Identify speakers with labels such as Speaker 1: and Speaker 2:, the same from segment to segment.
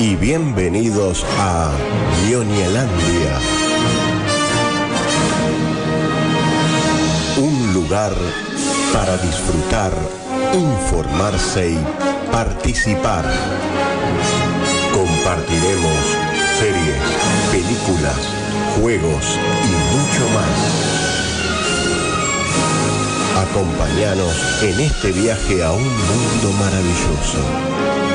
Speaker 1: y bienvenidos a Ñoñelandia. Un lugar para disfrutar, informarse y participar. Compartiremos series, películas, juegos y mucho más. Acompáñanos en este viaje a un mundo maravilloso.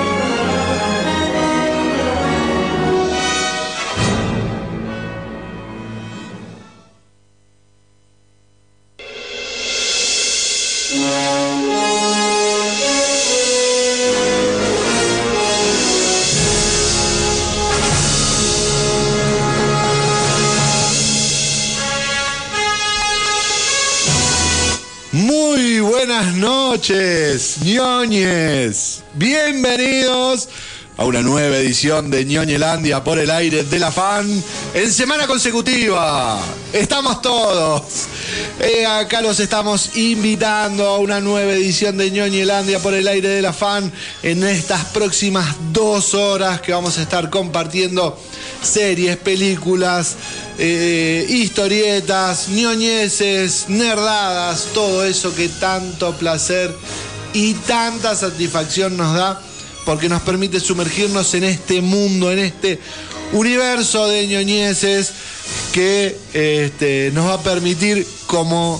Speaker 2: Noches. Bienvenidos a una nueva edición de Ñoñelandia por el aire de la fan en semana consecutiva. Estamos todos. Eh, acá los estamos invitando a una nueva edición de Ñoñelandia por el aire de la fan. En estas próximas dos horas que vamos a estar compartiendo series, películas, eh, historietas, ñoñeces, nerdadas, todo eso que tanto placer y tanta satisfacción nos da porque nos permite sumergirnos en este mundo, en este universo de ñoñeces que este, nos va a permitir, como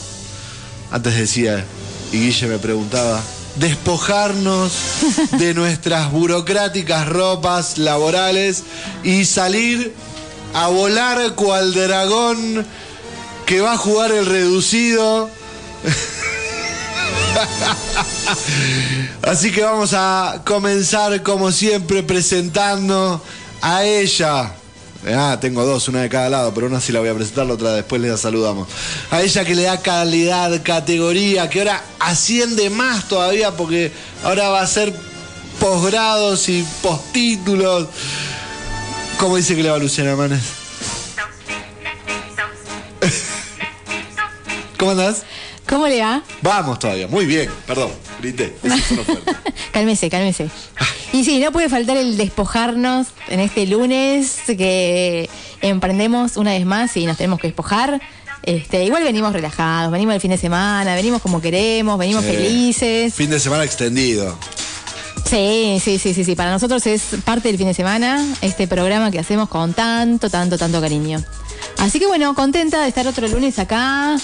Speaker 2: antes decía, y Guille me preguntaba, despojarnos de nuestras burocráticas ropas laborales y salir a volar cual dragón que va a jugar el reducido. Así que vamos a comenzar como siempre presentando a ella. Ah, tengo dos, una de cada lado, pero una sí la voy a presentar, la otra después le saludamos. A ella que le da calidad, categoría, que ahora asciende más todavía porque ahora va a ser posgrados y postítulos. ¿Cómo dice que le va Luciana Manes? ¿Cómo andás?
Speaker 3: ¿Cómo le va?
Speaker 2: Vamos todavía, muy bien, perdón, grité. eso
Speaker 3: cálmese, cálmese. Y sí, no puede faltar el despojarnos en este lunes que emprendemos una vez más y nos tenemos que despojar. Este, igual venimos relajados, venimos del fin de semana, venimos como queremos, venimos
Speaker 2: Sí.
Speaker 3: felices.
Speaker 2: Fin de semana extendido.
Speaker 3: Sí, sí, sí, sí, sí. Para nosotros es parte del fin de semana, este programa que hacemos con tanto, tanto, tanto cariño. Así que bueno, contenta de estar otro lunes acá.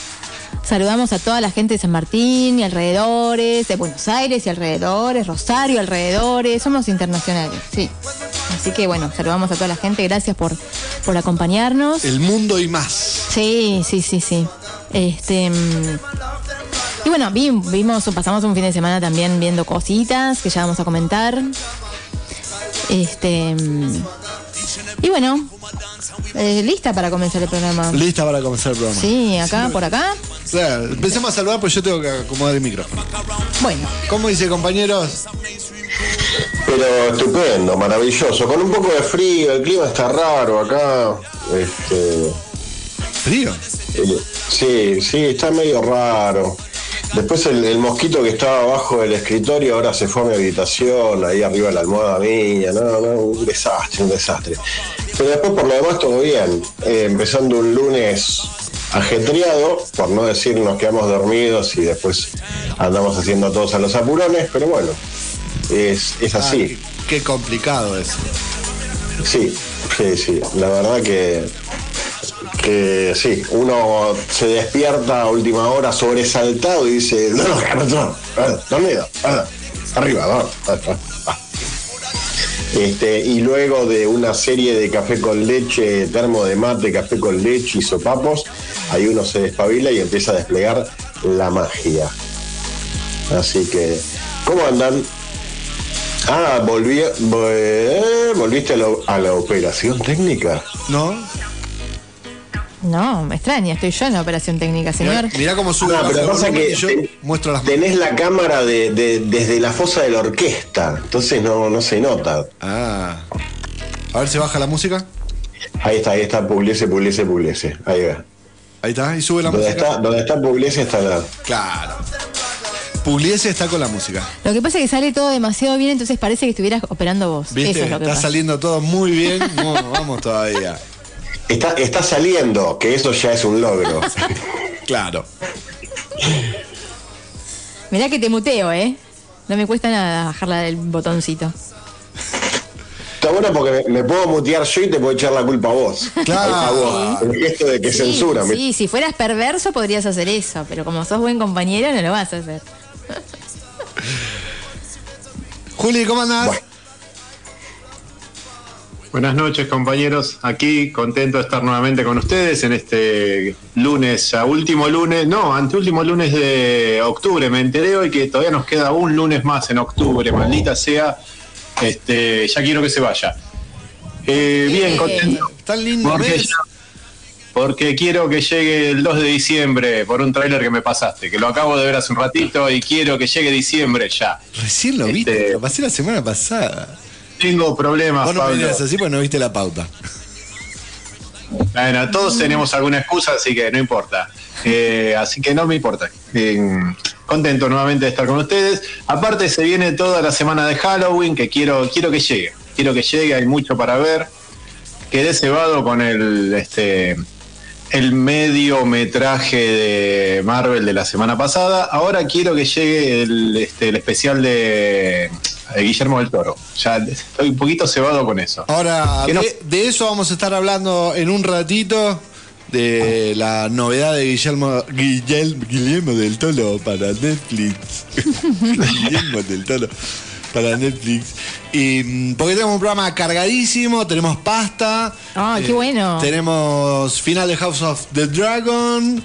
Speaker 3: Saludamos a toda la gente de San Martín y alrededores, de Buenos Aires y alrededores, Rosario alrededores. Somos internacionales, sí. Así que bueno, saludamos a toda la gente. Gracias por, por acompañarnos.
Speaker 2: El mundo y más.
Speaker 3: Sí, sí, sí, sí. Este. mm, Y bueno, vi- vimos, pasamos un fin de semana también viendo cositas que ya vamos a comentar. Este. Y bueno, eh, lista para comenzar el programa.
Speaker 2: Lista para comenzar el programa.
Speaker 3: Sí, acá, por acá.
Speaker 2: O sea, empecemos a saludar, pues yo tengo que acomodar el micrófono.
Speaker 3: Bueno,
Speaker 2: ¿Cómo dice, compañeros?
Speaker 1: Pero estupendo, maravilloso. Con un poco de frío, el clima está raro acá. Este,
Speaker 2: Frío.
Speaker 1: eh, sí, sí, está medio raro. Después el, el mosquito que estaba abajo del escritorio ahora se fue a mi habitación, ahí arriba de la almohada mía. No, no, un desastre, un desastre. Pero después por lo demás todo bien. Eh, empezando un lunes ajetreado, por no decir nos quedamos dormidos y después andamos haciendo todos a los apurones, pero bueno, es, es así.
Speaker 2: Ah, qué, qué complicado es.
Speaker 1: Sí, sí, sí. La verdad que, que sí, uno se despierta a última hora sobresaltado y dice, no, no, no, ah, dormido, ah, arriba, ah, ah, ah". Este, y luego de una serie de café con leche, termo de mate, café con leche y sopapos, ahí uno se despabila y empieza a desplegar la magia. Así que, ¿cómo andan? Ah, volví, vo- eh, volviste a a la operación técnica.
Speaker 2: ¿No?
Speaker 3: No, me extraña, estoy yo en la operación técnica, señor.
Speaker 2: Mirá, mirá cómo sube
Speaker 1: Ah, pero
Speaker 2: el
Speaker 1: pasa
Speaker 2: volumen
Speaker 1: que
Speaker 2: y yo
Speaker 1: ten-
Speaker 2: muestro las manos.
Speaker 1: tenés la cámara de, de- desde la fosa de la orquesta, entonces no, no se nota.
Speaker 2: Ah. A ver si baja la música.
Speaker 1: Ahí está, ahí está, Pugliese, Pugliese, Pugliese. Ahí va.
Speaker 2: Ahí está, y sube la
Speaker 1: Donde
Speaker 2: música.
Speaker 1: está, donde está Pugliese está la.
Speaker 2: Claro. Pugliese está con la música.
Speaker 3: Lo que pasa es que sale todo demasiado bien, entonces parece que estuvieras operando vos.
Speaker 2: ¿Viste?
Speaker 3: Eso es lo que
Speaker 2: está
Speaker 3: pasa.
Speaker 2: saliendo todo muy bien. No, vamos todavía.
Speaker 1: Está, está saliendo, que eso ya es un logro.
Speaker 2: Claro.
Speaker 3: Mirá que te muteo, ¿eh? No me cuesta nada bajarla del botoncito.
Speaker 1: Está bueno porque me, me puedo mutear yo y te puedo echar la culpa a vos.
Speaker 2: Claro.
Speaker 1: A vos. El gesto de que
Speaker 3: Sí,
Speaker 1: censura. me-
Speaker 3: Sí, si fueras perverso podrías hacer eso, pero como sos buen compañero no lo vas a hacer.
Speaker 2: Juli, ¿cómo andás?
Speaker 1: Bueno.
Speaker 4: Buenas noches compañeros, aquí contento de estar nuevamente con ustedes en este lunes, ya último lunes, no, anteúltimo lunes de octubre, me enteré hoy que todavía nos queda un lunes más en octubre, maldita sea, este, ya quiero que se vaya. Eh, bien, contento.
Speaker 2: Tan lindo
Speaker 4: Porque,
Speaker 2: mes.
Speaker 4: ya- porque quiero que llegue el 2 de diciembre por un tráiler que me pasaste, que lo acabo de ver hace un ratito y quiero que llegue diciembre ya.
Speaker 2: Recién lo viste,
Speaker 4: Este-
Speaker 2: lo pasé la semana pasada.
Speaker 4: Tengo problemas,
Speaker 2: Vos no me
Speaker 4: Pablo.
Speaker 2: digas así porque no viste la pauta.
Speaker 4: Bueno, todos tenemos alguna excusa, así que no importa. Eh, así que no me importa. Eh, contento nuevamente de estar con ustedes. Aparte se viene toda la semana de Halloween que quiero, quiero que llegue. Quiero que llegue, hay mucho para ver. Quedé cebado con el este el mediometraje de Marvel de la semana pasada. Ahora quiero que llegue el, este, el especial de Guillermo del Toro. Ya estoy un poquito cebado con eso.
Speaker 2: Ahora,
Speaker 4: no-
Speaker 2: de, de eso vamos a estar hablando en un ratito. De la novedad de Guillermo, Guillel- Guillermo del Toro para Netflix. Guillermo del Toro para Netflix. Y mm, porque tenemos un programa cargadísimo, tenemos pasta. eh,
Speaker 3: Ah, qué bueno.
Speaker 2: Tenemos final de House of the Dragon.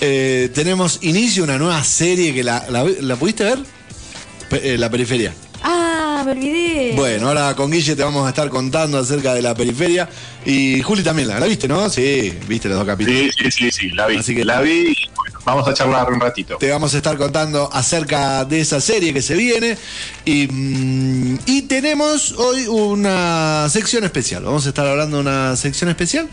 Speaker 2: eh, tenemos inicio de una nueva serie que la, la, ¿la pudiste ver? Pe- eh, la periferia.
Speaker 3: Ah, me olvidé.
Speaker 2: Bueno, ahora con Guille te vamos a estar contando acerca de la periferia. Y Juli también, ¿la, la viste, no? Sí, viste los dos capítulos.
Speaker 4: Sí, sí, sí, sí, la vi.
Speaker 2: Así que-
Speaker 4: la vi bueno, vamos a charlar un ratito.
Speaker 2: Te vamos a estar contando acerca de esa serie que se viene. Y, mm, y tenemos hoy una sección especial. Vamos a estar hablando de una sección especial.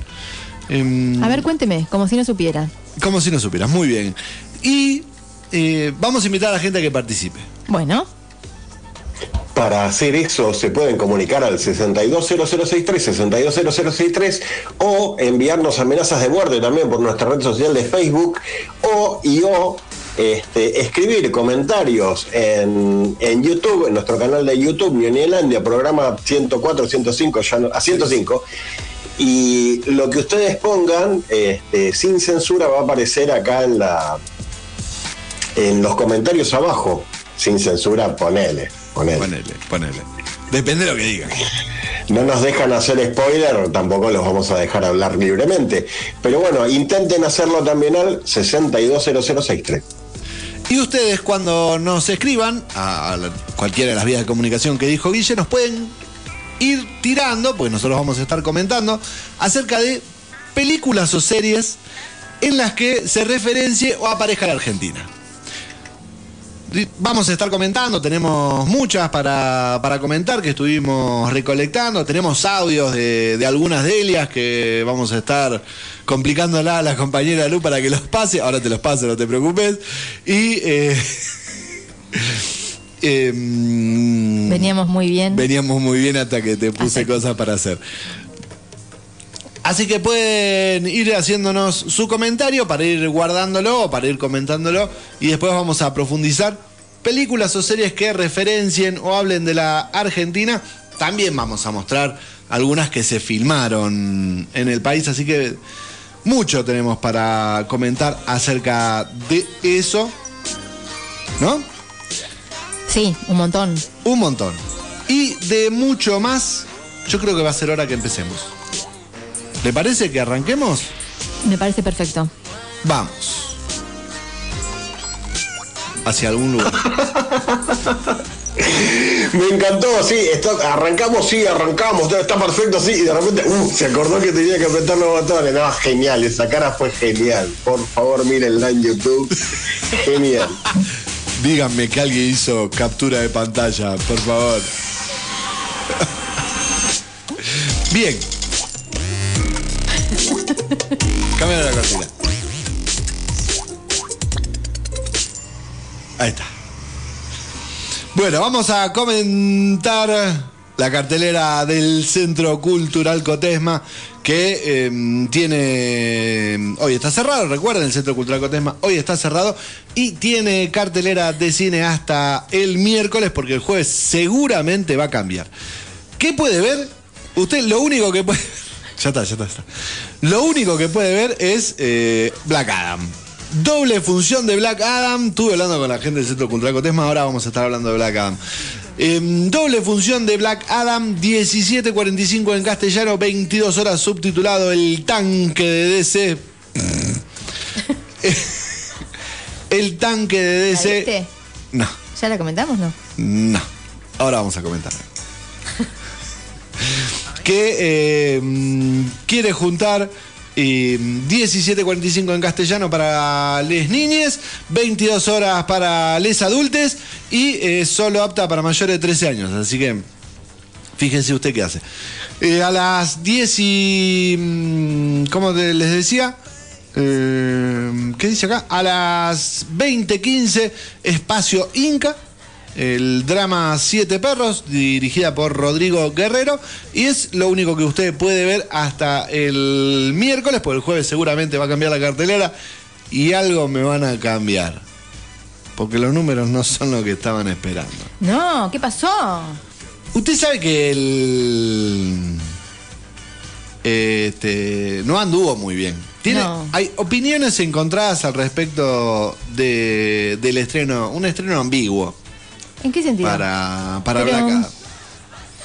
Speaker 2: Em,
Speaker 3: A ver, cuénteme, como si no supiera.
Speaker 2: Como si no supieras, muy bien. Y eh, vamos a invitar a la gente a que participe.
Speaker 3: Bueno,
Speaker 1: Para hacer eso se pueden comunicar al 620063, 620063 o enviarnos amenazas de muerte también por nuestra red social de Facebook o y o este, escribir comentarios en, en YouTube, en nuestro canal de YouTube, Nielandia, programa 104, 105, ya no- a 105. Y lo que ustedes pongan, este, sin censura, va a aparecer acá en la en los comentarios abajo. Sin censura, ponele. Ponele.
Speaker 2: Ponele, ponele. Depende de lo que digan.
Speaker 1: No nos dejan hacer spoiler, tampoco los vamos a dejar hablar libremente. Pero bueno, intenten hacerlo también al 620063.
Speaker 2: Y ustedes cuando nos escriban a, cualquiera de las vías de comunicación que dijo Guille, nos pueden ir tirando, porque nosotros vamos a estar comentando, acerca de películas o series en las que se referencie o aparezca la Argentina. Vamos a estar comentando, tenemos muchas para, para comentar que estuvimos recolectando, tenemos audios de, de algunas de ellas que vamos a estar complicándola a la compañera Lu para que los pase, ahora te los paso, no te preocupes. Y eh, em,
Speaker 3: veníamos muy bien.
Speaker 2: veníamos muy bien hasta que te puse
Speaker 3: Hasta
Speaker 2: cosas para hacer. Así que pueden ir haciéndonos su comentario para ir guardándolo o para ir comentándolo y después vamos a profundizar películas o series que referencien o hablen de la Argentina. También vamos a mostrar algunas que se filmaron en el país, así que mucho tenemos para comentar acerca de eso. ¿No?
Speaker 3: Sí, un montón.
Speaker 2: Un montón. Y de mucho más, yo creo que va a ser hora que empecemos. ¿Le parece que arranquemos?
Speaker 3: Me parece perfecto.
Speaker 2: Vamos. Hacia algún lugar.
Speaker 1: Me encantó, sí, esto- arrancamos, sí, arrancamos, está perfecto, sí, y de repente, uh, se acordó que tenía que apretar los botones. No, genial, esa cara fue genial. Por favor, mírenla en YouTube. Genial.
Speaker 2: Díganme que alguien hizo captura de pantalla, por favor. Bien. Cámbiame la cortina. Ahí está. Bueno, vamos a comentar la cartelera del Centro Cultural Cotesma que em, tiene hoy está cerrado, recuerden el Centro Cultural Cotesma hoy está cerrado y tiene cartelera de cine hasta el miércoles porque el jueves seguramente va a cambiar. ¿Qué puede ver? Usted lo único que puede ya está, ya está, ya está. Lo único que puede ver es eh, Black Adam. Doble función de Black Adam. Estuve hablando con la gente del Centro Cultural Cotesma, ahora vamos a estar hablando de Black Adam. Em, doble función de Black Adam, 17.45 en castellano, 22 horas subtitulado El tanque de DC. El tanque de
Speaker 3: ¿La
Speaker 2: DC.
Speaker 3: viste?
Speaker 2: No,
Speaker 3: ¿Ya la comentamos, no?
Speaker 2: no. Ahora vamos a comentar. Que eh, quiere juntar eh, 17.45 en castellano para les niñes, 22 horas para les adultes y eh, solo apta para mayores de 13 años. Así que fíjense usted qué hace. Eh, a las 10 y... mm, ¿Cómo les decía? Eh, ¿Qué dice acá? A las 20.15, Espacio Inca, el drama Siete Perros, dirigida por Rodrigo Guerrero, y es lo único que usted puede ver hasta el miércoles, porque el jueves seguramente va a cambiar la cartelera y algo me van a cambiar. Porque los números no son lo que estaban esperando.
Speaker 3: No, ¿qué pasó?
Speaker 2: Usted sabe que el. Este. No anduvo muy bien. Tiene,
Speaker 3: No.
Speaker 2: Hay opiniones encontradas al respecto de, del estreno. Un estreno ambiguo
Speaker 3: ¿En qué sentido?
Speaker 2: para, para
Speaker 3: Pero-
Speaker 2: Black Adam.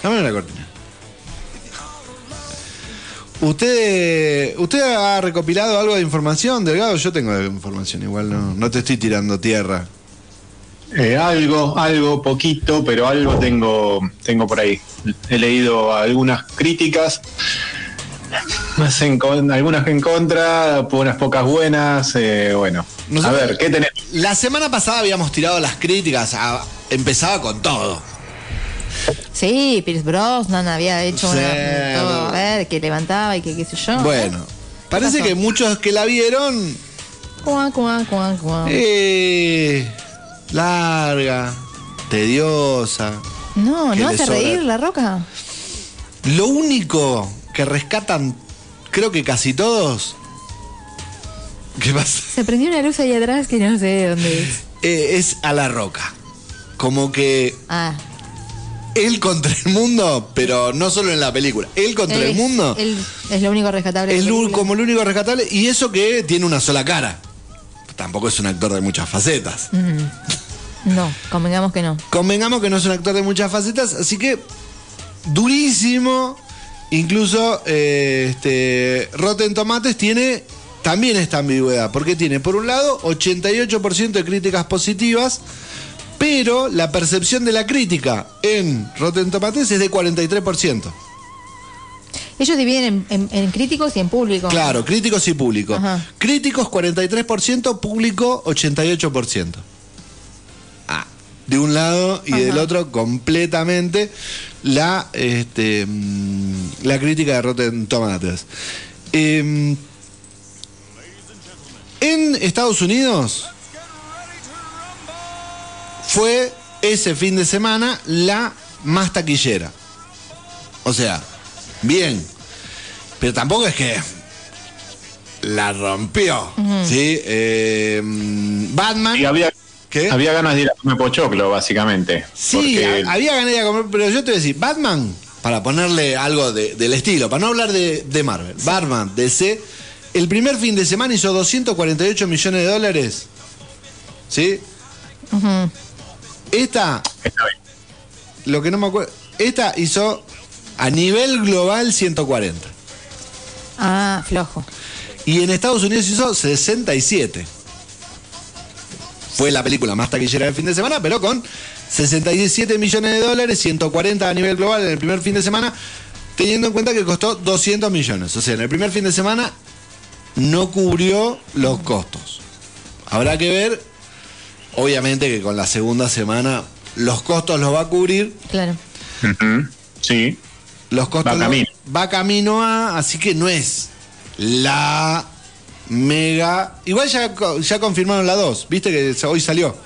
Speaker 2: Dame la cortina. ¿Usted, ¿Usted ha recopilado algo de información, Delgado? Yo tengo información, igual no, no te estoy tirando tierra.
Speaker 4: Eh, algo, algo, poquito, pero algo tengo, tengo por ahí. He leído algunas críticas, más en con- algunas en contra, unas pocas buenas. eh, bueno, a ver, ¿qué tenemos?
Speaker 2: La semana pasada habíamos tirado las críticas, a- empezaba con todo.
Speaker 3: Sí, Pierce Brosnan había hecho
Speaker 2: Sí.
Speaker 3: una, todo, a ver, que levantaba y que qué sé yo.
Speaker 2: Bueno, parece
Speaker 3: pasó?
Speaker 2: que muchos que la vieron,
Speaker 3: Cuá, cuá, cuá, cuá.
Speaker 2: eh, larga, tediosa.
Speaker 3: no, no hace
Speaker 2: sobra.
Speaker 3: reír la roca.
Speaker 2: Lo único que rescatan, creo que casi todos, ¿qué pasa?
Speaker 3: Se prendió una luz ahí atrás que no sé de dónde es.
Speaker 2: Eh, es a la roca. Como que
Speaker 3: Ah,
Speaker 2: él contra el mundo, pero no solo en la película, él contra
Speaker 3: él
Speaker 2: el mundo.
Speaker 3: él es lo único rescatable.
Speaker 2: Es lo- como el único rescatable y eso que tiene una sola cara. Tampoco es un actor de muchas facetas.
Speaker 3: No, convengamos que no.
Speaker 2: Convengamos que no es un actor de muchas facetas, así que durísimo. Incluso eh, este, Rotten Tomates tiene también esta ambigüedad, porque tiene por un lado 88% de críticas positivas, pero la percepción de la crítica en Rotten Tomates es de 43%.
Speaker 3: Ellos dividen en, en- en críticos y en público.
Speaker 2: Claro, críticos y público.
Speaker 3: Ajá.
Speaker 2: Críticos 43%, público 88%. De un lado y del otro completamente la, este, mm, la crítica de Rotten Tomatoes. Em, en Estados Unidos fue ese fin de semana la más taquillera. O sea, bien. Pero tampoco es que la rompió. ¿sí? Eh, Batman.
Speaker 4: Y había,
Speaker 2: ¿Qué?
Speaker 4: había ganas de ir a comer pochoclo, básicamente.
Speaker 2: Sí,
Speaker 4: porque-
Speaker 2: había ganas de ir a comer, pero yo te voy a decir, Batman, para ponerle algo de- del estilo, para no hablar de, de Marvel, Batman, DC, el primer fin de semana hizo 248 millones de dólares. ¿Sí?
Speaker 3: Ujú.
Speaker 2: Esta,
Speaker 4: Está bien.
Speaker 2: lo que no me acuerdo, esta hizo a nivel global 140.
Speaker 3: Ah, flojo.
Speaker 2: Y en Estados Unidos hizo 67. Fue la película más taquillera del fin de semana, pero con 67 millones de dólares, 140 a nivel global en el primer fin de semana, teniendo en cuenta que costó 200 millones. O sea, en el primer fin de semana no cubrió los costos. Habrá que ver, obviamente que con la segunda semana los costos los va a cubrir,
Speaker 3: Claro.
Speaker 4: Sí.
Speaker 2: los costos
Speaker 4: Va
Speaker 2: los-
Speaker 4: camino.
Speaker 2: va camino a, así que no es la mega. Igual ya, ya confirmaron la 2, viste que hoy salió.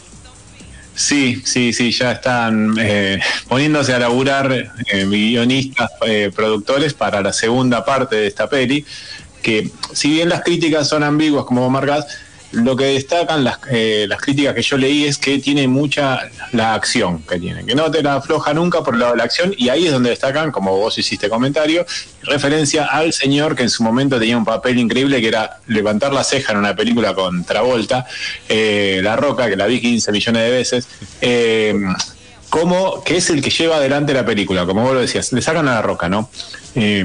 Speaker 4: Sí, sí, sí, ya están eh, poniéndose a laburar eh, guionistas, eh, productores para la segunda parte de esta peli, que si bien las críticas son ambiguas, como marcas, lo que destacan las, eh, las críticas que yo leí es que tiene mucha la acción que tiene, que no te la afloja nunca por el lado de la acción, y ahí es donde destacan, como vos hiciste comentario, referencia al señor que en su momento tenía un papel increíble que era levantar la ceja en una película con Travolta, eh, La Roca, que la vi 15 millones de veces. eh, como que es el que lleva adelante la película, como vos lo decías, le sacan a la roca, ¿no? Eh,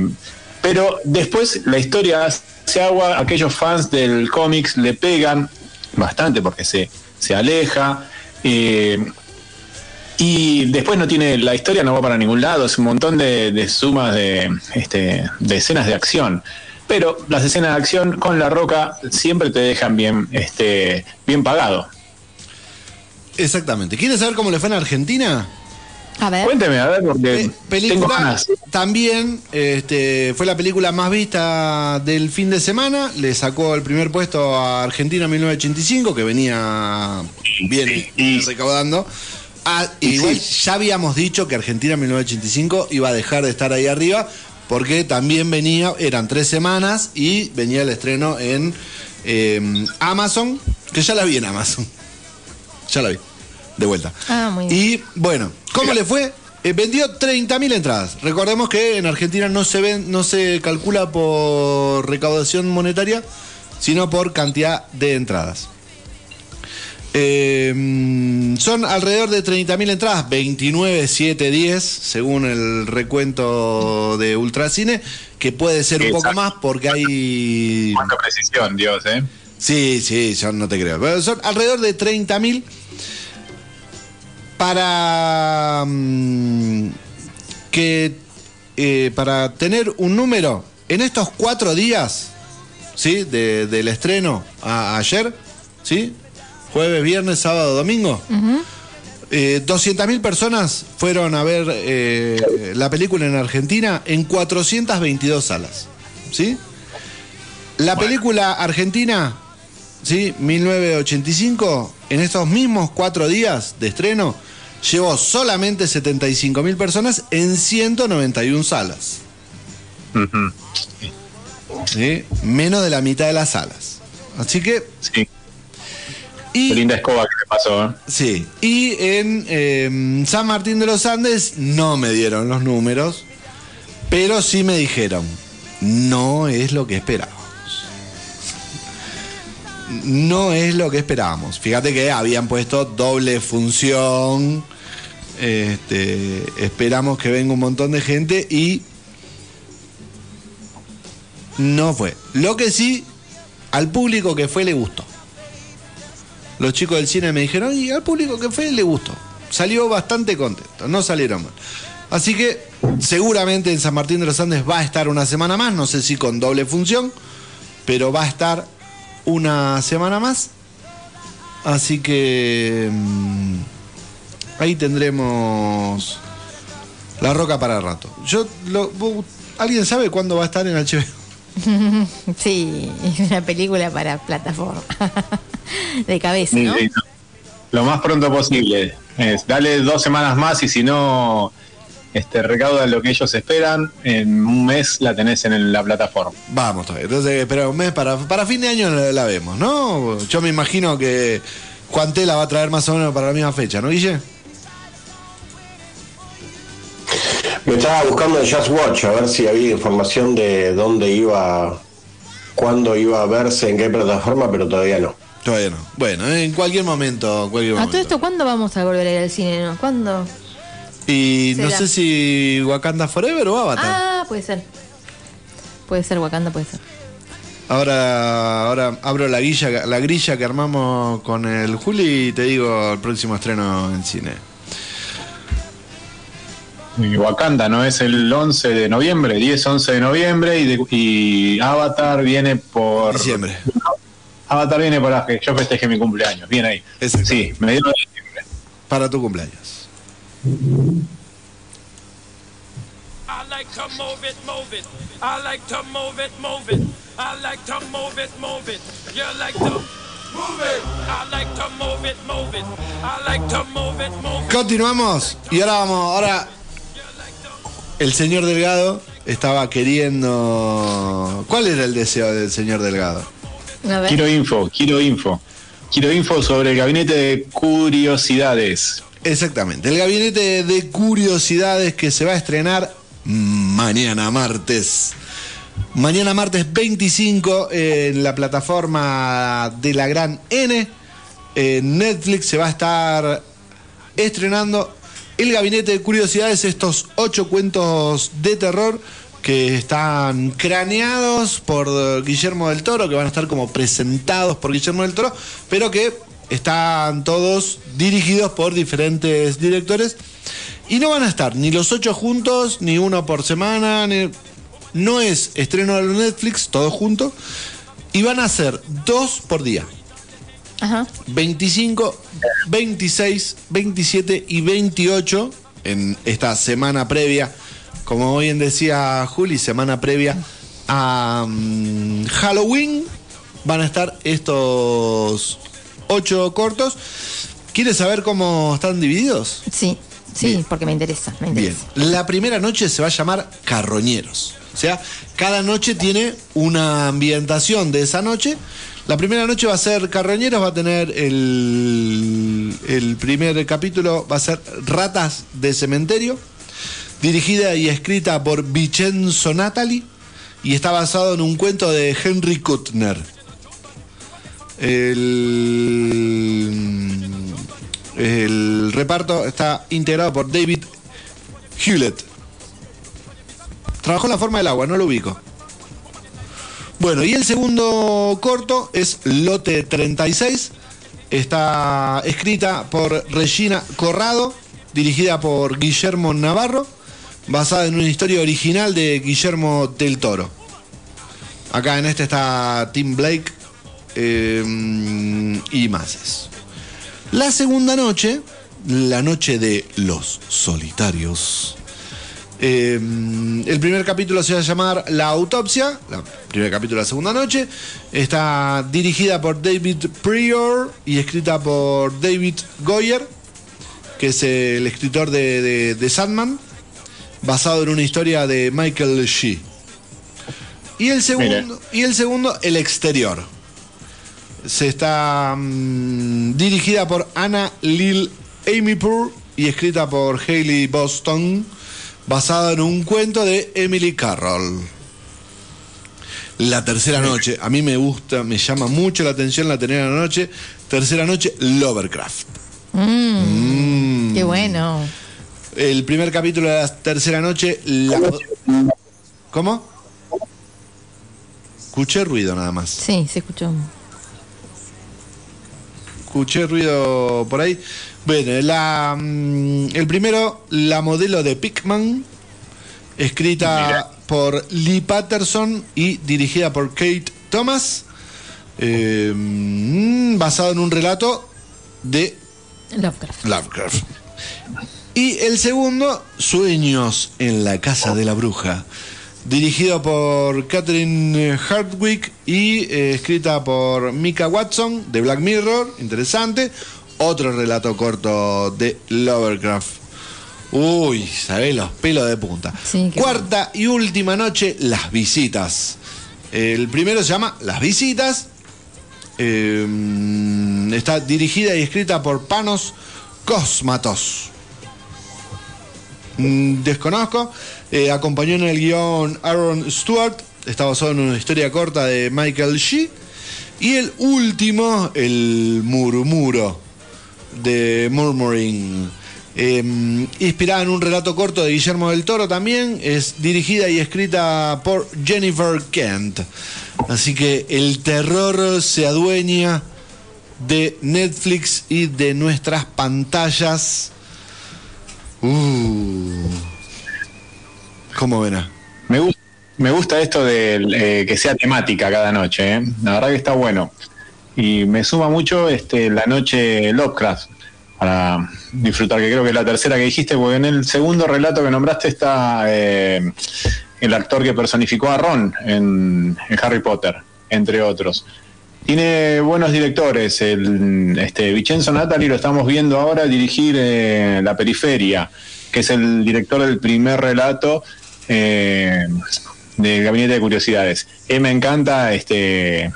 Speaker 4: pero después la historia hace agua, aquellos fans del cómics le pegan bastante porque se, se aleja. eh, y después no tiene, la historia no va para ningún lado, es un montón de, de sumas de, este, de escenas de acción. Pero las escenas de acción con la roca siempre te dejan bien, este, bien pagado.
Speaker 2: Exactamente. ¿Quieres saber cómo le fue en Argentina?
Speaker 3: A ver.
Speaker 4: Cuénteme, a ver, porque
Speaker 2: Pe-
Speaker 4: tengo
Speaker 2: película
Speaker 4: ganas.
Speaker 2: también este, fue la película más vista del fin de semana. Le sacó el primer puesto a Argentina 1985, que venía bien
Speaker 4: Sí,
Speaker 2: recaudando. Ah,
Speaker 4: y
Speaker 2: igual
Speaker 4: sí.
Speaker 2: ya habíamos dicho que Argentina 1985 iba a dejar de estar ahí arriba, porque también venía, eran tres semanas y venía el estreno en eh, Amazon, que ya la vi en Amazon. Ya la vi, de vuelta.
Speaker 3: Ah, muy bien.
Speaker 2: Y bueno, ¿cómo le fue? Eh, vendió 30.000 entradas. Recordemos que en Argentina no se ven, no se calcula por recaudación monetaria, sino por cantidad de entradas. Eh, son alrededor de 30.000 entradas, 29, 7, 10, según el recuento de Ultracine, que puede ser un poco más porque hay
Speaker 4: Cuánta precisión, Dios, ¿eh?
Speaker 2: Sí, sí, yo no te creo. Pero son alrededor de 30.000 para mm, que eh, para tener un número en estos cuatro días, ¿sí? De- del estreno a, ayer, ¿sí? Jueves, viernes, sábado, domingo. Eh, 200.000 personas fueron a ver eh, la película en Argentina en 422 salas, ¿sí? La película argentina, ¿sí? 1985, en estos mismos cuatro días de estreno, llevó solamente 75.000 personas en 191 salas.
Speaker 4: Ujú.
Speaker 2: ¿sí? Menos de la mitad de las salas. Así que,
Speaker 4: Sí,
Speaker 2: y,
Speaker 4: linda escoba que le pasó, ¿eh?
Speaker 2: sí, y en eh, San Martín de los Andes no me dieron los números, pero sí me dijeron, no es lo que esperábamos. No es lo que esperábamos. Fíjate que habían puesto doble función. Este, esperamos que venga un montón de gente y no fue. Lo que sí, al público que fue le gustó. Los chicos del cine me dijeron, y al público que fue le gustó. Salió bastante contento, no salieron mal. Así que seguramente en San Martín de los Andes va a estar una semana más, no sé si con doble función, pero va a estar una semana más. Así que mm, ahí tendremos la roca para rato. Yo lo- ¿Alguien sabe cuándo va a estar en HBO?
Speaker 3: Sí, es una película para plataforma. De cabeza,
Speaker 4: Sí,
Speaker 3: ¿no?
Speaker 4: sí, no. Lo más pronto posible. Es, dale dos semanas más y si no este, recauda lo que ellos esperan, en un mes la tenés en la plataforma.
Speaker 2: Vamos todavía. Entonces, pero un mes para, para fin de año la, la vemos, ¿no? Yo me imagino que Juan Tela va a traer más o menos para la misma fecha, ¿no, Guille?
Speaker 1: Me estaba buscando en Just Watch a ver si había información de dónde iba, cuándo iba a verse, en qué plataforma, pero todavía no.
Speaker 2: Todavía no. Bueno, en cualquier momento. Cualquier
Speaker 3: A
Speaker 2: momento.
Speaker 3: todo esto, ¿cuándo vamos a volver a ir al cine? no? ¿Cuándo?
Speaker 2: Y no sé si Wakanda Forever o Avatar.
Speaker 3: Ah, puede ser. Puede ser Wakanda, puede ser.
Speaker 2: Ahora, ahora abro la grilla, la grilla que armamos con el Juli y te digo el próximo estreno en cine.
Speaker 4: Y Wakanda, ¿no? Es el 11 de noviembre, 10-11 de noviembre y, de- y Avatar viene por...
Speaker 2: Diciembre.
Speaker 4: Avatar viene para que yo festeje mi cumpleaños, bien ahí. Sí, mediados de diciembre.
Speaker 2: Para tu cumpleaños.
Speaker 5: I like to move it, move it. I like to move it, move it. I like to move it, move it. You like to I like to move it, move it. I like to move it, move it.
Speaker 2: Continuamos y ahora vamos, ahora el señor Delgado estaba queriendo... ¿Cuál era el deseo del señor Delgado?
Speaker 4: Quiero info, quiero info. Quiero info sobre el gabinete de curiosidades.
Speaker 2: Exactamente, el gabinete de curiosidades que se va a estrenar mañana martes. Mañana martes 25 en la plataforma de la Gran N. En Netflix se va a estar estrenando el gabinete de curiosidades, estos ocho cuentos de terror que están craneados por Guillermo del Toro, que van a estar como presentados por Guillermo del Toro, pero que están todos dirigidos por diferentes directores y no van a estar ni los ocho juntos, ni uno por semana, ni- no es estreno de Netflix, todos juntos, y van a ser dos por día.
Speaker 3: Ajá.
Speaker 2: 25, 26, 27 y 28 en esta semana previa, como bien decía Juli, semana previa a mm, Halloween, van a estar estos ocho cortos. ¿Quieres saber cómo están divididos?
Speaker 3: Sí, sí,
Speaker 2: Bien.
Speaker 3: porque me interesa, me
Speaker 2: Bien,
Speaker 3: interesa.
Speaker 2: la primera noche se va a llamar Carroñeros. O sea, cada noche tiene una ambientación de esa noche. La primera noche va a ser Carroñeros, va a tener el, el primer capítulo, va a ser Ratas de Cementerio, dirigida y escrita por Vincenzo Natali y está basado en un cuento de Henry Kuttner. El, reparto está integrado por David Hewlett. Trabajó en la forma del agua, no lo ubico. Bueno, y el segundo corto es Lote 36. Está escrita por Regina Corrado, dirigida por Guillermo Navarro, basada en una historia original de Guillermo del Toro. Acá en este está Tim Blake eh, y más. La segunda noche, la noche de los solitarios. Eh, el primer capítulo se va a llamar La autopsia, el primer capítulo de la segunda noche. Está dirigida por David Prior y escrita por David Goyer, que es el escritor de, de- de Sandman, basado en una historia de Michael Shee. Y el segundo, y el segundo, El exterior. Se está mm, dirigida por Anna Lil Amypur y escrita por Hayley Boston, basada en un cuento de Emily Carroll. La tercera noche, a mí me gusta, me llama mucho la atención la tercera noche. Tercera noche, Lovercraft. Mm.
Speaker 3: Qué bueno.
Speaker 2: El primer capítulo de la tercera noche, la... ¿Cómo? Escuché ruido nada más.
Speaker 3: Sí, se escuchó.
Speaker 2: Escuché ruido por ahí. Bueno, la, mm, el primero, la modelo de Pickman, escrita
Speaker 4: Mira.
Speaker 2: por Lee Patterson y dirigida por Kate Thomas, eh, mm, basado en un relato de
Speaker 3: Lovecraft.
Speaker 2: Lovecraft. Y el segundo, Sueños en la Casa de la Bruja, dirigido por Catherine Hardwick y eh, escrita por Mika Watson de Black Mirror, interesante. Otro relato corto de Lovecraft. Uy, sabés los pelos de punta.
Speaker 3: Sí,
Speaker 2: Cuarta y última noche, Las Visitas. El primero se llama Las Visitas. Eh, está dirigida y escrita por Panos Cosmatos. Mm, Desconozco. Eh, acompañó en el guion Aaron Stewart. Está basado en una historia corta de Michael Shee. Y el último, El Murmuro, de Murmuring. Eh, inspirada en un relato corto de Guillermo del Toro también. Es dirigida y escrita por Jennifer Kent. Así que el terror se adueña de Netflix y de nuestras pantallas. Uh. ¿Cómo verá?
Speaker 4: Me, gu- me gusta esto de eh, que sea temática cada noche, ¿eh? la verdad que está bueno. Y me suma mucho este, la noche Lovecraft para disfrutar, que creo que es la tercera que dijiste, porque en el segundo relato que nombraste está eh, el actor que personificó a Ron en Harry Potter, entre otros. Tiene buenos directores. El, este, Vincenzo Natali lo estamos viendo ahora dirigir eh, La Periferia, que es el director del primer relato eh, del Gabinete de Curiosidades. Eh, me encanta este,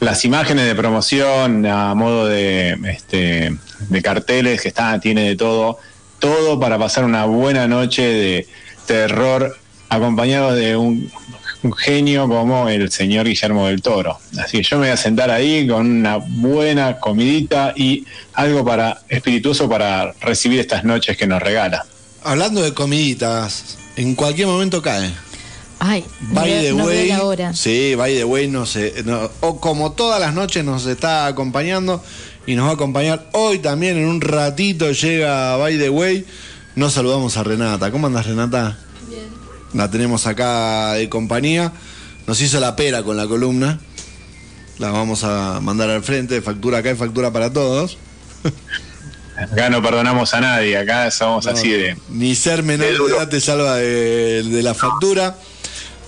Speaker 4: las imágenes de promoción a modo de, este, de carteles que está, tiene de todo. Todo para pasar una buena noche de terror acompañado de un, un genio como el señor Guillermo del Toro. Así que yo me voy a sentar ahí con una buena comidita y algo para espirituoso para recibir estas noches que nos regala.
Speaker 2: Hablando de comiditas, en cualquier momento cae.
Speaker 3: Ay,
Speaker 2: By the
Speaker 3: no
Speaker 2: way,
Speaker 3: la hora.
Speaker 2: sí, by the way, no sé, no- o como todas las noches nos está acompañando y nos va a acompañar hoy también en un ratito llega by the way. Nos saludamos a Renata. ¿Cómo andas Renata? La tenemos acá de compañía. Nos hizo la pera con la columna. La vamos a mandar al frente, factura acá y factura para todos.
Speaker 4: Acá no perdonamos a nadie, acá somos así de...
Speaker 2: Ni ser menor
Speaker 4: de
Speaker 2: edad te salva de, de la factura.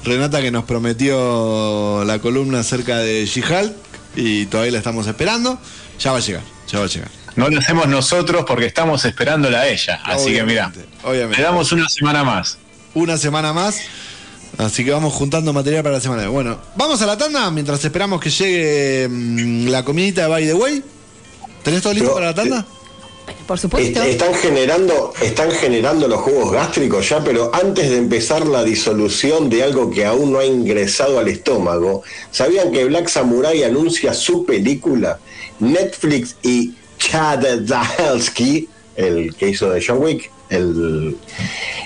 Speaker 2: Renata que nos prometió la columna acerca de She-Hulk y todavía la estamos esperando. Ya va a llegar, ya va a llegar.
Speaker 4: No lo hacemos nosotros porque estamos esperándola a ella. Así que mira, le damos una semana más.
Speaker 2: Una semana más. Así que vamos juntando material para la semana. Bueno, vamos a la tanda mientras esperamos que llegue mm, la comidita de By the Way. ¿Tenés todo listo
Speaker 1: Pero,
Speaker 2: para la tanda?
Speaker 3: Por supuesto.
Speaker 1: Est- Están generando, están generando los jugos gástricos ya, pero antes de empezar la disolución de algo que aún no ha ingresado al estómago, ¿sabían que Black Samurai anuncia su película? Netflix y Chad Stahelski, el que hizo de John Wick,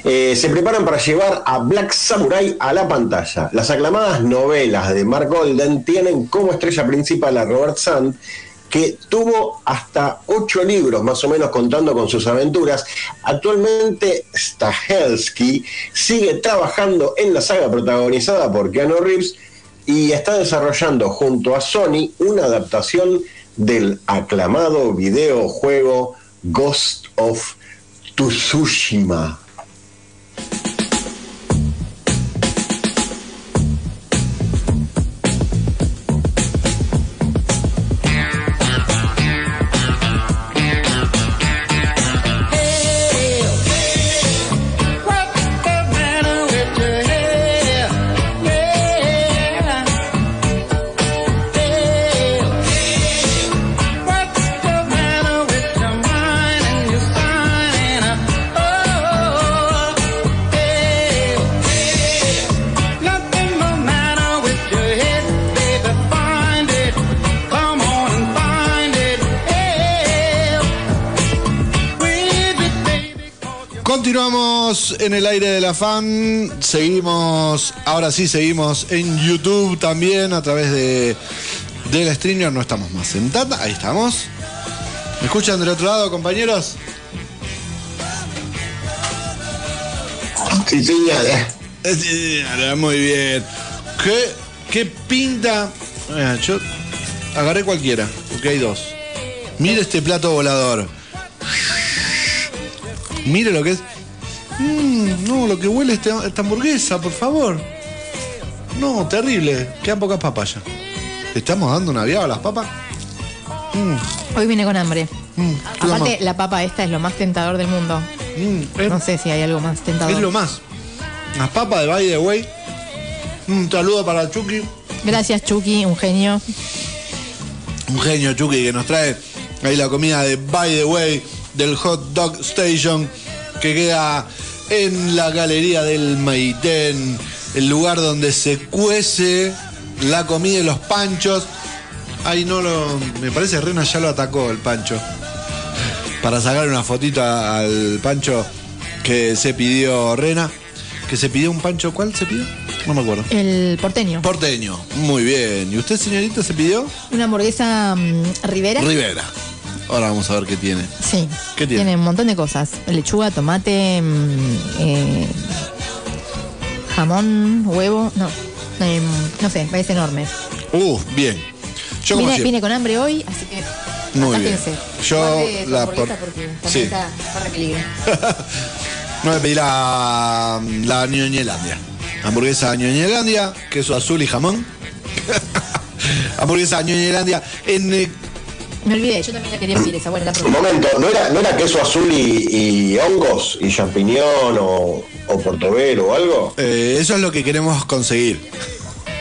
Speaker 1: eh, se preparan para llevar a Black Samurai a la pantalla. Las aclamadas novelas de Mark Golden tienen como estrella principal a Robert Sand, que tuvo hasta ocho libros más o menos contando con sus aventuras. Actualmente Stahelski sigue trabajando en la saga protagonizada por Keanu Reeves y está desarrollando junto a Sony una adaptación del aclamado videojuego Ghost of Tsushima.
Speaker 2: En el aire de la fan. Seguimos, ahora sí, seguimos en YouTube también a través de del streamer. No estamos más en Tata. Ahí estamos. ¿Me escuchan del otro lado, compañeros?
Speaker 1: Sí, señora.
Speaker 2: Eh, Muy bien. ¿Qué, qué pinta? Mira, yo agarré cualquiera, porque hay dos. Mire este plato volador. Mire lo que es. Mm, no, lo que huele este- esta hamburguesa, por favor. No, terrible. Quedan pocas papas ya. ¿Le estamos dando una viada a las papas?
Speaker 3: Hoy vine con hambre.
Speaker 2: Mm, ¿qué
Speaker 3: Aparte, la papa esta es lo más tentador del mundo.
Speaker 2: Mm, es,
Speaker 3: No sé si hay algo más tentador.
Speaker 2: es lo más. Las papas de By the Way. Un saludo para Chucky.
Speaker 3: Gracias, Chucky, un genio.
Speaker 2: Un genio Chucky que nos trae ahí la comida de By the Way del Hot Dog Station que queda en la galería del Maitén, el lugar donde se cuece la comida y los panchos. Ay, no lo. Me parece Rena ya lo atacó el pancho. Para sacar una fotito a- al pancho que se pidió Rena. Que se pidió un pancho, ¿cuál se pidió? No me acuerdo.
Speaker 3: El porteño.
Speaker 2: Porteño, muy bien. ¿Y usted, señorita, se pidió?
Speaker 3: Una hamburguesa mm, Rivera.
Speaker 2: Rivera. Ahora vamos a ver qué tiene.
Speaker 3: Sí.
Speaker 2: ¿Qué tiene?
Speaker 3: un montón de cosas. Lechuga, tomate, mm, eh, jamón, huevo. No. Em, no sé, es enorme.
Speaker 2: Uh, bien. Yo como
Speaker 3: Vine, con hambre hoy, así que.
Speaker 2: Muy bien. Yo
Speaker 3: Guarde
Speaker 2: la por-
Speaker 3: porque
Speaker 2: Sí.
Speaker 3: está, corre peligro.
Speaker 2: No me pedí la, la ñoñelandia. Hamburguesa ñoñelandia, queso azul y jamón. Hamburguesa Ñoñelandia en eh,
Speaker 3: Me olvidé, yo también la quería pedir esa. Bueno, la
Speaker 1: Un momento, ¿no era, no era queso azul y, y hongos? ¿Y champiñón o, o portobelo o algo?
Speaker 2: eh, eso es lo que queremos conseguir.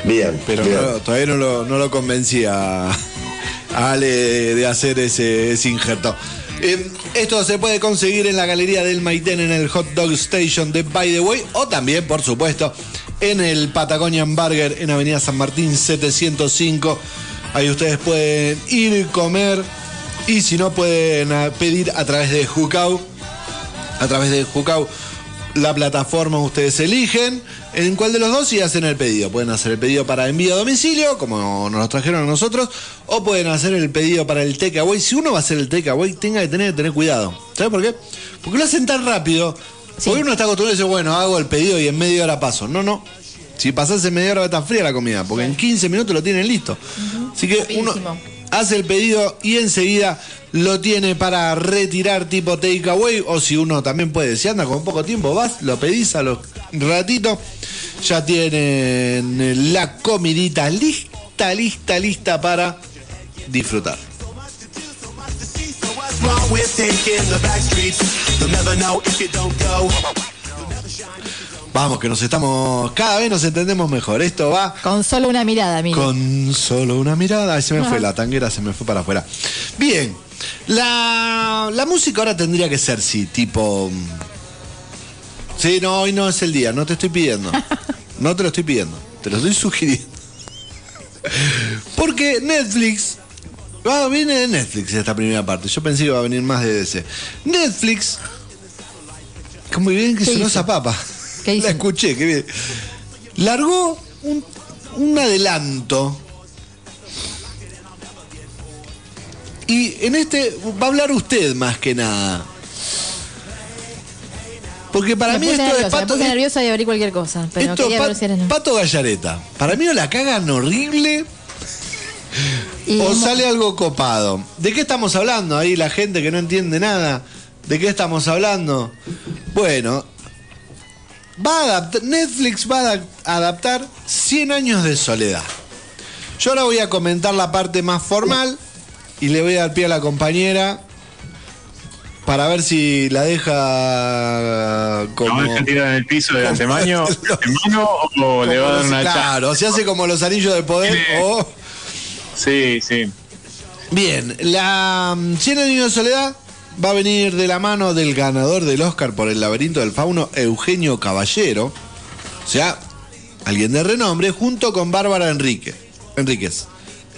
Speaker 1: Bien,
Speaker 2: Pero
Speaker 1: bien.
Speaker 2: no- todavía no lo, no lo convencí a, a Ale de hacer ese, ese injerto. Eh, esto se puede conseguir en la galería del Maitén en el Hot Dog Station de By the Way o también, por supuesto, en el Patagonian Burger en Avenida San Martín 705. Ahí ustedes pueden ir comer y si no pueden ah, pedir a través de Jucau a través de Jucau. La plataforma ustedes eligen en cuál de los dos y hacen el pedido. Pueden hacer el pedido para envío a domicilio, como nos lo trajeron a nosotros, o pueden hacer el pedido para el takeaway. Si uno va a hacer el takeaway, tenga que tener, tener cuidado. ¿Sabes por qué? Porque lo hacen tan rápido.
Speaker 3: Sí.
Speaker 2: Porque uno está acostumbrado y dice, bueno, hago el pedido y en media hora paso. No, no. Si pasás en media hora va a estar fría la comida, porque en 15 minutos lo tienen listo. Así que uno hace el pedido y enseguida lo tiene para retirar tipo takeaway o si uno también puede, si anda con poco tiempo, vas, lo pedís a los ratitos, ya tienen la comidita lista, lista, lista para disfrutar. Vamos, que nos estamos, cada vez nos entendemos mejor. Esto va
Speaker 3: Con solo una mirada, mire.
Speaker 2: Con solo una mirada, ahí se me fue la tanguera, se me fue para afuera. Bien, la, la música ahora tendría que ser, sí, tipo... Sí, no, hoy no es el día, no te estoy pidiendo. No te lo estoy pidiendo, te lo estoy sugiriendo. Porque Netflix... Ah, viene de Netflix esta primera parte. Yo pensé que iba a venir más de DC. Netflix... Como bien que
Speaker 3: ¿Qué
Speaker 2: sonó esa papa.
Speaker 3: ¿Qué hizo?
Speaker 2: La escuché, qué bien. Largó un, un adelanto. Y en este va a hablar usted más que nada. Porque para
Speaker 3: me
Speaker 2: mí esto es pato,
Speaker 3: me puse nerviosa y abrí cualquier cosa. Pero
Speaker 2: esto
Speaker 3: quería
Speaker 2: pa-
Speaker 3: ver si era no.
Speaker 2: Pato Gallareta. Para mí o la cagan horrible
Speaker 3: Y
Speaker 2: o sale algo copado. ¿De qué estamos hablando ahí la gente que no entiende nada? ¿De qué estamos hablando? Bueno, va a adaptar, Netflix va a adap- adaptar 100 años de soledad. Yo ahora voy a comentar la parte más formal y le voy a dar pie a la compañera para ver si la deja como...
Speaker 4: ¿Lo deja en el piso de antemano, o le va a dar una charla?
Speaker 2: Claro, se hace como los anillos de poder o...
Speaker 4: Sí, sí.
Speaker 2: Bien, la mm, 100 años de soledad va a venir de la mano del ganador del Oscar por el laberinto del fauno, Eugenio Caballero. O sea, alguien de renombre, junto con Bárbara Enríquez,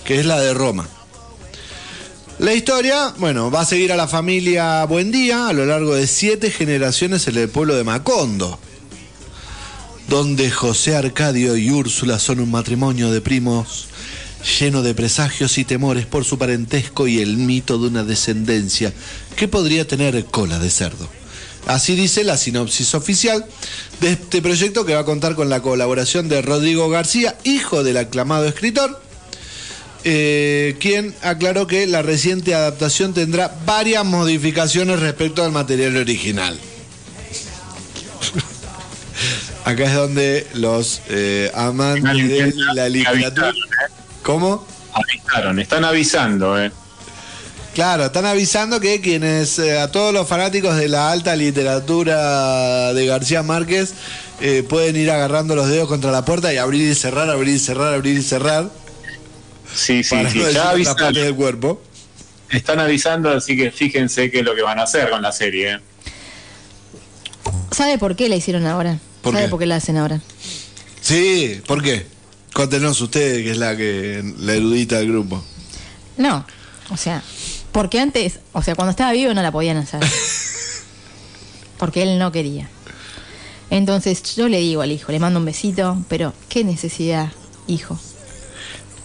Speaker 2: que es la de Roma. La historia, bueno, va a seguir a la familia Buendía a lo largo de siete generaciones en el pueblo de Macondo, donde José Arcadio y Úrsula son un matrimonio de primos lleno de presagios y temores por su parentesco y el mito de una descendencia que podría tener cola de cerdo. Así dice la sinopsis oficial de este proyecto que va a contar con la colaboración de Rodrigo García, hijo del aclamado escritor, eh, quien aclaró que la reciente adaptación tendrá varias modificaciones respecto al material original. Acá es donde los eh, amantes de la literatura...
Speaker 4: ¿eh?
Speaker 2: ¿Cómo?
Speaker 4: Avisaron, están avisando, ¿eh?
Speaker 2: Claro, están avisando que quienes, eh, a todos los fanáticos de la alta literatura de García Márquez, eh, pueden ir agarrando los dedos contra la puerta y abrir y cerrar, abrir y cerrar, abrir y cerrar.
Speaker 4: Sí, sí,
Speaker 2: para
Speaker 4: sí,
Speaker 2: no
Speaker 4: ya
Speaker 2: parte del cuerpo.
Speaker 4: Están avisando, así que fíjense qué es lo que van a hacer con la serie. ¿eh?
Speaker 3: ¿Sabe por qué la hicieron ahora?
Speaker 2: ¿Por
Speaker 3: ¿Sabe
Speaker 2: qué?
Speaker 3: por qué la hacen ahora?
Speaker 2: Sí, ¿por qué? Contenos usted, que es la que la erudita del grupo.
Speaker 3: No, o sea, porque antes, o sea, cuando estaba vivo no la podían hacer. Porque él no quería. Entonces yo le digo al hijo, le mando un besito, pero ¿qué necesidad, hijo?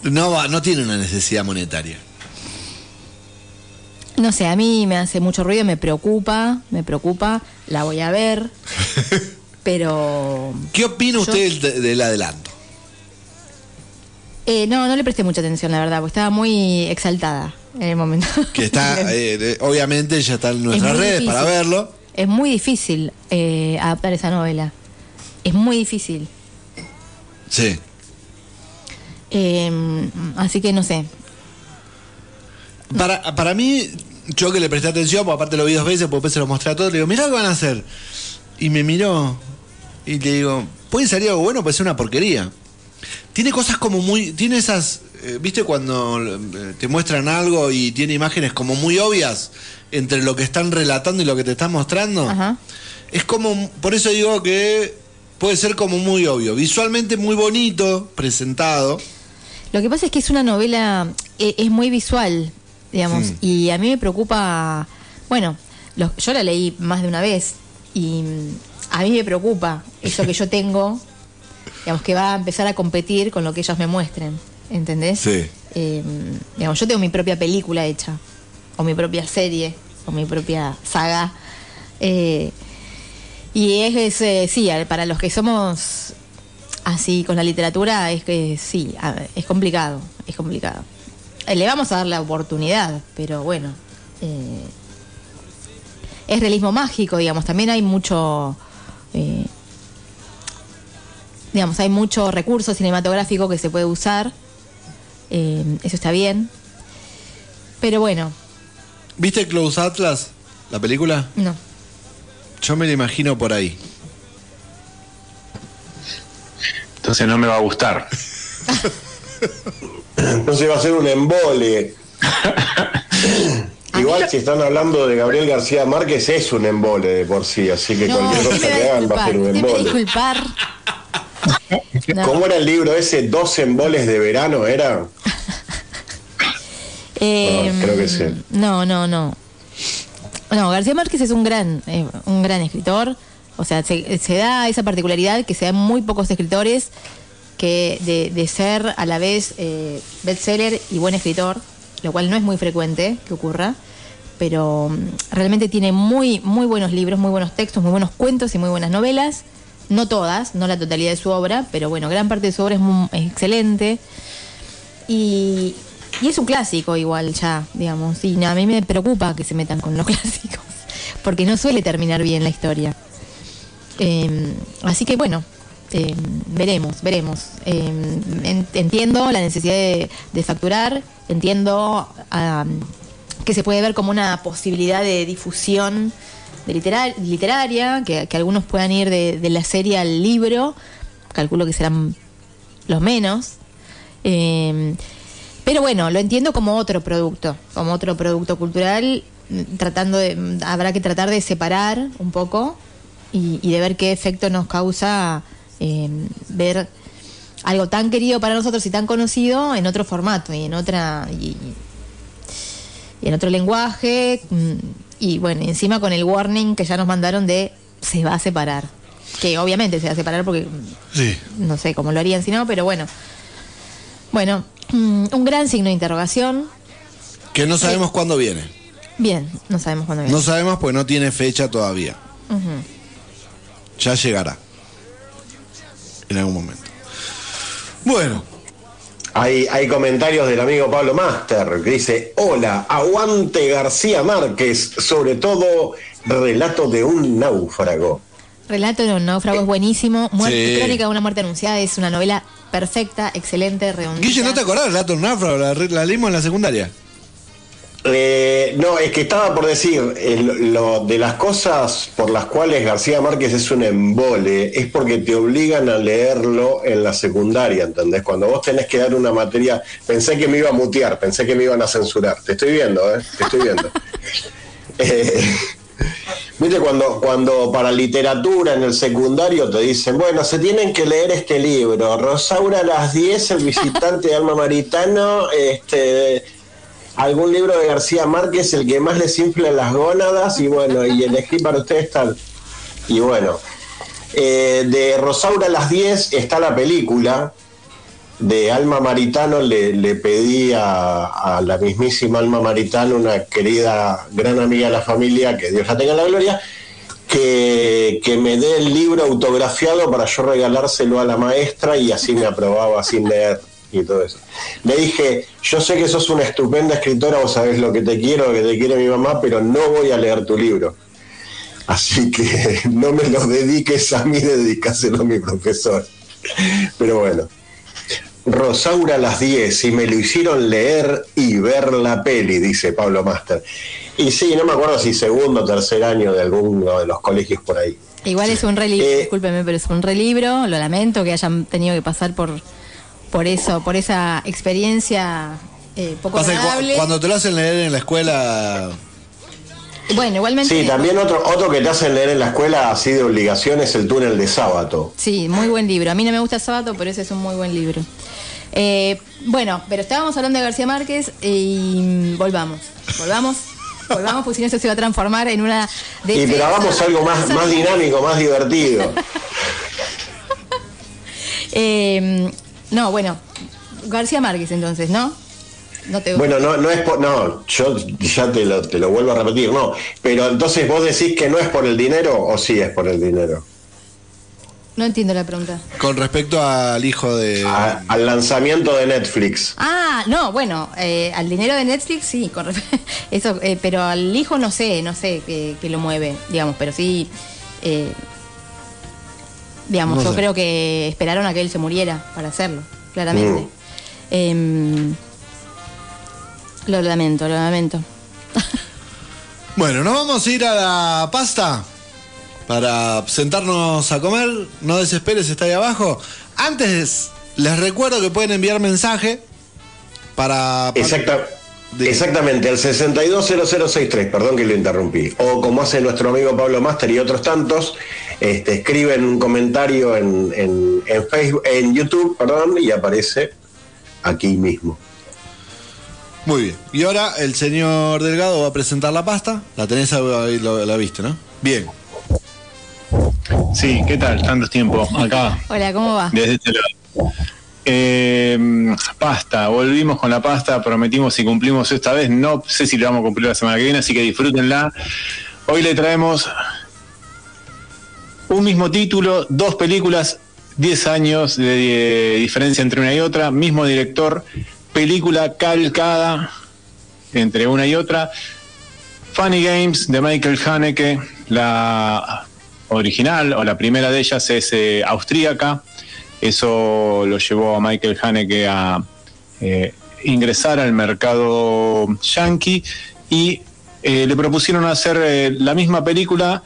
Speaker 2: No, va, no tiene una necesidad monetaria.
Speaker 3: No sé, a mí me hace mucho ruido, me preocupa, me preocupa, la voy a ver, pero
Speaker 2: ¿Qué opina
Speaker 3: Yo-
Speaker 2: usted del, del adelanto?
Speaker 3: eh, no, no le presté mucha atención, la verdad, porque estaba muy exaltada en el momento.
Speaker 2: Que está, eh, obviamente ya está en nuestras redes
Speaker 3: difícil.
Speaker 2: para verlo.
Speaker 3: Es muy difícil eh, adaptar esa novela. Es muy difícil.
Speaker 2: Sí.
Speaker 3: Eh, así que no sé.
Speaker 2: Para, para mí, yo que le presté atención, porque aparte lo vi dos veces, porque después se lo mostré a todos, le digo, mirá lo que van a hacer. Y me miró y le digo, puede salir algo bueno, puede ser una porquería. Tiene cosas como muy. Tiene esas. eh, ¿Viste cuando eh, te muestran algo y tiene imágenes como muy obvias entre lo que están relatando y lo que te están mostrando?
Speaker 3: Ajá.
Speaker 2: Es como. Por eso digo que puede ser como muy obvio. Visualmente muy bonito, presentado.
Speaker 3: Lo que pasa es que es una novela, eh, es muy visual, digamos, y a mí me preocupa, bueno, lo- yo la leí más de una vez y mm, a mí me preocupa eso que yo tengo, digamos, que va a empezar a competir con lo que ellos me muestren, ¿entendés?
Speaker 2: Sí.
Speaker 3: Eh, digamos, yo tengo mi propia película hecha, o mi propia serie, o mi propia saga. eh, y es, es, eh, sí, para los que somos así con la literatura, es que sí, es complicado, es complicado. Eh, Le vamos a dar la oportunidad, pero bueno, eh, es realismo mágico, digamos, también hay mucho, eh, digamos, hay mucho recurso cinematográfico que se puede usar, eh, eso está bien, pero bueno,
Speaker 2: ¿Viste Close Atlas? ¿La película?
Speaker 3: no.
Speaker 2: Yo me la imagino por ahí.
Speaker 4: Entonces no me va a gustar.
Speaker 1: Entonces va a ser un embole. Igual si están hablando de Gabriel García Márquez es un embole de por sí, así que
Speaker 3: No,
Speaker 1: cualquier cosa que hagan va a ser un embole.
Speaker 3: disculpar. No.
Speaker 1: ¿Cómo era el libro ese? ¿Dos emboles de verano era?
Speaker 3: Eh,
Speaker 1: Ah, creo que sí.
Speaker 3: No, no, no. No, García Márquez es un gran, eh, un gran escritor. O sea, se, se da esa particularidad que se da en muy pocos escritores que de, de ser a la vez eh, bestseller y buen escritor, lo cual no es muy frecuente que ocurra, pero mm, realmente tiene muy, muy buenos libros, muy buenos textos, muy buenos cuentos y muy buenas novelas. No todas, no la totalidad de su obra, pero bueno, gran parte de su obra es, muy- es excelente. Y, es un clásico igual ya, digamos. Y a mí me preocupa que se metan con los clásicos, porque no suele terminar bien la historia. Eh, así que bueno, eh, veremos, veremos. En- entiendo la necesidad de, facturar, entiendo que se puede ver como una posibilidad de difusión de literar- literaria, que, que algunos puedan ir de, de la serie al libro, calculo que serán los menos. Eh, pero bueno, lo entiendo como otro producto, como otro producto cultural, tratando de, habrá que tratar de separar un poco y, de ver qué efecto nos causa eh, ver algo tan querido para nosotros y tan conocido en otro formato y en otra y en otro lenguaje mm, y bueno, encima con el warning que ya nos mandaron de se va a separar. Que obviamente se va a separar porque mm,
Speaker 2: Sí.
Speaker 3: no sé cómo lo harían si no, pero bueno. Bueno, mm, un gran signo de interrogación.
Speaker 2: Que no sabemos cuándo viene.
Speaker 3: Bien, no sabemos cuándo viene.
Speaker 2: No sabemos porque no tiene fecha todavía. Ya llegará. En algún momento. Bueno,
Speaker 1: Hay, hay comentarios del amigo Pablo Master que dice, hola, aguante García Márquez, sobre todo relato de un náufrago.
Speaker 3: Relato de un náufrago es buenísimo. Muerte,
Speaker 2: Sí.
Speaker 3: Crónica de una muerte anunciada es una novela perfecta, excelente, redondita.
Speaker 2: Guille, ¿no te acordás del Lato de un náufrago? La, la leímos en la secundaria.
Speaker 1: Eh, no, es que estaba por decir, eh, lo, de las cosas por las cuales García Márquez es un embole, es porque te obligan a leerlo en la secundaria, ¿entendés? Cuando vos tenés que dar una materia, pensé que me iba a mutear, pensé que me iban a censurar, te estoy viendo, ¿eh? Te estoy viendo. Eh, Viste, cuando, cuando para literatura en el secundario te dicen, bueno, se tienen que leer este libro, Rosaura las 10, el visitante de Alma Maritano, este, algún libro de García Márquez, el que más les infla las gónadas, y bueno, y elegí para ustedes tal. Y bueno, eh, de Rosaura las 10 está la película, de Alma Maritano le, pedí a, a la mismísima Alma Maritano, una querida gran amiga de la familia, que Dios la tenga en la gloria, que, que me dé el libro autografiado para yo regalárselo a la maestra y así me aprobaba sin leer y todo eso. Le dije, yo sé que sos una estupenda escritora, vos sabés lo que te quiero, lo que te quiere mi mamá, pero no voy a leer tu libro. Así que no me lo dediques a mí, dedícaselo a mi profesor. Pero bueno. Rosaura a las 10 y me lo hicieron leer y ver la peli, dice Pablo Master. Y sí, no me acuerdo si segundo o tercer año de alguno de los colegios por ahí.
Speaker 3: Igual es un relibro,
Speaker 1: Eh,
Speaker 3: discúlpeme, pero es un relibro. Lo lamento que hayan tenido que pasar por, por eso, por esa experiencia eh, poco
Speaker 2: Pasa cu- cuando te lo hacen leer en la escuela,
Speaker 3: Bueno, igualmente.
Speaker 1: Sí, también otro, otro que te hacen leer en la escuela así de obligación es el túnel de sábado.
Speaker 3: Sí, muy buen libro. A mí no me gusta Sábado, pero ese es un muy buen libro. Eh, bueno, pero estábamos hablando de García Márquez y volvamos. Volvamos. Volvamos, porque si no esto se va a transformar en una.
Speaker 1: Y pero hagamos algo más, más dinámico, más divertido.
Speaker 3: Eh, no, bueno, García Márquez entonces, ¿no? No te
Speaker 1: Bueno, no, no es por, no, yo ya te lo, te lo vuelvo a repetir, no. Pero entonces vos decís que no es por el dinero o sí es por el dinero.
Speaker 3: no entiendo la pregunta.
Speaker 2: con respecto al hijo de.
Speaker 1: A- al lanzamiento de Netflix.
Speaker 3: Ah, no, bueno, eh, al dinero de Netflix sí, con eso, eh, pero al hijo no sé, no sé qué, qué lo mueve, digamos, pero sí, eh, digamos,
Speaker 2: No
Speaker 3: yo
Speaker 2: sé.
Speaker 3: creo que esperaron a que él se muriera para hacerlo, claramente.
Speaker 1: Mm.
Speaker 3: Em, lo lamento, lo lamento.
Speaker 2: Bueno, nos vamos a ir a la pasta para sentarnos a comer. No desesperes, está ahí abajo. Antes, les recuerdo que pueden enviar mensaje para. para-
Speaker 1: Exacta-
Speaker 2: de-
Speaker 1: exactamente, el 620063, perdón que lo interrumpí. O como hace nuestro amigo Pablo Master y otros tantos, este, escriben un comentario en, en, en Facebook, en YouTube, perdón, y aparece aquí mismo.
Speaker 2: Muy bien. Y ahora el señor Delgado va a presentar la pasta. La tenés ahí, lo- la viste, ¿no? Bien.
Speaker 4: Sí, ¿qué tal? Tantos tiempos acá,
Speaker 3: Hola, ¿cómo va?
Speaker 4: desde este lado. Eh, pasta, volvimos con la pasta, prometimos y cumplimos esta vez. No sé si lo vamos a cumplir la semana que viene, así que disfrútenla. Hoy le traemos un mismo título, dos películas, 10 años de, de diferencia entre una y otra, mismo director, película calcada entre una y otra. Funny Games de Michael Haneke, la original o la primera de ellas es eh, austríaca. Eso lo llevó a Michael Haneke a eh, ingresar al mercado yankee y eh, le propusieron hacer eh, la misma película,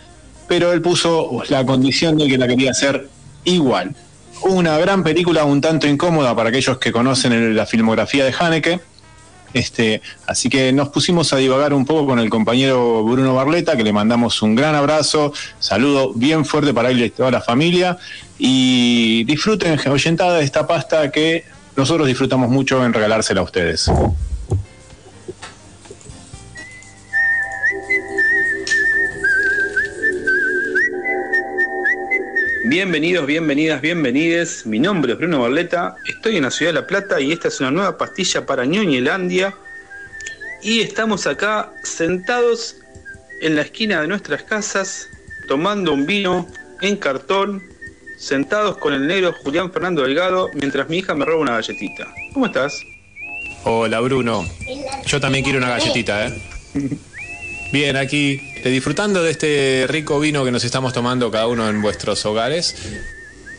Speaker 4: pero él puso la condición de que la quería hacer igual. Una gran película un tanto incómoda para aquellos que conocen la filmografía de Haneke. Este, así que nos pusimos a divagar un poco con el compañero Bruno Barleta, que le mandamos un gran abrazo, saludo bien fuerte para él y toda la familia, y disfruten, oyentada, de esta pasta que nosotros disfrutamos mucho en regalársela a ustedes.
Speaker 6: Bienvenidos, bienvenidas, bienvenides. Mi nombre es Bruno Barleta. Estoy en la ciudad de La Plata y esta es una nueva pastilla para Ñoñelandia. Y estamos acá sentados en la esquina de nuestras casas, tomando un vino en cartón, sentados con el negro Julián Fernando Delgado, mientras mi hija me roba una galletita. ¿Cómo estás?
Speaker 7: Hola Bruno, yo también quiero una galletita, ¿eh? Bien, aquí disfrutando de este rico vino que nos estamos tomando cada uno en vuestros hogares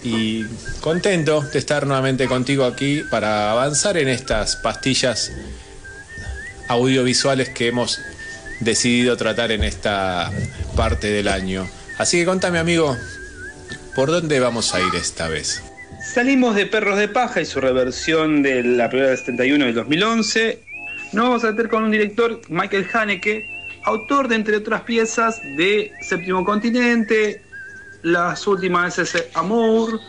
Speaker 7: y contento de estar nuevamente contigo aquí para avanzar en estas pastillas audiovisuales que hemos decidido tratar en esta parte del año. Así que contame amigo, ¿por dónde vamos a ir esta vez?
Speaker 6: Salimos de Perros de Paja y su reversión de la primera del 71 del 2011. Nos vamos a meter con un director, Michael Haneke, autor de, entre otras piezas, de Séptimo Continente, las últimas veces Amour,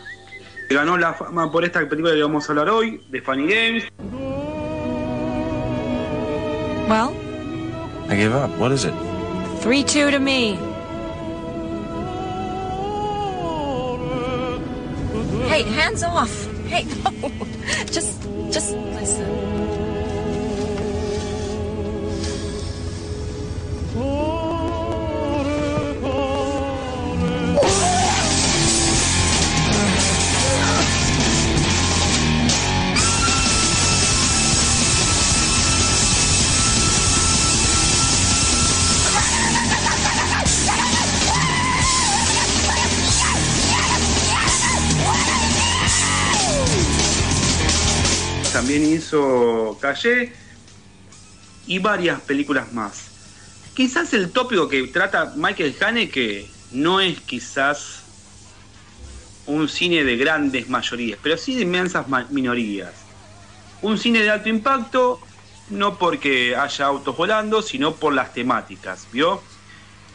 Speaker 6: que ganó la fama por esta película que vamos a hablar hoy, de Funny Games.
Speaker 8: Well,
Speaker 9: I give up. What is it?
Speaker 8: 3 2 to me. Hey, hands off. Hey, no. Just,
Speaker 6: Y varias películas más. Quizás el tópico que trata Michael Haneke no es quizás un cine de grandes mayorías, pero sí de inmensas minorías. Un cine de alto impacto, no porque haya autos volando, sino por las temáticas, ¿vio?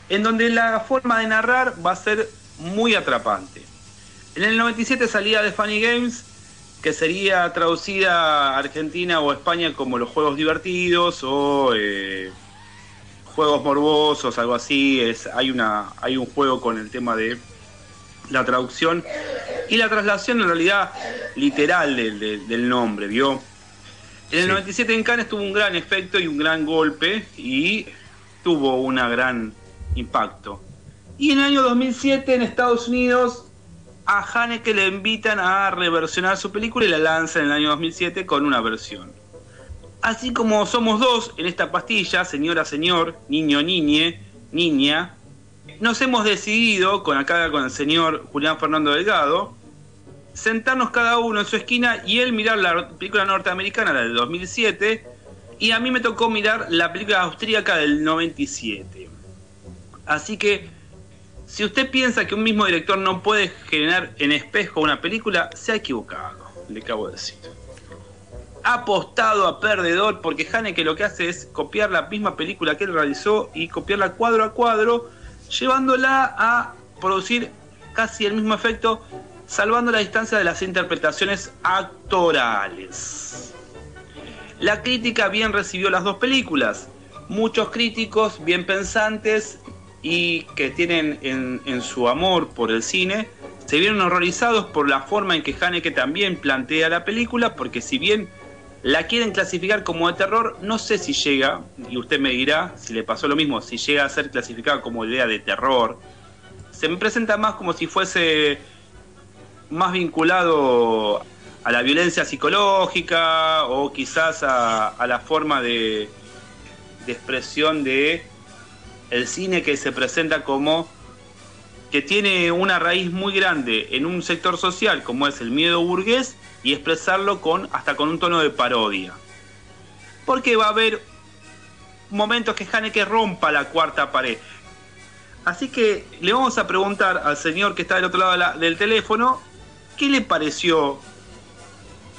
Speaker 6: En donde la forma de narrar va a ser muy atrapante. En el 97 salía de Funny Games, que sería traducida a Argentina o España como los juegos divertidos o eh, juegos morbosos, algo así. Es, hay, una, hay un juego con el tema de la traducción y la traslación en realidad literal del, nombre, ¿vio? En el 97 en Cannes tuvo un gran efecto y un gran golpe y tuvo un gran impacto. Y en el año 2007 en Estados Unidos a Haneke le invitan a reversionar su película y la lanzan en el año 2007 con una versión. Así como somos dos en esta pastilla, señora, señor, niño, niñe, niña, nos hemos decidido, con acá con el señor Julián Fernando Delgado, sentarnos cada uno en su esquina y él mirar la película norteamericana, la del 2007, y a mí me tocó mirar la película austríaca del 97. Así que, si usted piensa que un mismo director no puede generar en espejo una película, se ha equivocado, le acabo de decir. Ha apostado a perdedor porque Haneke lo que hace es copiar la misma película que él realizó y copiarla cuadro a cuadro, llevándola a producir casi el mismo efecto, salvando la distancia de las interpretaciones actorales. La crítica bien recibió las dos películas. Muchos críticos bien pensantes y que tienen en, su amor por el cine se vieron horrorizados por la forma en que Haneke también plantea la película, porque si bien la quieren clasificar como de terror, no sé si llega, y usted me dirá si le pasó lo mismo, si llega a ser clasificada como idea de terror. Se me presenta más como si fuese más vinculado a la violencia psicológica o quizás a, la forma de expresión de el cine que se presenta como que tiene una raíz muy grande en un sector social como es el miedo burgués y expresarlo con hasta con un tono de parodia. Porque va a haber momentos que Haneke rompa la cuarta pared. Así que le vamos a preguntar al señor que está del otro lado de la- del teléfono qué le pareció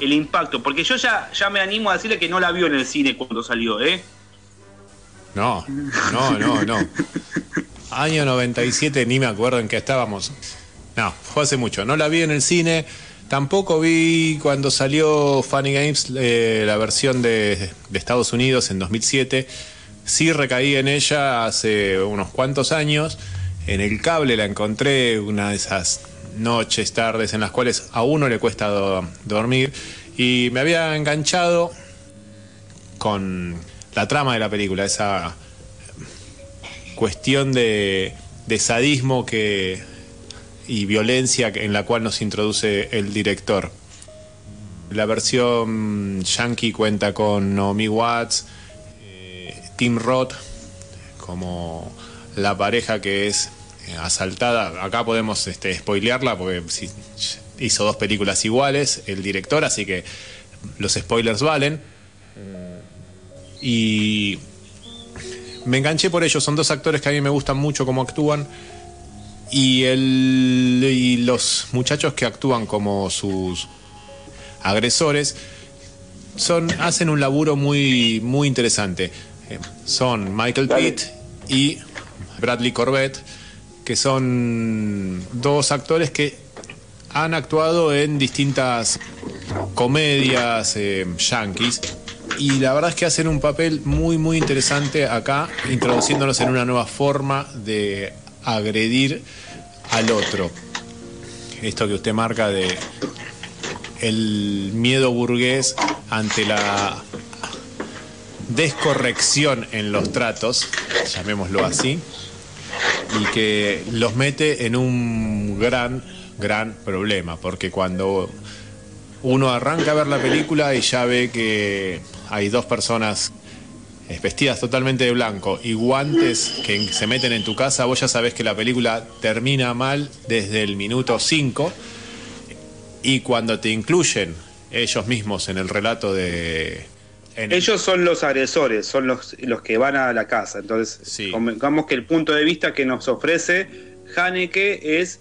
Speaker 6: el impacto. Porque yo ya, ya me animo a decirle que no la vio en el cine cuando salió, ¿eh?
Speaker 4: No, no, no, no. Año 97, ni me acuerdo en qué estábamos. No, fue hace mucho. No la vi en el cine. Tampoco vi cuando salió Funny Games eh, la versión de, Estados Unidos en 2007. Sí recaí en ella hace unos cuantos años. En el cable la encontré una de esas noches, tardes en las cuales a uno le cuesta do- dormir. Y me había enganchado con la trama de la película, esa cuestión de, de sadismo que, y violencia en la cual nos introduce el director. La versión yankee cuenta con Naomi Watts, eh, Tim Roth como la pareja que es eh, asaltada. Acá podemos este, spoilearla porque hizo dos películas iguales el director, así que los spoilers valen. Y me enganché por ellos, son dos actores que a mí me gustan mucho cómo actúan. Y, el, y los muchachos que actúan como sus agresores son, hacen un laburo muy, muy interesante. Eh, son Michael Pitt y Bradley Corbett, que son dos actores que han actuado en distintas comedias eh, yankees y la verdad es que hacen un papel muy muy interesante acá introduciéndonos en una nueva forma de agredir al otro. Esto que usted marca de el miedo burgués ante la descorrección en los tratos llamémoslo así y que los mete en un gran, gran problema, porque cuando uno arranca a ver la película y ya ve que hay dos personas eh, vestidas totalmente de blanco y guantes que se meten en tu casa, vos ya sabés que la película termina mal desde el minuto 5 y cuando te incluyen
Speaker 7: ellos mismos en el relato de...
Speaker 6: Ellos son los agresores, son los, los que van a la casa. Entonces, digamos que el punto de vista que nos ofrece Haneke es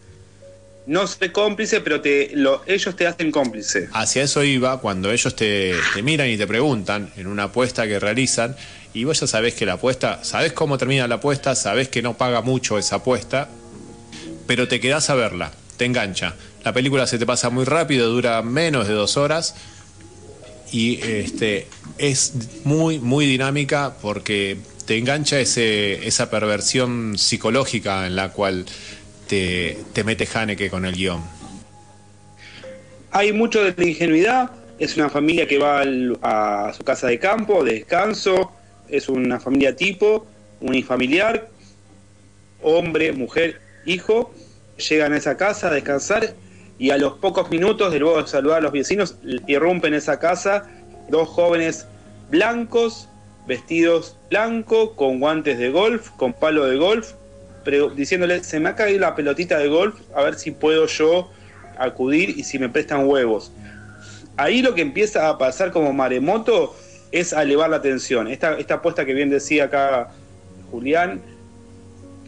Speaker 6: no ser cómplice, pero te, lo- ellos te hacen cómplice.
Speaker 7: Hacia eso iba cuando ellos te, te miran y te preguntan en una apuesta que realizan y vos ya sabés que la apuesta, sabés cómo termina la apuesta, sabés que no paga mucho esa apuesta, pero te quedás a verla, te engancha. La película se te pasa muy rápido, dura menos de dos horas y este es muy muy dinámica porque te engancha ese, esa perversión psicológica en la cual te, te mete Haneke con el guion.
Speaker 6: Hay mucho de la ingenuidad. Es una familia que va a su casa de campo, de descanso. Es una familia tipo, unifamiliar, hombre, mujer, hijo. Llegan a esa casa a descansar y a los pocos minutos de luego de saludar a los vecinos, irrumpen esa casa dos jóvenes blancos, vestidos blanco, con guantes de golf, con palo de golf, diciéndole, se me ha caído la pelotita de golf, a ver si puedo yo acudir y si me prestan huevos. Ahí lo que empieza a pasar como maremoto es a elevar la tensión. Esta, esta apuesta que bien decía acá Julián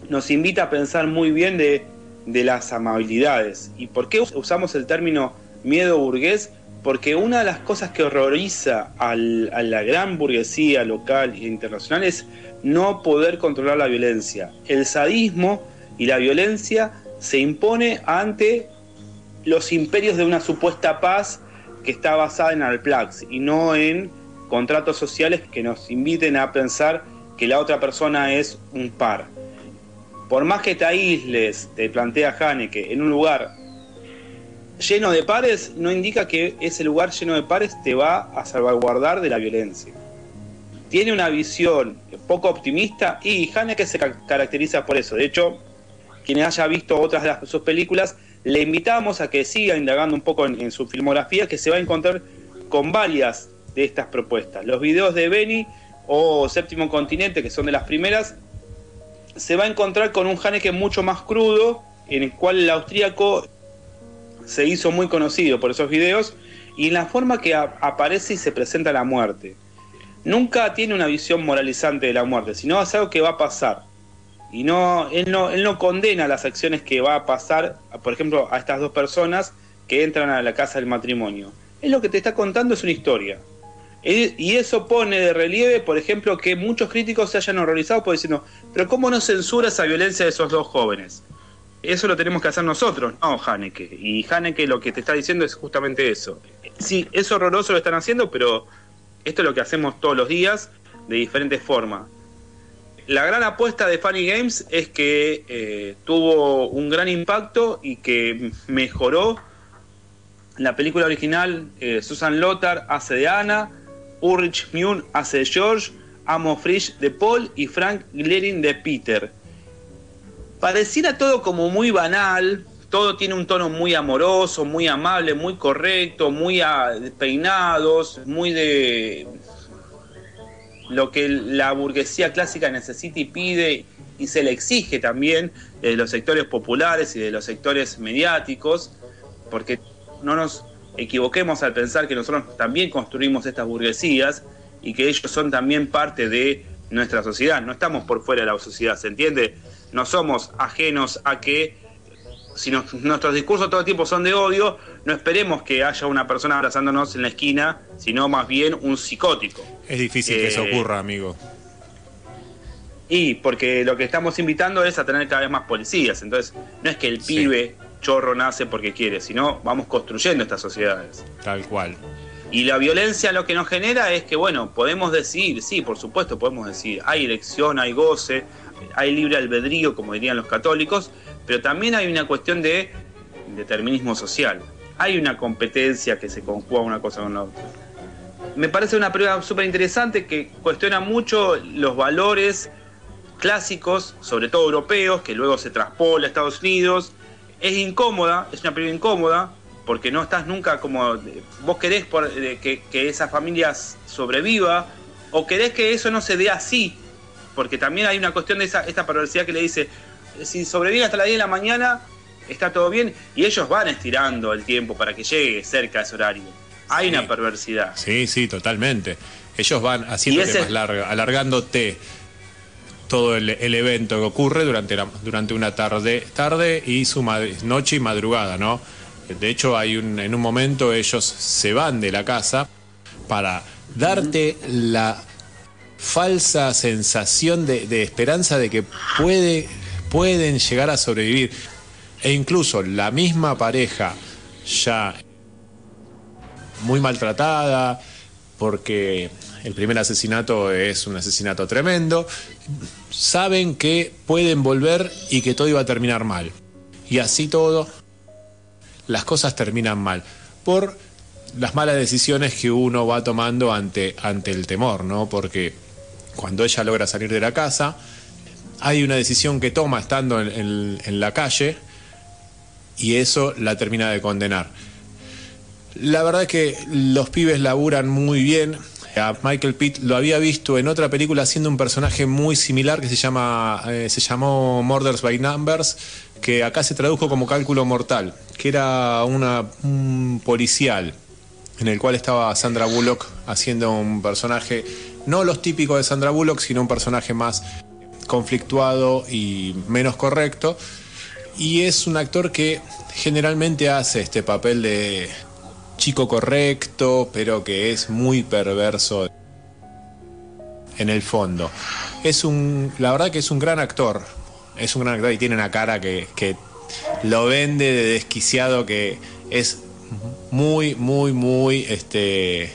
Speaker 6: nos invita a pensar muy bien de, de las amabilidades. ¿Y por qué us- usamos el término miedo burgués? Porque una de las cosas que horroriza al- a la gran burguesía local e internacional es no poder controlar la violencia. El sadismo y la violencia se impone ante los imperios de una supuesta paz que está basada en Alplax y no en contratos sociales que nos inviten a pensar que la otra persona es un par. Por más que te aísles, te plantea Haneke, en un lugar lleno de pares, no indica que ese lugar lleno de pares te va a salvaguardar de la violencia. Tiene una visión poco optimista y Haneke se ca- caracteriza por eso. De hecho, quien haya visto otras de sus películas, le invitamos a que siga indagando un poco en, en su filmografía, que se va a encontrar con varias de estas propuestas. Los videos de Benny o Séptimo Continente, que son de las primeras, se va a encontrar con un Haneke mucho más crudo, en el cual el austríaco se hizo muy conocido por esos videos, y en la forma que aparece y se presenta la muerte. Nunca tiene una visión moralizante de la muerte, sino es algo que va a pasar. Y no él, no, él no condena las acciones que va a pasar, por ejemplo, a estas dos personas que entran a la casa del matrimonio. Es lo que te está contando, es una historia. Y eso pone de relieve, por ejemplo, que muchos críticos se hayan horrorizado por diciendo, pero ¿cómo no censura esa violencia de esos dos jóvenes? Eso lo tenemos que hacer nosotros, no Haneke. Y Haneke lo que te está diciendo es justamente eso. Sí, es horroroso lo están haciendo, pero esto es lo que hacemos todos los días de diferentes formas. La gran apuesta de Funny Games es que eh, tuvo un gran impacto y que mejoró la película original. eh, Susan Lothar hace de Anna, Ulrich Mune hace de George, Amo Frisch de Paul y Frank Glerin de Peter. Pareciera todo como muy banal, todo tiene un tono muy amoroso, muy amable, muy correcto, muy peinados, muy de lo que la burguesía clásica necesita y pide y se le exige también de los sectores populares y de los sectores mediáticos, porque no nos equivoquemos al pensar que nosotros también construimos estas burguesías y que ellos son también parte de nuestra sociedad, no estamos por fuera de la sociedad, ¿se entiende? No somos ajenos a que si nos- nuestros discursos todo el tiempo son de odio, no esperemos que haya una persona abrazándonos en la esquina, sino más bien un psicótico.
Speaker 7: Es difícil que eso
Speaker 6: Eh,
Speaker 7: ocurra, amigo.
Speaker 6: Y porque lo que estamos invitando es a tener cada vez más policías. Entonces, no es que el pibe chorro nace porque quiere, sino vamos construyendo estas sociedades.
Speaker 7: Tal cual.
Speaker 6: Y la violencia lo que nos genera es que, bueno, podemos decir, sí, por supuesto podemos decir, hay elección, hay goce, hay libre albedrío, como dirían los católicos, pero también hay una cuestión de determinismo social. Hay una competencia que se conjuga una cosa con la otra. Me parece una prueba súper interesante que cuestiona mucho los valores clásicos, sobre todo europeos, que luego se traspola a Estados Unidos. Es incómoda, es una película incómoda, porque no estás nunca como. Vos querés que, que esa familia sobreviva, o querés que eso no se dé así, porque también hay una cuestión de esa, esta perversidad que le dice: si sobrevive hasta las 10 de la mañana, está todo bien, y ellos van estirando el tiempo para que llegue cerca a ese horario. Hay una perversidad.
Speaker 4: Sí, sí, totalmente. Ellos van haciéndote
Speaker 6: Y ese-
Speaker 4: más larga, alargándote todo el, el evento que ocurre durante, la- durante una tarde, tarde y su noche y madrugada, ¿no? De hecho, hay un, en un momento ellos se van de la casa para darte la falsa sensación de, esperanza de que puede, pueden llegar a sobrevivir. E incluso la misma pareja ya muy maltratada, porque el primer asesinato es un asesinato tremendo, saben que pueden volver y que todo iba a terminar mal. Y así todo, las cosas terminan mal. Por las malas decisiones que uno va tomando ante, ante el temor, ¿no? Porque cuando ella logra salir de la casa, hay una decisión que toma estando en- la calle y eso la termina de condenar. La verdad es que los pibes laburan muy bien. Michael Pitt lo había visto en otra película haciendo un personaje muy similar que se llama eh, se llamó Murders by Numbers, que acá se tradujo como Cálculo Mortal, que era una, un policial en el cual estaba Sandra Bullock haciendo un personaje no los típicos de Sandra Bullock, sino un personaje más conflictuado y menos correcto. Y es un actor que generalmente hace este papel de chico correcto, pero que es muy perverso en el fondo. Es un, la verdad que es un gran actor. Es un gran actor y tiene una cara que, que lo vende de desquiciado que es muy, muy, muy, este,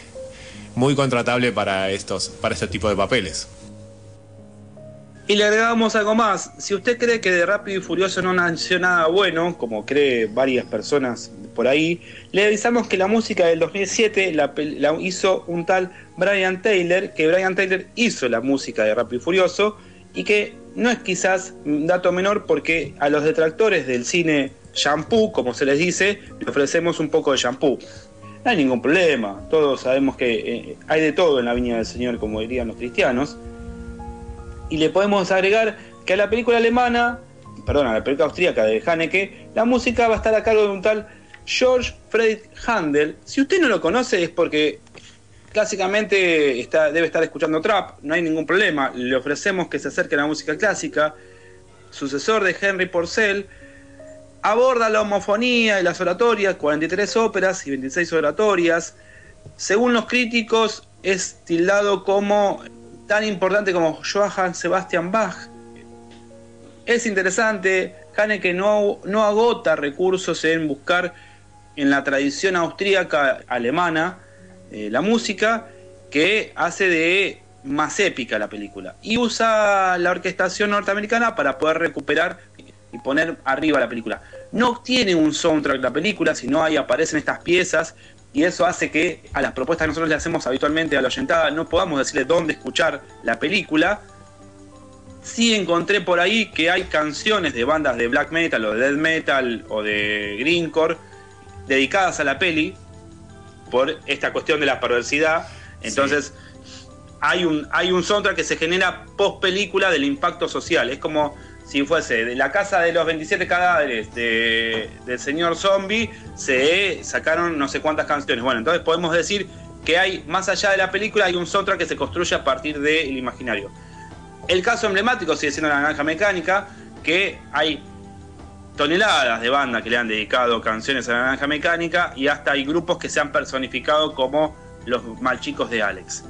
Speaker 4: muy contratable para estos, para este tipo de papeles.
Speaker 6: Y le agregamos algo más. Si usted cree que de Rápido y Furioso no nació nada bueno, como cree varias personas por ahí, le avisamos que la música del 2007 la, la hizo un tal Brian Taylor, que Brian Taylor hizo la música de Rápido y Furioso, y que no es quizás un dato menor porque a los detractores del cine shampoo, como se les dice, le ofrecemos un poco de shampoo. No hay ningún problema, todos sabemos que eh, hay de todo en la viña del Señor, como dirían los cristianos y le podemos agregar que a la película alemana, perdón, a la película austríaca de Haneke, la música va a estar a cargo de un tal George Friedrich Handel. Si usted no lo conoce es porque clásicamente está, debe estar escuchando trap, no hay ningún problema. Le ofrecemos que se acerque a la música clásica. Sucesor de Henry Porcel, aborda la homofonía y las oratorias, 43 óperas y 26 oratorias. Según los críticos, es tildado como tan importante como Johann Sebastian Bach. Es interesante, Haneke no, no agota recursos en buscar en la tradición austríaca alemana eh, la música que hace de más épica la película. Y usa la orquestación norteamericana para poder recuperar y poner arriba la película. No tiene un soundtrack la película, sino ahí aparecen estas piezas y eso hace que a las propuestas que nosotros le hacemos habitualmente a la oyentada no podamos decirle dónde escuchar la película. Sí encontré por ahí que hay canciones de bandas de black metal o de death metal o de greencore dedicadas a la peli por esta cuestión de la perversidad. Entonces hay, un, hay un soundtrack que se genera post película del impacto social. Es como si fuese de la casa de los 27 cadáveres de, del señor zombie, se sacaron no sé cuántas canciones. Bueno, entonces podemos decir que hay, más allá de la película, hay un soundtrack que se construye a partir del imaginario. El caso emblemático sigue siendo la naranja mecánica, que hay toneladas de bandas que le han dedicado canciones a la naranja mecánica y hasta hay grupos que se han personificado como los malchicos de Alex.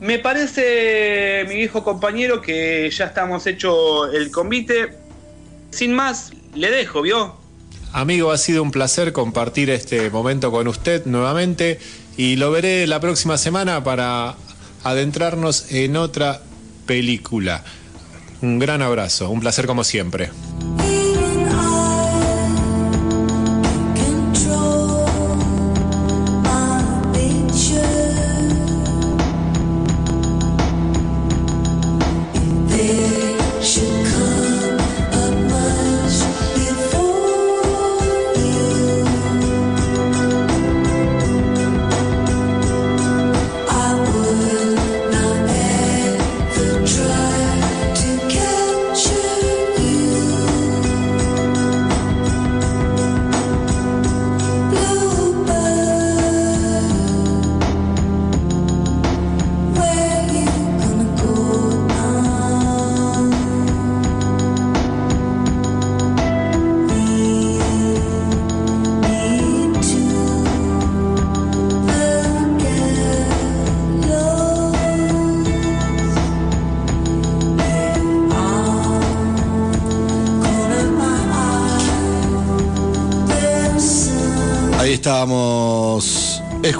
Speaker 6: Me parece, mi viejo compañero, que ya estamos hecho el convite. Sin más, le dejo, ¿vio?
Speaker 4: Amigo, ha sido un placer compartir este momento con usted nuevamente y lo veré la próxima semana para adentrarnos en otra película. Un gran abrazo, un placer como siempre.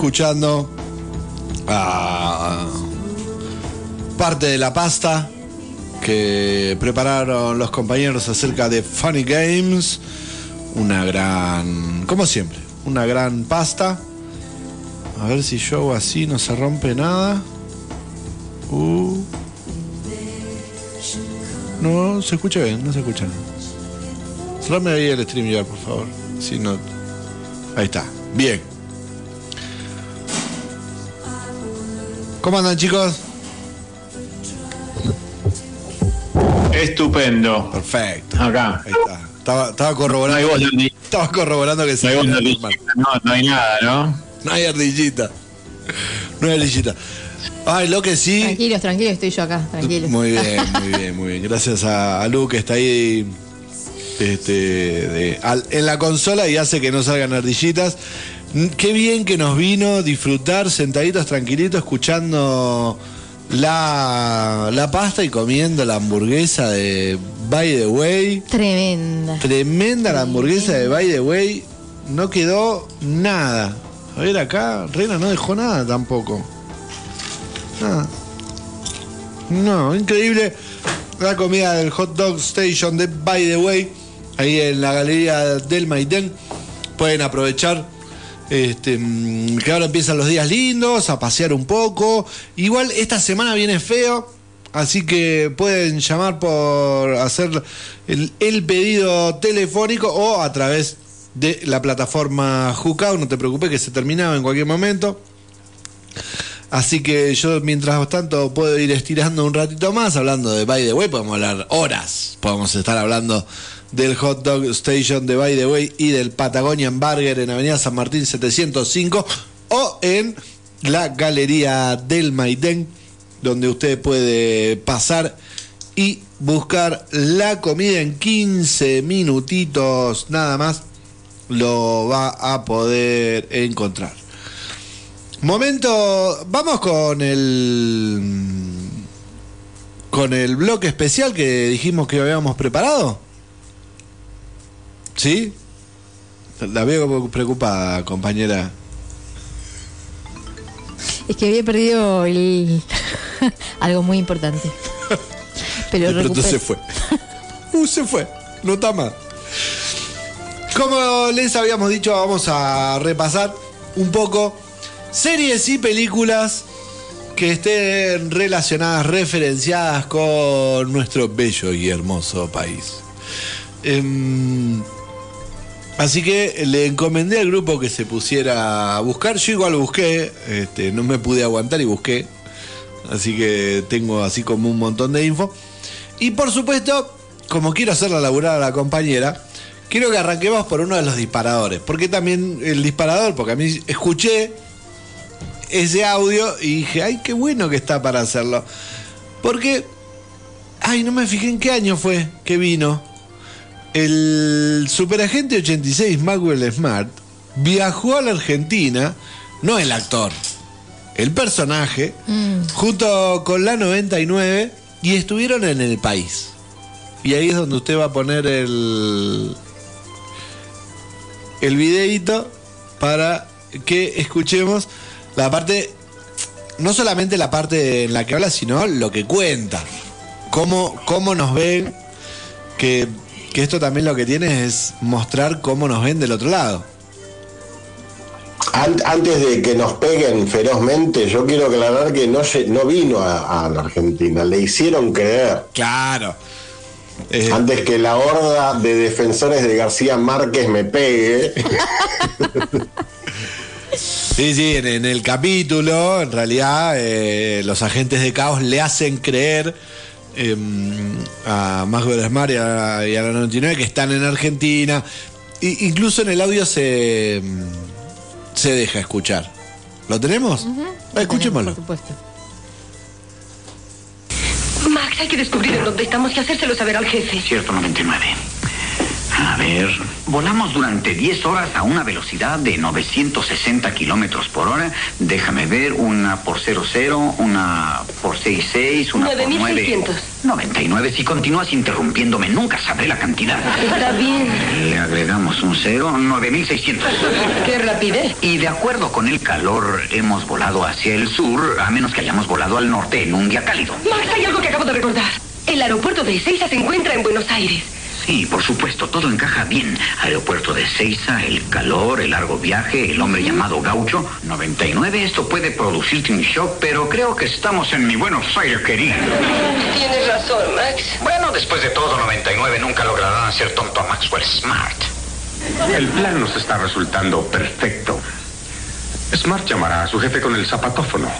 Speaker 2: Escuchando parte de la pasta que prepararon los compañeros acerca de Funny Games. Una gran, como siempre, una gran pasta. A ver si yo así no se rompe nada. Uh. No, se escucha bien, no se escucha nada. Cerrame ahí el stream ya, por favor. Si no. Ahí está. Bien. ¿Cómo andan chicos?
Speaker 4: Estupendo.
Speaker 2: Perfecto.
Speaker 4: Acá.
Speaker 2: Ahí está. Estaba, estaba corroborando.
Speaker 4: No hay.
Speaker 2: Estaba corroborando que
Speaker 4: No
Speaker 2: se
Speaker 4: no, no hay nada, ¿no?
Speaker 2: No hay ardillita. No hay ardillita. Ay, lo que sí.
Speaker 3: Tranquilos, tranquilos, estoy yo acá, tranquilos.
Speaker 2: Muy bien, muy bien, muy bien. Gracias a, a Lu que está ahí este, de- al- en la consola y hace que no salgan ardillitas. Qué bien que nos vino disfrutar sentaditos tranquilitos escuchando la, la pasta y comiendo la hamburguesa de By the Way.
Speaker 3: Tremenda.
Speaker 2: Tremenda la hamburguesa de By the Way. No quedó nada. A ver acá, Reina no dejó nada tampoco. Nada. No, increíble. La comida del Hot Dog Station de By the Way. Ahí en la galería del Maitén. Pueden aprovechar. Este, mm, que ahora empiezan los días lindos, a pasear un poco. Igual esta semana viene feo. Así que pueden llamar por hacer el, pedido telefónico o a través de la plataforma Hookout. No te preocupes que se terminaba en cualquier momento. Así que yo mientras tanto puedo ir estirando un ratito más hablando de By the Way, podemos hablar horas. Podemos estar hablando del Hot Dog Station de By the Way y del Patagonian Burger en Avenida San Martín 705 o en la Galería del Maitén, donde usted puede pasar y buscar la comida en 15 minutitos nada más lo va a poder encontrar. Momento, vamos con el con el bloque especial que dijimos que habíamos preparado. ¿Sí? La veo preocupada, compañera.
Speaker 3: Es que había perdido el... algo muy importante. Pero
Speaker 2: pronto
Speaker 3: recuperé.
Speaker 2: se fue. Uh, se fue. No está mal. Como les habíamos dicho, vamos a repasar un poco series y películas que estén relacionadas, referenciadas con nuestro bello y hermoso país. Em, así que le encomendé al grupo que se pusiera a buscar. Yo igual busqué, este, no me pude aguantar y busqué. Así que tengo así como un montón de info. Y por supuesto, como quiero hacerla laburar a la compañera, quiero que arranquemos por uno de los disparadores. Porque también el disparador, porque a mí escuché ese audio y dije, ay, qué bueno que está para hacerlo. Porque, ay, no me fijé en qué año fue que vino. El superagente 86 Maxwell Smart viajó a la Argentina, no el actor, el personaje, junto con la 99 y estuvieron en el país. Y ahí es donde usted va a poner el el videito para que escuchemos la parte no solamente la parte en la que habla, sino lo que cuenta. Cómo, cómo nos ven, que, que esto también lo que tiene es mostrar cómo nos ven del otro lado.
Speaker 1: An- Antes de que nos peguen ferozmente, yo quiero aclarar que no, no vino a, a la Argentina, le hicieron creer.
Speaker 2: Claro. Eh,
Speaker 1: Antes que la horda de defensores de García Márquez me pegue.
Speaker 2: Sí, sí, en, en el capítulo, en realidad, eh, los agentes de caos le hacen creer eh, a Maxwell Smart y a, y a la 99 que están en Argentina. I- incluso en el audio se, se deja escuchar. ¿Lo tenemos? Ah, escuchémoslo.
Speaker 3: Por supuesto.
Speaker 10: Max, hay que descubrir en dónde estamos y hacérselo saber al jefe.
Speaker 11: Cierto 99. Ah,
Speaker 10: ver, volamos durante 10 horas a una velocidad de 960 kilómetros por hora. Déjame ver, una por 00, una por 66, una por 9.
Speaker 11: 9600.
Speaker 10: 99. Si continúas interrumpiéndome, nunca sabré la cantidad.
Speaker 11: Está bien.
Speaker 10: Le agregamos un 0, 9600.
Speaker 11: Qué rapidez.
Speaker 10: Y de acuerdo con el calor, hemos volado hacia el sur, a menos que hayamos volado al norte en un día cálido.
Speaker 11: Max, hay algo que acabo de recordar. El aeropuerto de Ezeiza se encuentra en Buenos Aires.
Speaker 10: Sí, por supuesto, todo encaja bien. Aeropuerto de Ceiza, el calor, el largo viaje, el hombre llamado Gaucho. 99, esto puede producirte un shock, pero creo que estamos en mi Buenos Aires, querido.
Speaker 11: Tienes razón, Max.
Speaker 10: Bueno, después de todo, 99 nunca lograrán hacer tonto a Maxwell Smart.
Speaker 12: El plan nos está resultando perfecto. Smart llamará a su jefe con el zapatófono.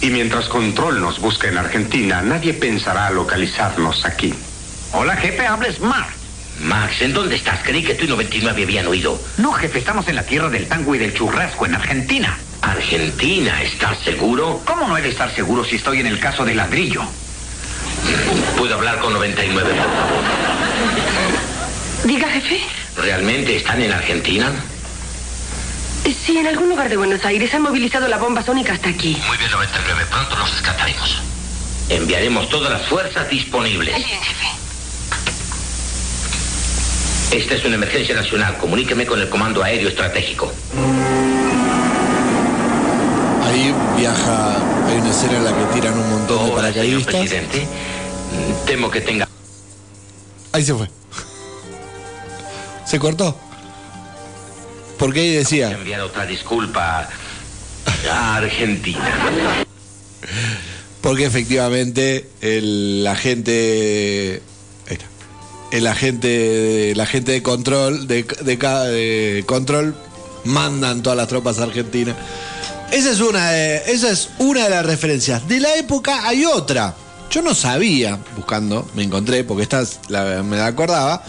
Speaker 12: Y mientras Control nos busca en Argentina, nadie pensará localizarnos aquí.
Speaker 10: Hola, jefe, habla Smart.
Speaker 13: Max, ¿en dónde estás? Creí que tú y 99 habían oído.
Speaker 10: No, jefe, estamos en la tierra del tango y del churrasco, en Argentina.
Speaker 13: Argentina, ¿estás seguro?
Speaker 10: ¿Cómo no he de estar seguro si estoy en el caso del ladrillo?
Speaker 13: ¿Puedo hablar con 99, por favor?
Speaker 11: Diga, jefe.
Speaker 13: ¿Realmente están en Argentina?
Speaker 11: Sí, en algún lugar de Buenos Aires han movilizado la bomba sónica hasta aquí.
Speaker 13: Muy bien, 99, pronto los rescataremos. Enviaremos todas las fuerzas disponibles. Esta es una emergencia nacional. Comuníqueme con el Comando Aéreo Estratégico.
Speaker 2: Ahí viaja, hay una escena en la que tiran un montón de
Speaker 13: Señor
Speaker 2: paracaidistas.
Speaker 13: presidente, mm, temo que tenga...
Speaker 2: Ahí se fue. Se cortó. Porque ahí decía,
Speaker 13: enviar otra disculpa a Argentina.
Speaker 2: porque efectivamente el agente. El agente el agente de control de, de ca- de control mandan todas las tropas argentinas. Esa es una de, esa es una de las referencias. De la época hay otra. Yo no sabía, buscando, me encontré, porque esta la- me la acordaba.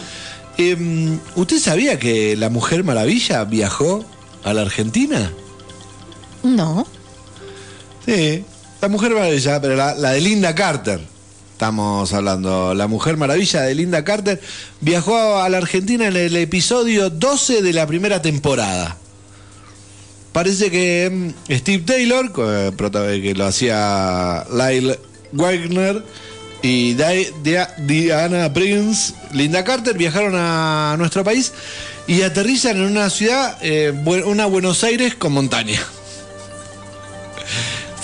Speaker 2: Em, ¿Usted sabía que la Mujer Maravilla viajó a la Argentina?
Speaker 3: No.
Speaker 2: Sí, la Mujer Maravilla, pero la, la de Linda Carter. Estamos hablando. La Mujer Maravilla de Linda Carter viajó a la Argentina en el episodio 12 de la primera temporada. Parece que mm, Steve Taylor, eh, prota- que lo hacía Lyle Wagner, y Di- Dia- Diana Prince, Linda Carter, viajaron a nuestro país y aterrizan en una ciudad, eh, una Buenos Aires con montaña.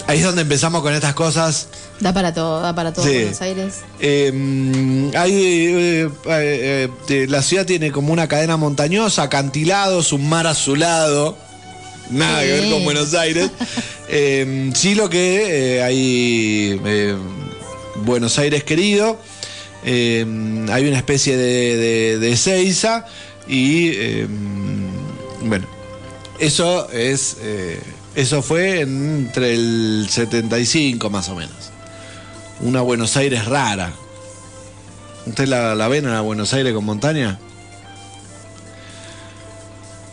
Speaker 2: Ahí es donde empezamos con estas cosas.
Speaker 3: Da para todo, da para todo
Speaker 2: Sí.
Speaker 3: Buenos Aires.
Speaker 2: Eh, hay, eh, eh, eh, la ciudad tiene como una cadena montañosa, acantilados, un mar azulado. Nada que ver con. Buenos Aires. Eh, sí, lo que hay Buenos Aires querido. eh, hay una especie de, de, de Seiza. Y eh, bueno, eso es. eh, eso fue entre el 75 más o menos. Una Buenos Aires rara. ¿Usted la, la ven a Buenos Aires con montaña?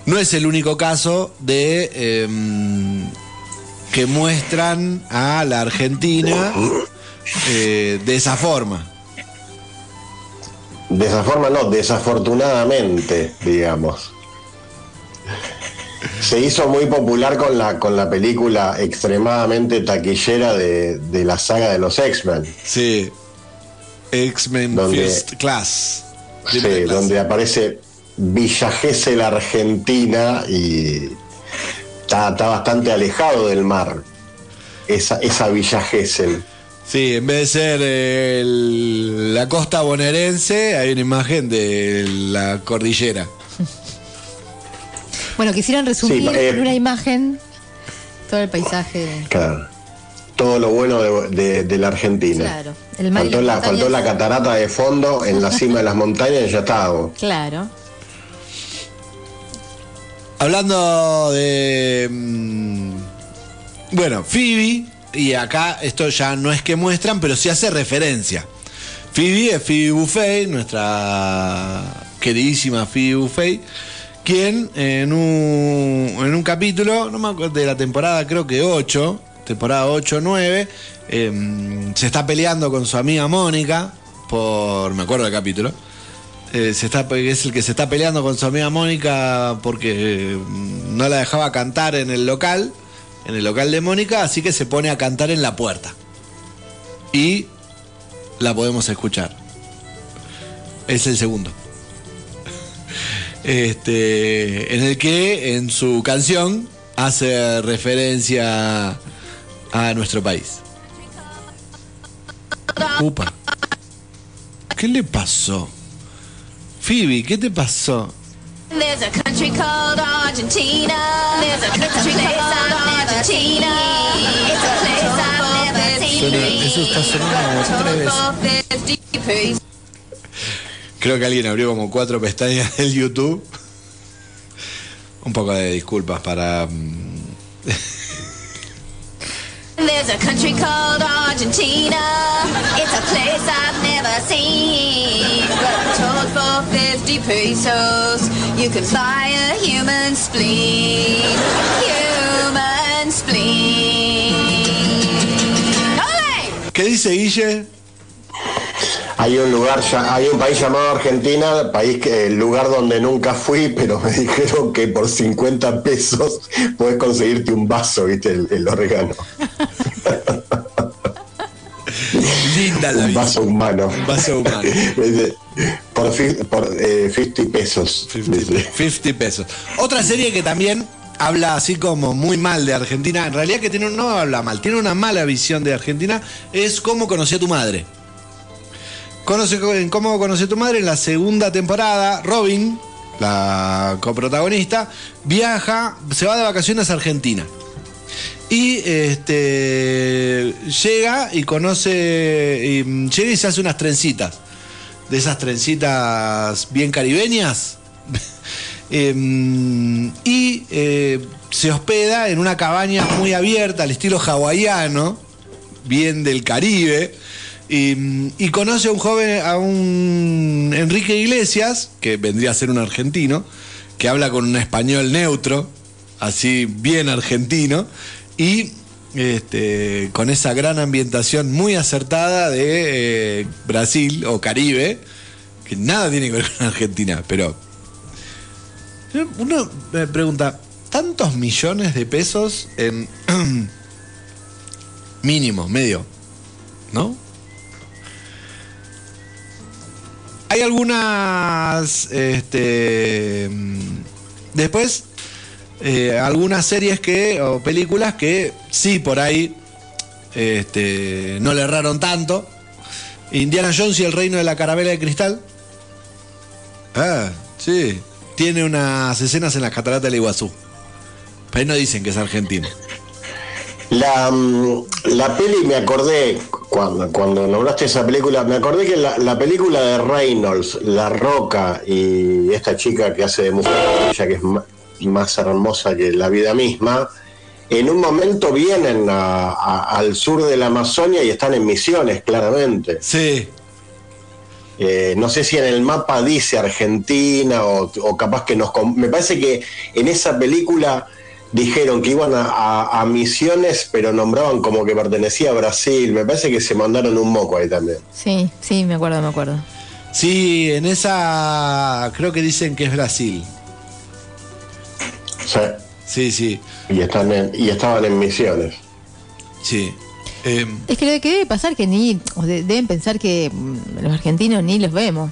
Speaker 2: No es el único caso de em, que muestran a la Argentina eh, de esa forma.
Speaker 1: De esa forma no, desafortunadamente, digamos. Se hizo muy popular con la, con la película extremadamente taquillera de, de la saga de los X-Men.
Speaker 2: Sí. X-Men First Class.
Speaker 1: Sí, donde aparece Villa Gesell Argentina y está, está bastante alejado del mar. Esa, esa Villa Gesell.
Speaker 2: Sí, en vez de ser eh, el- la costa bonaerense, hay una imagen de la cordillera.
Speaker 3: Bueno, quisieron resumir
Speaker 1: Sí, eh,
Speaker 3: en una imagen todo el paisaje.
Speaker 1: Claro. Todo lo bueno de, de- de la Argentina.
Speaker 3: Claro. El mar
Speaker 1: Faltó la, faltó la catarata de fondo en la cima de las montañas y ya estábamos.
Speaker 3: Claro.
Speaker 2: Hablando de. mm, Bueno, Phoebe, y acá esto ya no es que muestran, pero sí hace referencia. Phoebe es Phoebe Buffet, nuestra queridísima Phoebe Buffet, quien en un, en un capítulo, no me acuerdo de la temporada, creo que 8, temporada 8 o 9, em, se está peleando con su amiga Mónica, por. me acuerdo del capítulo. eh, se está, es el que se está peleando con su amiga Mónica porque eh, no la dejaba cantar en el local, en el local de Mónica, así que se pone a cantar en la puerta. Y la podemos escuchar. Es el segundo. Este, en el que en su canción hace referencia a nuestro país. Upa. ¿Qué le pasó? Phoebe, ¿qué te pasó?
Speaker 14: There's a country called Argentina. There's a country called Argentina. It's a place I've never
Speaker 2: Suena-
Speaker 14: seen.
Speaker 2: eso está sonando como tres veces. Creo que alguien abrió como cuatro pestañas del YouTube. Un poco de disculpas para. mm,
Speaker 14: There's a country called Argentina. It's a place I've never seen. But told for 50 pesos, you can buy a human spleen. Human spleen. ¡Ole!
Speaker 2: ¿Qué dice Guille?
Speaker 1: Hay un lugar, hay un país llamado Argentina, país que, el lugar donde nunca fui, pero me dijeron que por 50 pesos puedes conseguirte un vaso, viste, el, el orégano.
Speaker 2: Linda la
Speaker 1: Un vaso humano.
Speaker 2: Un vaso humano.
Speaker 1: Por, por eh, 50 pesos. dice.
Speaker 2: 50 pesos. Otra serie que también habla así como muy mal de Argentina, en realidad que tiene, no habla mal, tiene una mala visión de Argentina, es Cómo conocí a tu madre. Conoce, en Cómo conocí a tu madre, en la segunda temporada, Robin, la coprotagonista, viaja, se va de vacaciones a Argentina. Y este llega y conoce, y, mm, llega y se hace unas trencitas. De esas trencitas bien caribeñas. Em, y eh, se hospeda en una cabaña muy abierta, al estilo hawaiano, bien del Caribe. Y, conoce a un joven, a un Enrique Iglesias, que vendría a ser un argentino, que habla con un español neutro, así bien argentino, y este, con esa gran ambientación muy acertada de eh, Brasil o Caribe, que nada tiene que ver con Argentina, pero uno me pregunta, ¿tantos millones de pesos en mínimo, medio? ¿No? Hay algunas, este, después, eh, algunas series que, o películas que sí, por ahí, este, no le erraron tanto. Indiana Jones y el reino de la carabela de cristal. Ah, sí. Tiene unas escenas en las cataratas del Iguazú. Pero no dicen que es argentino.
Speaker 1: La, mm, la peli, me acordé, cuando, cuando nombraste esa película, me acordé que la, la película de Reynolds, La Roca y esta chica que hace de mujer, ella que es más hermosa que la vida misma, en un momento vienen a- a- al sur de la Amazonia y están en misiones, claramente.
Speaker 2: Sí.
Speaker 1: Eh, no sé si en el mapa dice Argentina o, o capaz que nos... Me parece que en esa película dijeron que iban a, a- a misiones, pero nombraban como que pertenecía a Brasil. Me parece que se mandaron un moco ahí también.
Speaker 3: Sí, sí, me acuerdo, me acuerdo.
Speaker 2: Sí, en esa creo que dicen que es Brasil.
Speaker 1: Sí.
Speaker 2: Sí, sí.
Speaker 1: Y, están en- y estaban en misiones.
Speaker 2: Sí. Eh,
Speaker 3: Es que lo que debe pasar que ni, o de- deben pensar que mm, los argentinos ni los vemos.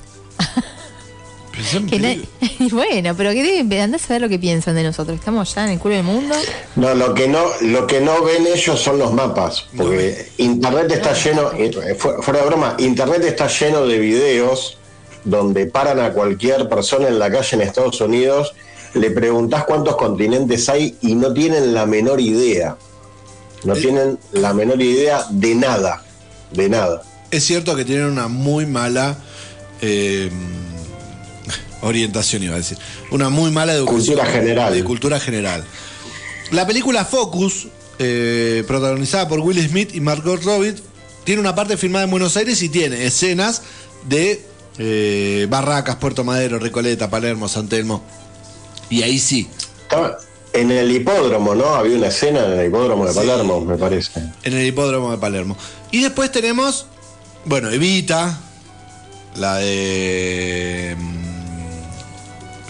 Speaker 3: Que bueno, pero que deben, andás a saber lo que piensan de nosotros. Estamos ya en el culo del mundo.
Speaker 1: No, lo que no, lo que no ven ellos son los mapas, porque internet está lleno, eh, fu- fuera de broma, internet está lleno de videos donde paran a cualquier persona en la calle en Estados Unidos, le preguntás cuántos continentes hay y no tienen la menor idea. No tienen la menor idea de nada, de nada.
Speaker 2: es cierto que tienen una muy mala eh, orientación, iba a decir. Una muy mala educación.
Speaker 1: Cultura general.
Speaker 2: De cultura general. La película Focus, eh, protagonizada por Will Smith y Margot Robbie, tiene una parte filmada en Buenos Aires y tiene escenas de eh, Barracas, Puerto Madero, Recoleta, Palermo, San Telmo. Y ahí sí.
Speaker 1: Estaba en el hipódromo, ¿no? Había una escena en el hipódromo de Palermo, me parece.
Speaker 2: En el hipódromo de Palermo. Y después tenemos, bueno, Evita, la de mm,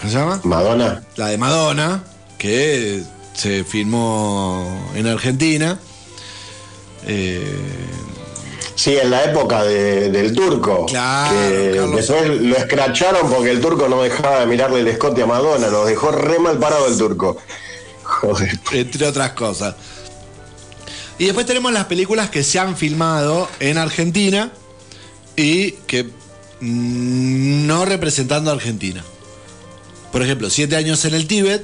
Speaker 2: ¿Cómo se llama?
Speaker 1: Madonna.
Speaker 2: La de Madonna, que se filmó en Argentina. Eh,
Speaker 1: Sí, en la época de- del turco.
Speaker 2: Claro,
Speaker 1: que después lo escracharon porque el turco no dejaba de mirarle el escote a Madonna. Nos dejó re mal parado el turco. Joder.
Speaker 2: entre otras cosas. Y después tenemos las películas que se han filmado en Argentina y que mm, no representando a Argentina. Por ejemplo, Siete años en el Tíbet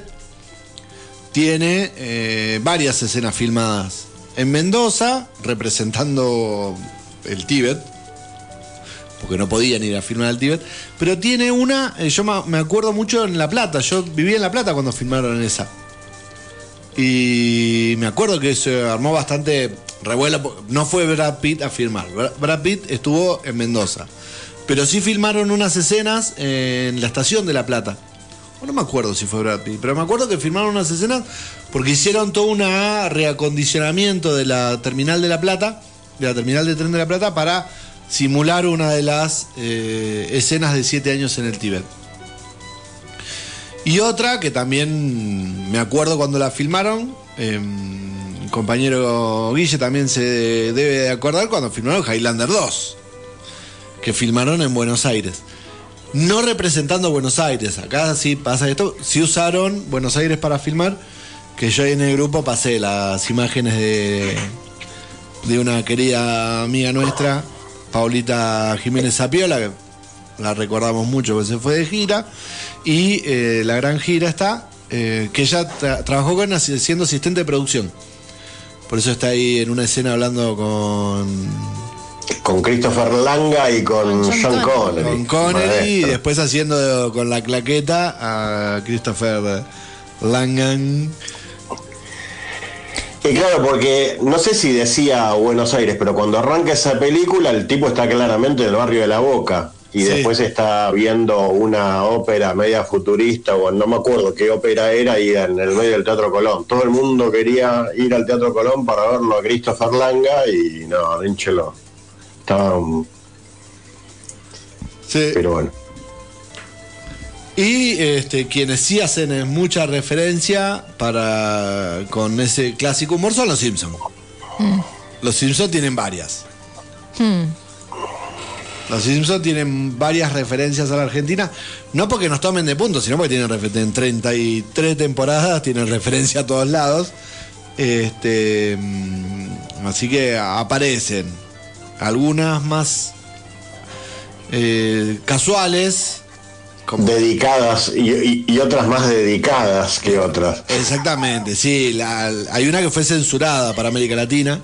Speaker 2: tiene eh, varias escenas filmadas en Mendoza, representando el Tíbet, porque no podían ir a filmar al Tíbet, pero tiene una, eh, yo me acuerdo mucho en La Plata, yo viví en La Plata cuando filmaron esa. Y me acuerdo que se armó bastante revuelo. No fue Brad Pitt a filmar. Bra- Brad Pitt estuvo en Mendoza. Pero sí filmaron unas escenas en la estación de La Plata. No me acuerdo si fue Brad Pitt, pero me acuerdo que filmaron unas escenas porque hicieron todo un reacondicionamiento de la terminal de La Plata, de la terminal de tren de La Plata, para simular una de las eh, escenas de siete años en el Tíbet. Y otra que también me acuerdo cuando la filmaron, eh, compañero Guille también se debe de acordar cuando filmaron Highlander 2, que filmaron en Buenos Aires. No representando Buenos Aires, acá sí pasa esto, sí usaron Buenos Aires para filmar, que yo ahí en el grupo pasé las imágenes de, de una querida amiga nuestra, Paulita Jiménez Zapiola, que la recordamos mucho porque se fue de gira, y eh, la gran gira está, eh, que ella tra- trabajó con siendo asistente de producción. Por eso está ahí en una escena hablando con
Speaker 1: Con Christopher Langa y con John Connery.
Speaker 2: con Connery y después haciendo con la claqueta a Christopher Langan.
Speaker 1: Y claro, porque no sé si decía Buenos Aires, pero cuando arranca esa película, el tipo está claramente en el barrio de la Boca. Y
Speaker 2: Sí.
Speaker 1: después está viendo una ópera media futurista, o no me acuerdo qué ópera era, y en el medio del Teatro Colón. Todo el mundo quería ir al Teatro Colón para verlo a Christopher Langa, y no, Rinchelo. Estaba. um, Pero bueno.
Speaker 2: Y este, quienes sí hacen eh, mucha referencia para con ese clásico humor son los Simpsons. Los Simpsons tienen varias.
Speaker 3: Hmm.
Speaker 2: Los Simpsons tienen varias referencias a la Argentina, no porque nos tomen de punto, sino porque tienen refer- en 33 temporadas, tienen referencia a todos lados. Este, mm, así que aparecen algunas más eh, casuales.
Speaker 1: Dedicadas y, y- y otras más dedicadas que otras.
Speaker 2: Exactamente, sí. la- hay una que fue censurada para América Latina,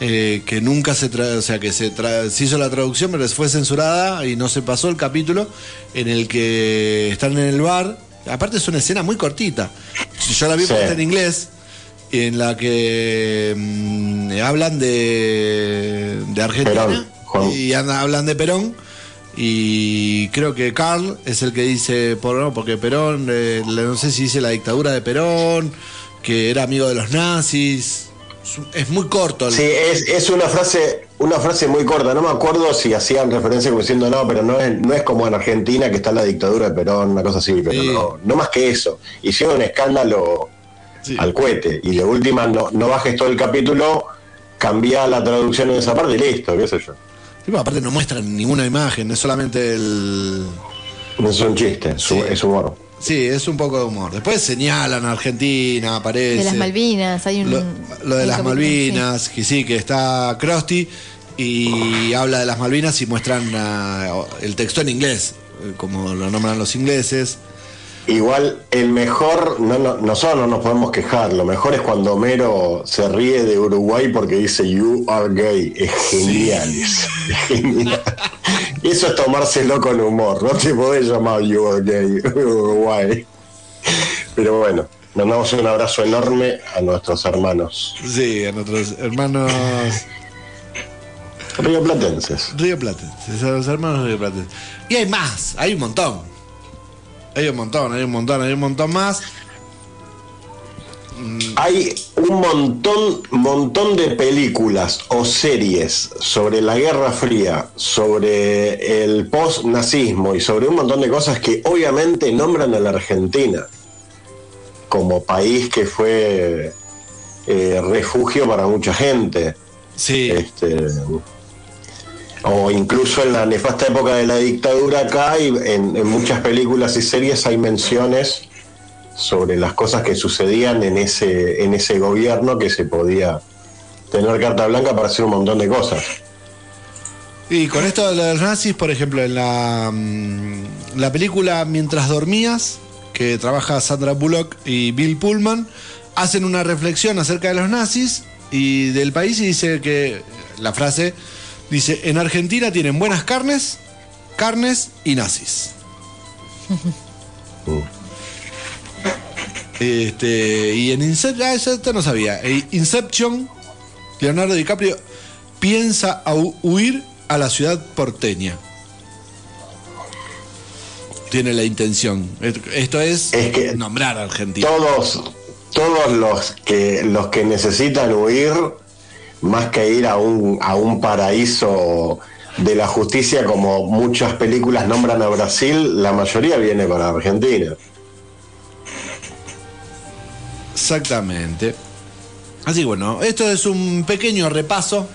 Speaker 2: eh, que nunca se tra- o sea, que se, tra- se hizo la traducción, pero fue censurada y no se pasó el capítulo en el que están en el bar. Aparte es una escena muy cortita. Yo la vi
Speaker 1: Sí.
Speaker 2: está en inglés, en la que mm, hablan de, de Argentina
Speaker 1: Perón,
Speaker 2: y anda- hablan de Perón. Y creo que Carl es el que dice, por, no, porque Perón, eh, no sé si dice la dictadura de Perón, que era amigo de los nazis. Es- Es muy corto. el-
Speaker 1: Sí, es, es una frase una frase muy corta. No me acuerdo si hacían referencia como diciendo no, pero no es, no es como en Argentina que está la dictadura de Perón, una cosa así. Pero
Speaker 2: Sí.
Speaker 1: no, no más que eso. Hicieron un escándalo al cohete. Y de última, no, no bajes todo el capítulo, cambia la traducción en esa parte y listo, qué sé yo.
Speaker 2: Sí, bueno, aparte no muestran ninguna imagen, es solamente el...
Speaker 1: No es un chiste, es,
Speaker 2: Sí.
Speaker 1: es humor.
Speaker 2: Sí, es un poco de humor. Después señalan a Argentina, aparece...
Speaker 3: De las Malvinas, hay un.
Speaker 2: Lo, lo de las Malvinas, que sí, que está Krusty y habla de las Malvinas y muestran ah, el texto en inglés, eh, como lo nombran los ingleses.
Speaker 1: Igual, el mejor, no, no, nosotros no nos podemos quejar, lo mejor es cuando Homero se ríe de Uruguay porque dice You are gay. Es genial eso, es genial. Eso es tomárselo con humor, no te podés llamar You are gay, Uruguay. Pero bueno, mandamos un abrazo enorme a nuestros hermanos
Speaker 2: Sí, a nuestros hermanos
Speaker 1: rioplatenses.
Speaker 2: Río Platenses, a los hermanos Río Platenses. Y hay más, hay un montón. Hay un montón, hay un montón, hay un montón más.
Speaker 1: hay un montón, montón de películas o series sobre la Guerra Fría, sobre el post-nazismo y sobre un montón de cosas que obviamente nombran a la Argentina como país que fue eh, refugio para mucha gente.
Speaker 2: Sí.
Speaker 1: Este, o incluso en la nefasta época de la dictadura acá, y en, muchas películas y series hay menciones sobre las cosas que sucedían en ese, en ese gobierno que se podía tener carta blanca para hacer un montón de cosas.
Speaker 2: Y con esto de los nazis, por ejemplo, en la, mm, la película Mientras dormías, que trabaja Sandra Bullock y Bill Pullman, hacen una reflexión acerca de los nazis y del país y dice que la frase dice, en Argentina tienen buenas carnes, carnes y nazis. Este, y en Inception, ah, esto no sabía. Inception, Leonardo DiCaprio piensa a huir a la ciudad porteña. Tiene la intención. Esto es, nombrar a Argentina.
Speaker 1: Todos, todos los que los que necesitan huir, más que ir a un, a un paraíso de la justicia, como muchas películas nombran a Brasil, la mayoría viene para Argentina.
Speaker 2: Exactamente. Así bueno, esto es un pequeño repaso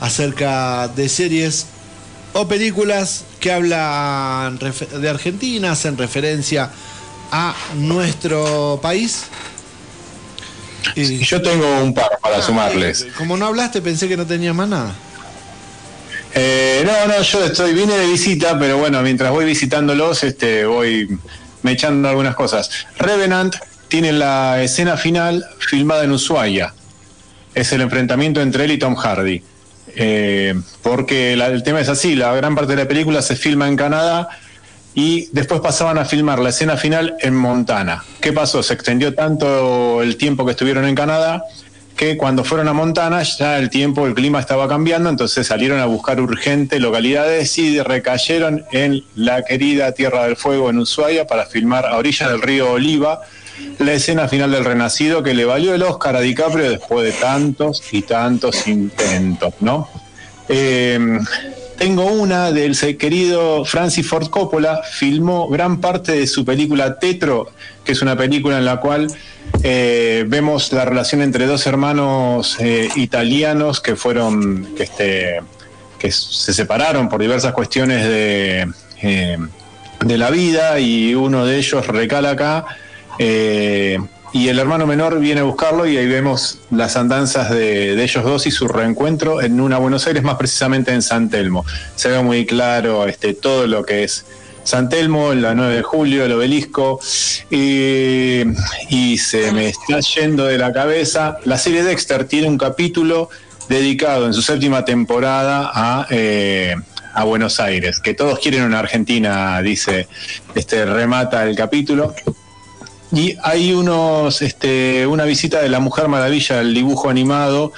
Speaker 2: acerca de series o películas que hablan de Argentina, hacen referencia a nuestro país. Y
Speaker 4: Yo tengo un par para sumarles.
Speaker 2: como no hablaste, pensé que no tenías más nada.
Speaker 4: Eh, no, no, yo estoy, vine de visita, pero bueno, mientras voy visitándolos, este, voy me echando algunas cosas. Revenant tiene la escena final filmada en Ushuaia. Es el enfrentamiento entre él y Tom Hardy. Eh, porque la- el tema es así, la gran parte de la película se filma en Canadá y después pasaban a filmar la escena final en Montana. ¿Qué pasó? Se extendió tanto el tiempo que estuvieron en Canadá que cuando fueron a Montana ya el tiempo, el clima estaba cambiando, entonces salieron a buscar urgente localidades y recayeron en la querida Tierra del Fuego en Ushuaia para filmar a orillas del río Oliva la escena final del Renacido que le valió el Oscar a DiCaprio después de tantos y tantos intentos, ¿no? Eh, tengo una del querido Francis Ford Coppola, filmó gran parte de su película Tetro, que es una película en la cual eh, vemos la relación entre dos hermanos eh, italianos que fueron, que, este, que se separaron por diversas cuestiones eh, de la vida y uno de ellos recala acá. Y el hermano menor viene a buscarlo y ahí vemos las andanzas de, ellos dos y su reencuentro en una Buenos Aires, más precisamente en San Telmo. Se ve muy claro este, todo lo que es San Telmo, la 9 de julio, el obelisco, y, y se me está yendo de la cabeza. La serie Dexter tiene un capítulo dedicado en su séptima temporada a, eh, a Buenos Aires, que todos quieren una Argentina, dice, este remata el capítulo. Y hay unos, este, una visita de la Mujer Maravilla, el dibujo animado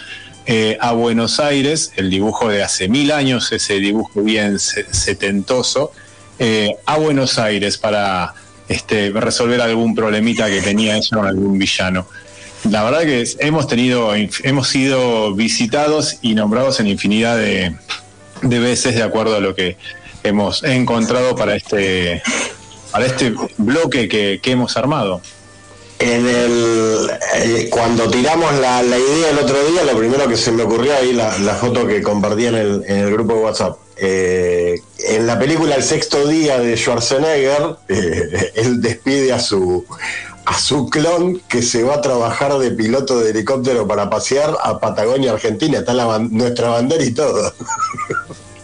Speaker 4: eh, a Buenos Aires, el dibujo de hace mil años, ese dibujo bien se- setentoso, eh, a Buenos Aires para este, resolver algún problemita que tenía eso con algún villano. La verdad que hemos tenido, hemos sido visitados y nombrados en infinidad de, de veces de acuerdo a lo que hemos encontrado para este, para este bloque que, hemos armado.
Speaker 1: Eh, cuando tiramos la, idea el otro día, lo primero que se me ocurrió ahí, la, foto que compartí en el, grupo de WhatsApp. Eh, en la película El sexto día de Schwarzenegger, eh, él despide a su, a su clon que se va a trabajar de piloto de helicóptero para pasear a Patagonia, Argentina. Está nuestra bandera y todo.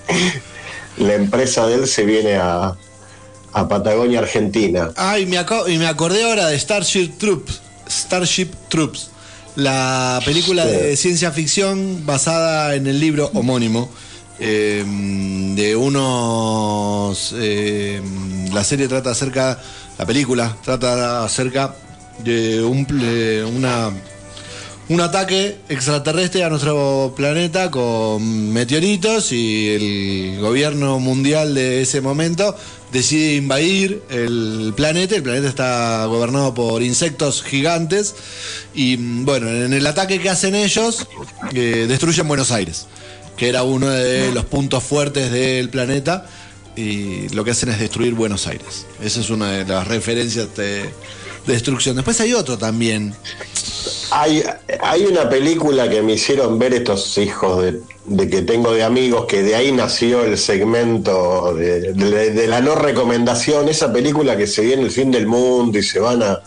Speaker 1: la empresa de él se viene a, a Patagonia, Argentina.
Speaker 2: Ay, me aco- y me acordé ahora de Starship Troops. Starship Troops. La película
Speaker 1: Sí.
Speaker 2: de ciencia ficción basada en el libro homónimo. eh, de unos. eh, la serie trata acerca. La película trata acerca de un, de una un ataque extraterrestre a nuestro planeta con meteoritos y el gobierno mundial de ese momento decide invadir el planeta. El planeta está gobernado por insectos gigantes. Y mm, bueno, en el ataque que hacen ellos, eh, destruyen Buenos Aires, que era uno de los puntos fuertes del planeta. Y lo que hacen es destruir Buenos Aires. Esa es una de las referencias de destrucción. Después hay otro también.
Speaker 1: Hay, hay una película que me hicieron ver estos hijos de, de que tengo de amigos, que de ahí nació el segmento de, de- de la no recomendación, esa película que se viene el fin del mundo y se van a...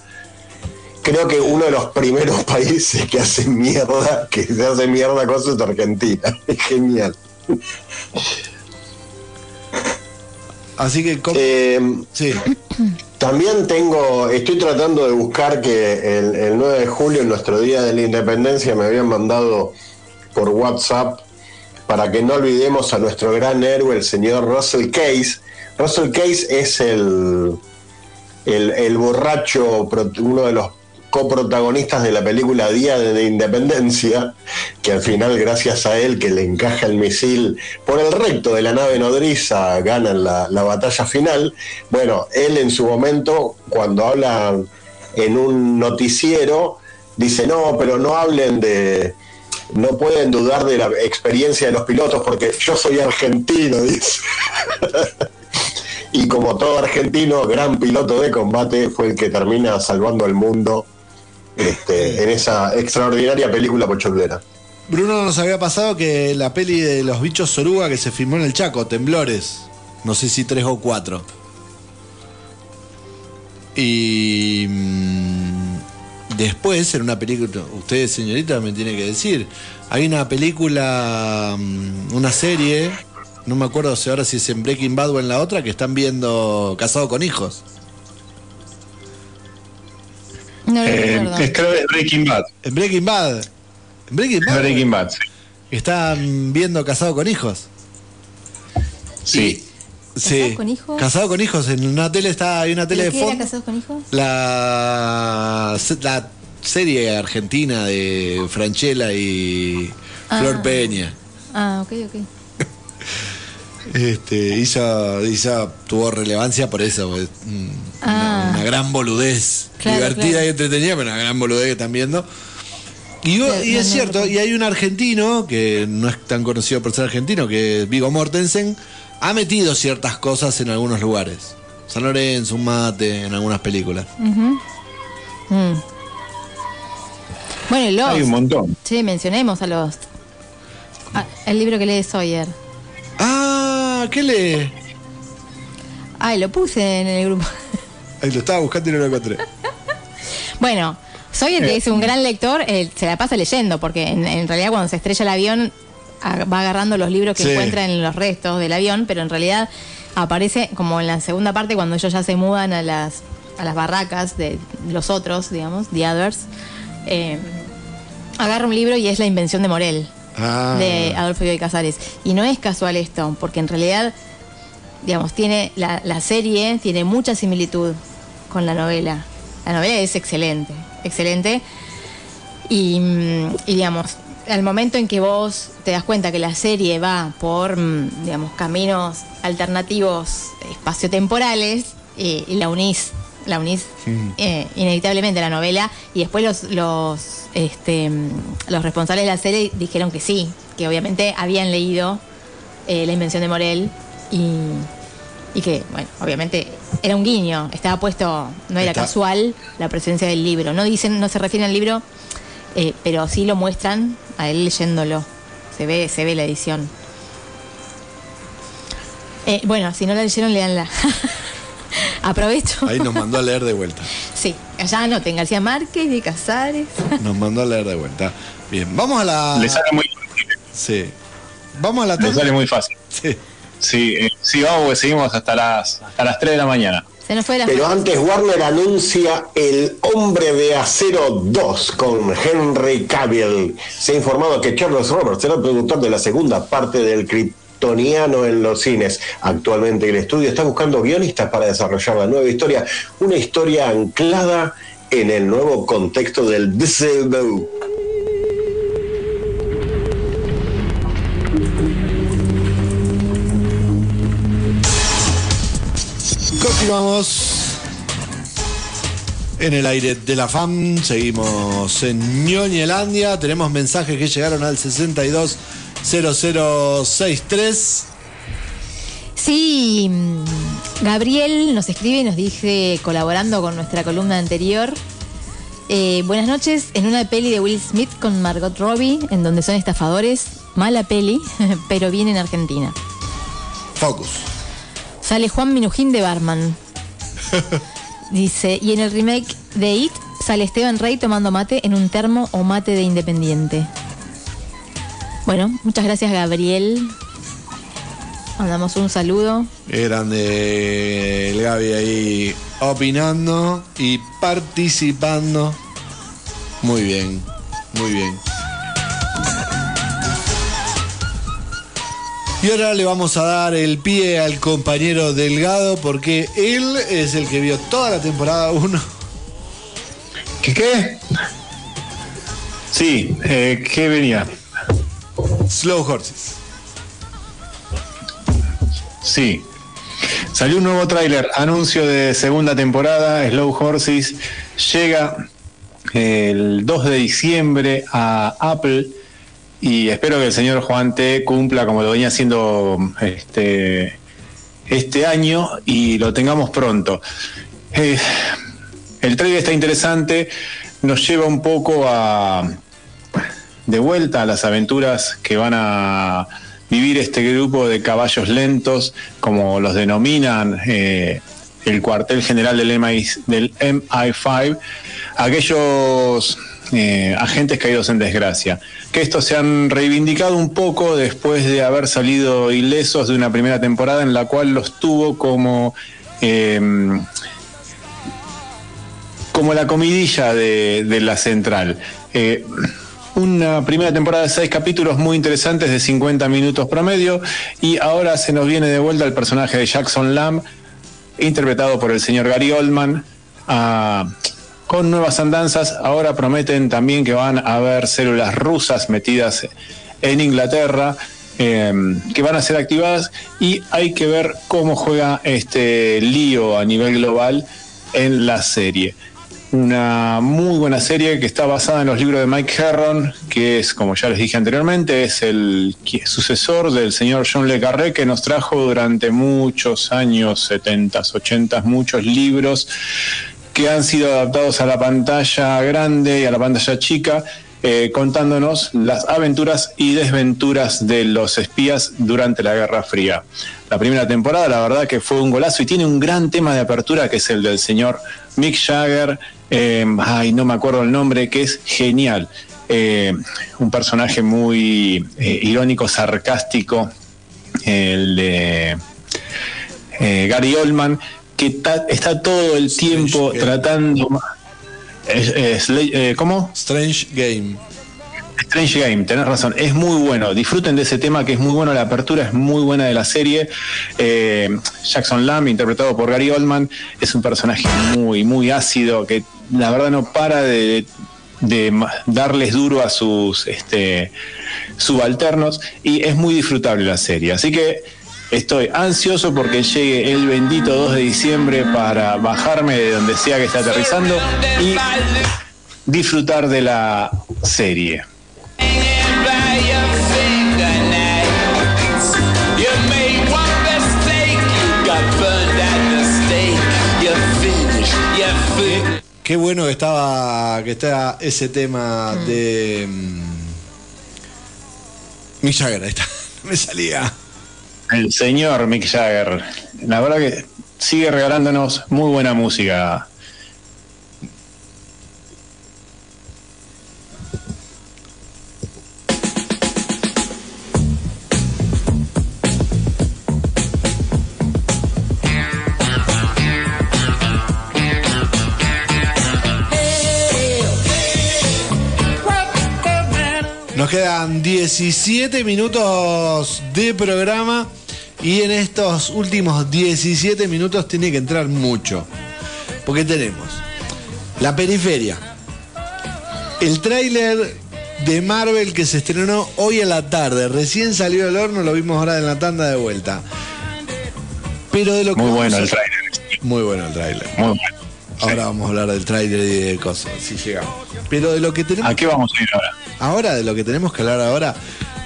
Speaker 1: Creo que uno de los primeros países que hace mierda, que se hace mierda cosas es Argentina. Es genial.
Speaker 2: Así que... sí.
Speaker 1: También tengo, estoy tratando de buscar que el, el 9 de julio, nuestro día de la independencia, me habían mandado por WhatsApp para que no olvidemos a nuestro gran héroe, el señor Russell Case. Russell Case es el, el, borracho, uno de los coprotagonistas de la película Día de la Independencia, que al final, gracias a él, que le encaja el misil por el recto de la nave nodriza, ganan la, la batalla final. Bueno, él en su momento, cuando habla en un noticiero, dice, no, pero no hablen de... No pueden dudar de la experiencia de los pilotos porque yo soy argentino, dice. y como todo argentino, gran piloto de combate, fue el que termina salvando al mundo este, en esa extraordinaria película pochoclera.
Speaker 2: Bruno nos había pasado que la peli de los bichos Soruga que se filmó en el Chaco, Temblores. No sé si tres o cuatro. Y mm, después, en una película, ustedes señorita me tiene que decir, hay una película, mm, una serie, no me acuerdo si ahora si es en Breaking Bad o en la otra, que están viendo Casado con Hijos.
Speaker 3: No
Speaker 7: Eh, es creo que es Breaking Bad.
Speaker 2: En Breaking Bad. En Breaking Bad.
Speaker 7: Breaking Bad, sí.
Speaker 2: Están viendo Casado con Hijos.
Speaker 7: Sí.
Speaker 2: Sí.
Speaker 3: ¿Casado con hijos?
Speaker 2: Casado con hijos. En una tele está, hay una tele
Speaker 3: ¿Pero
Speaker 2: de
Speaker 3: qué era
Speaker 2: fondo.
Speaker 3: casados con hijos?
Speaker 2: La, la serie argentina de Franchella y Flor
Speaker 3: Ah.
Speaker 2: Peña.
Speaker 3: Ah, ok, ok.
Speaker 2: Este, hizo, hizo, tuvo relevancia por eso. pues,
Speaker 3: Ah.
Speaker 2: Una gran boludez.
Speaker 3: Claro,
Speaker 2: divertida
Speaker 3: claro.
Speaker 2: y entretenida, pero una gran boludez que están viendo. Y, es cierto, y hay un argentino que no es tan conocido por ser argentino, que es Vigo Mortensen, ha metido ciertas cosas en algunos lugares. San Lorenzo, un mate, en algunas películas.
Speaker 3: Mm. Bueno, y Lost.
Speaker 7: Hay un montón.
Speaker 3: Sí, mencionemos a Lost. Ah, el libro que lee Sawyer.
Speaker 2: Ah, ¿qué lee?
Speaker 3: Ay, lo puse en el grupo.
Speaker 2: Ahí lo estaba buscando y no lo encontré.
Speaker 3: Bueno, Sawyer, que es un gran lector, eh, se la pasa leyendo, porque en, en realidad cuando se estrella el avión a- va agarrando los libros que
Speaker 2: Sí.
Speaker 3: encuentra en los restos del avión, pero en realidad aparece como en la segunda parte cuando ellos ya se mudan a las, a las barracas de los otros, digamos, The Others. eh, agarra un libro y es La invención de Morel,
Speaker 2: Ah.
Speaker 3: de Adolfo Bioy Casares. Y no es casual esto, porque en realidad, digamos, tiene la, serie tiene mucha similitud con la novela. La novela es excelente, excelente. Y, mm, y, digamos, al momento en que vos te das cuenta que la serie va por, mm, digamos, caminos alternativos espaciotemporales, eh, y la unís, la unís eh, inevitablemente a la novela, y después los, los, este, los responsables de la serie dijeron que sí, que obviamente habían leído eh, La invención de Morel y, y que, bueno, obviamente era un guiño, estaba puesto, no era
Speaker 2: Está-
Speaker 3: casual la presencia del libro. No dicen, no se refieren al libro, eh, pero sí lo muestran a él leyéndolo. Se ve, se ve la edición. Eh, bueno, si no la leyeron, leanla. Aprovecho.
Speaker 2: Ahí nos mandó a leer de vuelta.
Speaker 3: Sí, allá anoten García Márquez y Casares.
Speaker 2: Nos mandó a leer de vuelta. Bien, vamos a la.
Speaker 7: Le sale muy,
Speaker 2: Sí. Vamos a la
Speaker 7: le
Speaker 2: tanda.
Speaker 7: sale muy fácil.
Speaker 2: Sí.
Speaker 7: Sí, eh, sí, vamos, porque seguimos hasta las, hasta las 3 de la mañana.
Speaker 3: Se nos fue la
Speaker 1: Pero antes Warner anuncia El Hombre de Acero 2 con Henry Cavill. Se ha informado que Charles Roberts será el productor de la segunda parte del En los cines. Actualmente el estudio está buscando guionistas para desarrollar la nueva historia, una historia anclada en el nuevo contexto del DCU.
Speaker 2: Continuamos en el aire de la FAM. Seguimos en Ñoñelandia. Tenemos mensajes que llegaron al 620063.
Speaker 3: Sí, Gabriel nos escribe y nos dice, colaborando con nuestra columna anterior, eh, buenas noches, en una peli de Will Smith con Margot Robbie, en donde son estafadores, mala peli, pero bien en Argentina.
Speaker 2: Focus.
Speaker 3: Sale Juan Minujín de Barman. Dice, y en el remake de It sale Esteban Rey tomando mate en un termo o mate de Independiente. Bueno, muchas gracias Gabriel. Mandamos un saludo.
Speaker 2: Grande el Gaby ahí opinando y participando. Muy bien, muy bien. Y ahora le vamos a dar el pie al compañero Delgado porque él es el que vio toda la temporada 1.
Speaker 4: ¿Qué qué? Sí, eh, ¿qué venía?
Speaker 2: Slow Horses.
Speaker 4: Sí. Salió un nuevo tráiler, anuncio de segunda temporada, Slow Horses. Llega el 2 de diciembre a Apple y espero que el señor Juan T cumpla como lo venía haciendo este, este año y lo tengamos pronto. Eh, el trailer está interesante, nos lleva un poco a de vuelta a las aventuras que van a vivir este grupo de caballos lentos, como los denominan eh, el cuartel general del, MI, del MI5, aquellos eh, agentes caídos en desgracia. Que estos se han reivindicado un poco después de haber salido ilesos de una primera temporada en la cual los tuvo como... eh, como la comidilla de, de la central. Eh, una primera temporada de seis capítulos muy interesantes de 50 minutos promedio y ahora se nos viene de vuelta el personaje de Jackson Lamb, interpretado por el señor Gary Oldman, ah, con nuevas andanzas. Ahora prometen también que van a haber células rusas metidas en Inglaterra. eh, que van a ser activadas y hay que ver cómo juega este lío a nivel global en la serie una muy buena serie que está basada en los libros de Mike Herron, que es, como ya les dije anteriormente, es el sucesor del señor John Le Carré, que nos trajo durante muchos años, 70, 80, muchos libros que han sido adaptados a la pantalla grande y a la pantalla chica, eh, contándonos las aventuras y desventuras de los espías durante la Guerra Fría. La primera temporada, la verdad que fue un golazo y tiene un gran tema de apertura que es el del señor Mick Jagger, eh, ay, no me acuerdo el nombre, que es genial. Eh, un personaje muy eh, irónico, sarcástico, el de eh, Gary Oldman, que ta- está todo el tiempo tratando... ¿Cómo?
Speaker 2: Strange Game.
Speaker 4: Strange Game, tenés razón, es muy bueno. Disfruten de ese tema que es muy bueno, la apertura es muy buena de la serie. Eh, Jackson Lamb, interpretado por Gary Oldman, es un personaje muy, muy ácido que la verdad no para de, darles duro a sus este, subalternos y es muy disfrutable la serie. Así que estoy ansioso porque llegue el bendito 2 de diciembre para bajarme de donde sea que esté aterrizando y disfrutar de la serie.
Speaker 2: Qué bueno que estaba que está ese tema de mm, Mick Jagger, ahí está. No me salía.
Speaker 4: El señor Mick Jagger. La verdad que sigue regalándonos muy buena música.
Speaker 2: Quedan 17 minutos de programa y en estos últimos 17 minutos tiene que entrar mucho. Porque tenemos la periferia, el tráiler de Marvel que se estrenó hoy en la tarde, recién salió del horno, lo vimos ahora en la tanda de vuelta. Pero de lo que
Speaker 4: Muy bueno
Speaker 2: a-
Speaker 4: el trailer.
Speaker 2: Muy bueno el tráiler.
Speaker 4: Muy bueno.
Speaker 2: Ahora vamos a hablar del tráiler y de cosas, si llegamos. Pero de lo que tenemos.
Speaker 4: ¿A qué vamos a ir ahora?
Speaker 2: Ahora, de lo que tenemos que hablar ahora,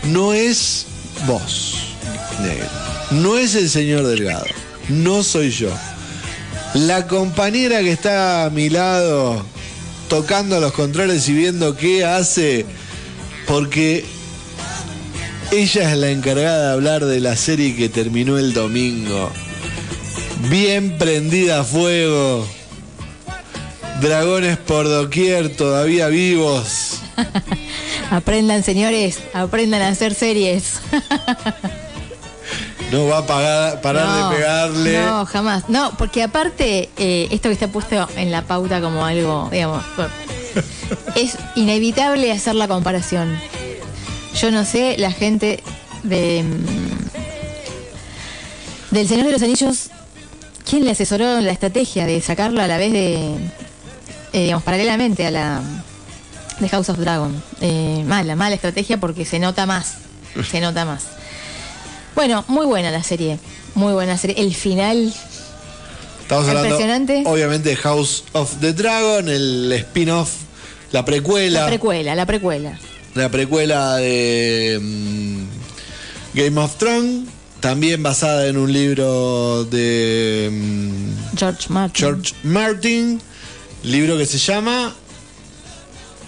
Speaker 2: no es vos, negro. No es el señor Delgado. No soy yo. La compañera que está a mi lado, tocando los controles y viendo qué hace, porque ella es la encargada de hablar de la serie que terminó el domingo. Bien prendida a fuego. Dragones por doquier, todavía vivos.
Speaker 3: Aprendan, señores, aprendan a hacer series.
Speaker 2: No va a pagar- parar
Speaker 3: No,
Speaker 2: de pegarle.
Speaker 3: No, jamás. No, porque aparte, eh, esto que está puesto en la pauta como algo, digamos, es inevitable hacer la comparación. Yo no sé, la gente de mm, del Señor de los Anillos, ¿quién le asesoró la estrategia de sacarlo a la vez de, eh, digamos, paralelamente a la de House of Dragon? Eh, mala, mala estrategia porque se nota más, se nota más. Bueno, muy buena la serie, muy buena serie. El final
Speaker 2: Estamos hablando,
Speaker 3: Impresionante.
Speaker 2: obviamente, de House of the Dragon, el spin-off, la precuela.
Speaker 3: La precuela, la precuela.
Speaker 2: la precuela de mm, Game of Thrones, también basada en un libro de mm,
Speaker 3: George Martin.
Speaker 2: George Martin, libro que se llama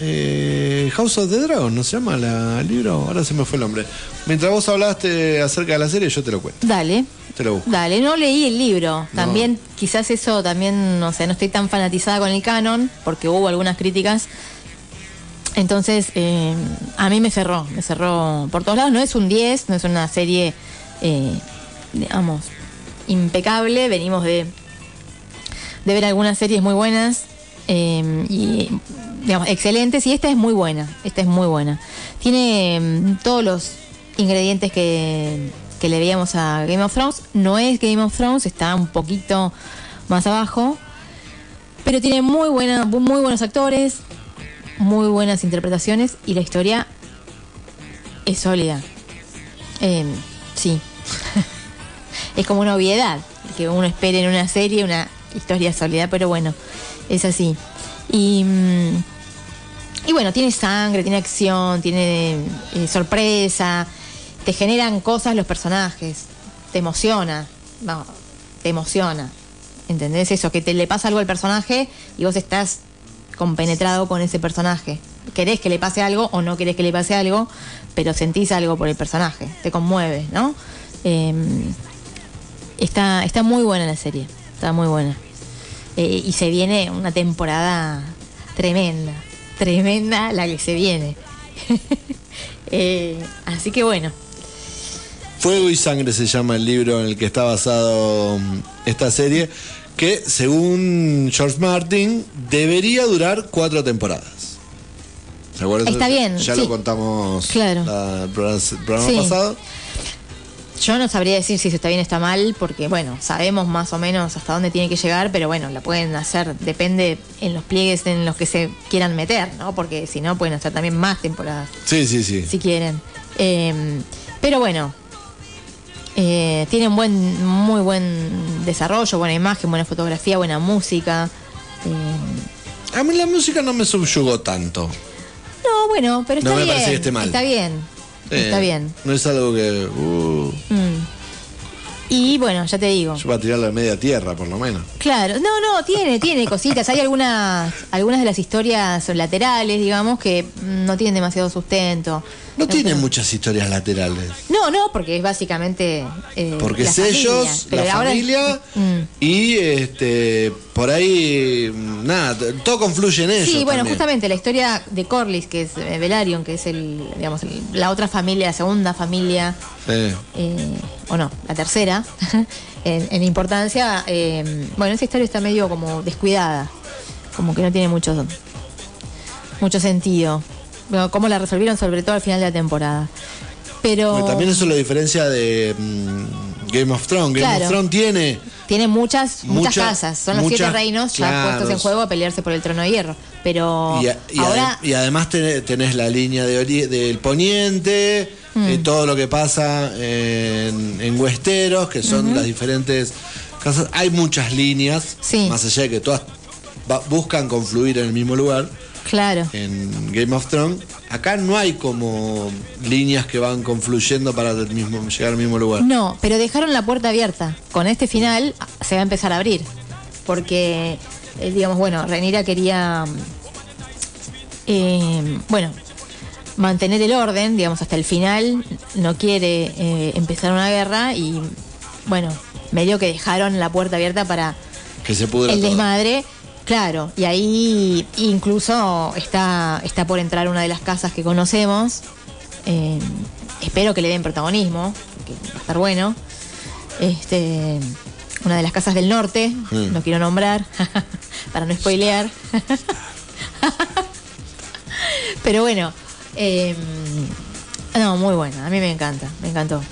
Speaker 2: eh, House of the Dragon, ¿no se llama la- el libro? Ahora se me fue el nombre. Mientras vos hablaste acerca de la serie, yo te lo cuento.
Speaker 3: Dale,
Speaker 2: Te lo busco.
Speaker 3: dale. No leí el libro. También, quizás eso también, no sé, no estoy tan fanatizada con el canon, porque hubo algunas críticas. Entonces, eh, a mí me cerró, me cerró por todos lados. No es un 10, no es una serie, eh, digamos, impecable. Venimos de, de ver algunas series muy buenas eh, y, digamos, excelentes. Y esta es muy buena, esta es muy buena. Tiene mm, todos los ingredientes que, que le veíamos a Game of Thrones. No es Game of Thrones, está un poquito más abajo. Pero tiene muy, buena, muy buenos actores, muy buenas interpretaciones y la historia es sólida. Eh, sí. es como una obviedad que uno espere en una serie una historia sólida, pero bueno, es así. Y, mm, y bueno, tiene sangre, tiene acción, tiene eh, sorpresa, te generan cosas los personajes, te emociona, no, te emociona. ¿Entendés eso? Que te le pasa algo al personaje y vos estás compenetrado con ese personaje. Querés que le pase algo o no querés que le pase algo, pero sentís algo por el personaje, te conmueve, ¿no? Eh, está, está muy buena la serie, está muy buena. Eh, y se viene una temporada tremenda, tremenda la que se viene. Eh, así que bueno,
Speaker 2: Fuego y Sangre se llama el libro en el que está basado mm, esta serie, que según George Martin debería durar cuatro temporadas. ¿Se acuerdan?
Speaker 3: Está bien,
Speaker 2: Ya
Speaker 3: sí.
Speaker 2: lo contamos
Speaker 3: Claro.
Speaker 2: la- el programa, el programa
Speaker 3: Sí.
Speaker 2: pasado.
Speaker 3: Yo no sabría decir si está bien o está mal, porque bueno, sabemos más o menos hasta dónde tiene que llegar, pero bueno, la pueden hacer, depende en los pliegues en los que se quieran meter, ¿no? Porque si no, pueden hacer también más temporadas,
Speaker 2: Sí, sí, sí.
Speaker 3: si quieren. Eh, pero bueno, eh, tienen buen, muy buen desarrollo, buena imagen, buena fotografía, buena música. Eh,
Speaker 2: A mí la música no me subyugó tanto.
Speaker 3: no, bueno, pero
Speaker 2: No
Speaker 3: está
Speaker 2: me
Speaker 3: bien.
Speaker 2: parece que esté mal.
Speaker 3: Está bien, está bien.
Speaker 2: No es algo que. uh,
Speaker 3: Mm. Y bueno, ya te digo.
Speaker 2: yo para tirarla a media tierra, por lo menos.
Speaker 3: Claro, no, no, tiene, tiene cositas. Hay algunas, algunas de las historias laterales, digamos, que mm, no tienen demasiado sustento.
Speaker 2: No tiene muchas historias laterales.
Speaker 3: No, no, porque es básicamente. eh,
Speaker 2: Porque es ellos, la
Speaker 3: ahora-
Speaker 2: familia
Speaker 3: Mm.
Speaker 2: y este por ahí mm, nada, todo confluye en ellos.
Speaker 3: Sí, bueno,
Speaker 2: también.
Speaker 3: justamente la historia de Corlys, que es eh, Velaryon, que es el, digamos, el- la otra familia, la segunda familia,
Speaker 2: eh,
Speaker 3: o no, la tercera, en, en importancia, eh, bueno, esa historia está medio como descuidada, como que no tiene mucho, mucho sentido. Bueno, cómo la resolvieron sobre todo al final de la temporada. Pero
Speaker 2: también eso lo diferencia de mm, Game of Thrones. Game
Speaker 3: Claro.
Speaker 2: of Thrones tiene
Speaker 3: tiene muchas, muchas
Speaker 2: Mucha-
Speaker 3: casas, son los
Speaker 2: muchas-
Speaker 3: siete reinos ya
Speaker 2: claro.
Speaker 3: puestos en juego a pelearse por el trono de hierro. Pero
Speaker 2: y, a- y
Speaker 3: ahora
Speaker 2: y además tenés, tenés la línea de del poniente,
Speaker 3: Mm.
Speaker 2: eh, todo lo que pasa en, en Westeros, que son las diferentes casas. Hay muchas líneas,
Speaker 3: Sí.
Speaker 2: más allá de que todas va- buscan confluir en el mismo lugar.
Speaker 3: Claro.
Speaker 2: En Game of Thrones, acá no hay como líneas que van confluyendo para el mismo, llegar al mismo lugar.
Speaker 3: No, pero dejaron la puerta abierta. Con este final se va a empezar a abrir. Porque, eh, digamos, bueno, Renira quería, eh, bueno, mantener el orden, digamos, hasta el final. No quiere eh, empezar una guerra y, bueno, medio que dejaron la puerta abierta para
Speaker 2: Que se
Speaker 3: el
Speaker 2: todo.
Speaker 3: desmadre. Claro, y ahí incluso está, está por entrar una de las casas que conocemos. Eh, espero que le den protagonismo, que va a estar bueno. Este, una de las casas del norte,
Speaker 2: Mm.
Speaker 3: no quiero nombrar, para no spoilear. Pero bueno, eh, no, muy buena, a mí me encanta, me encantó.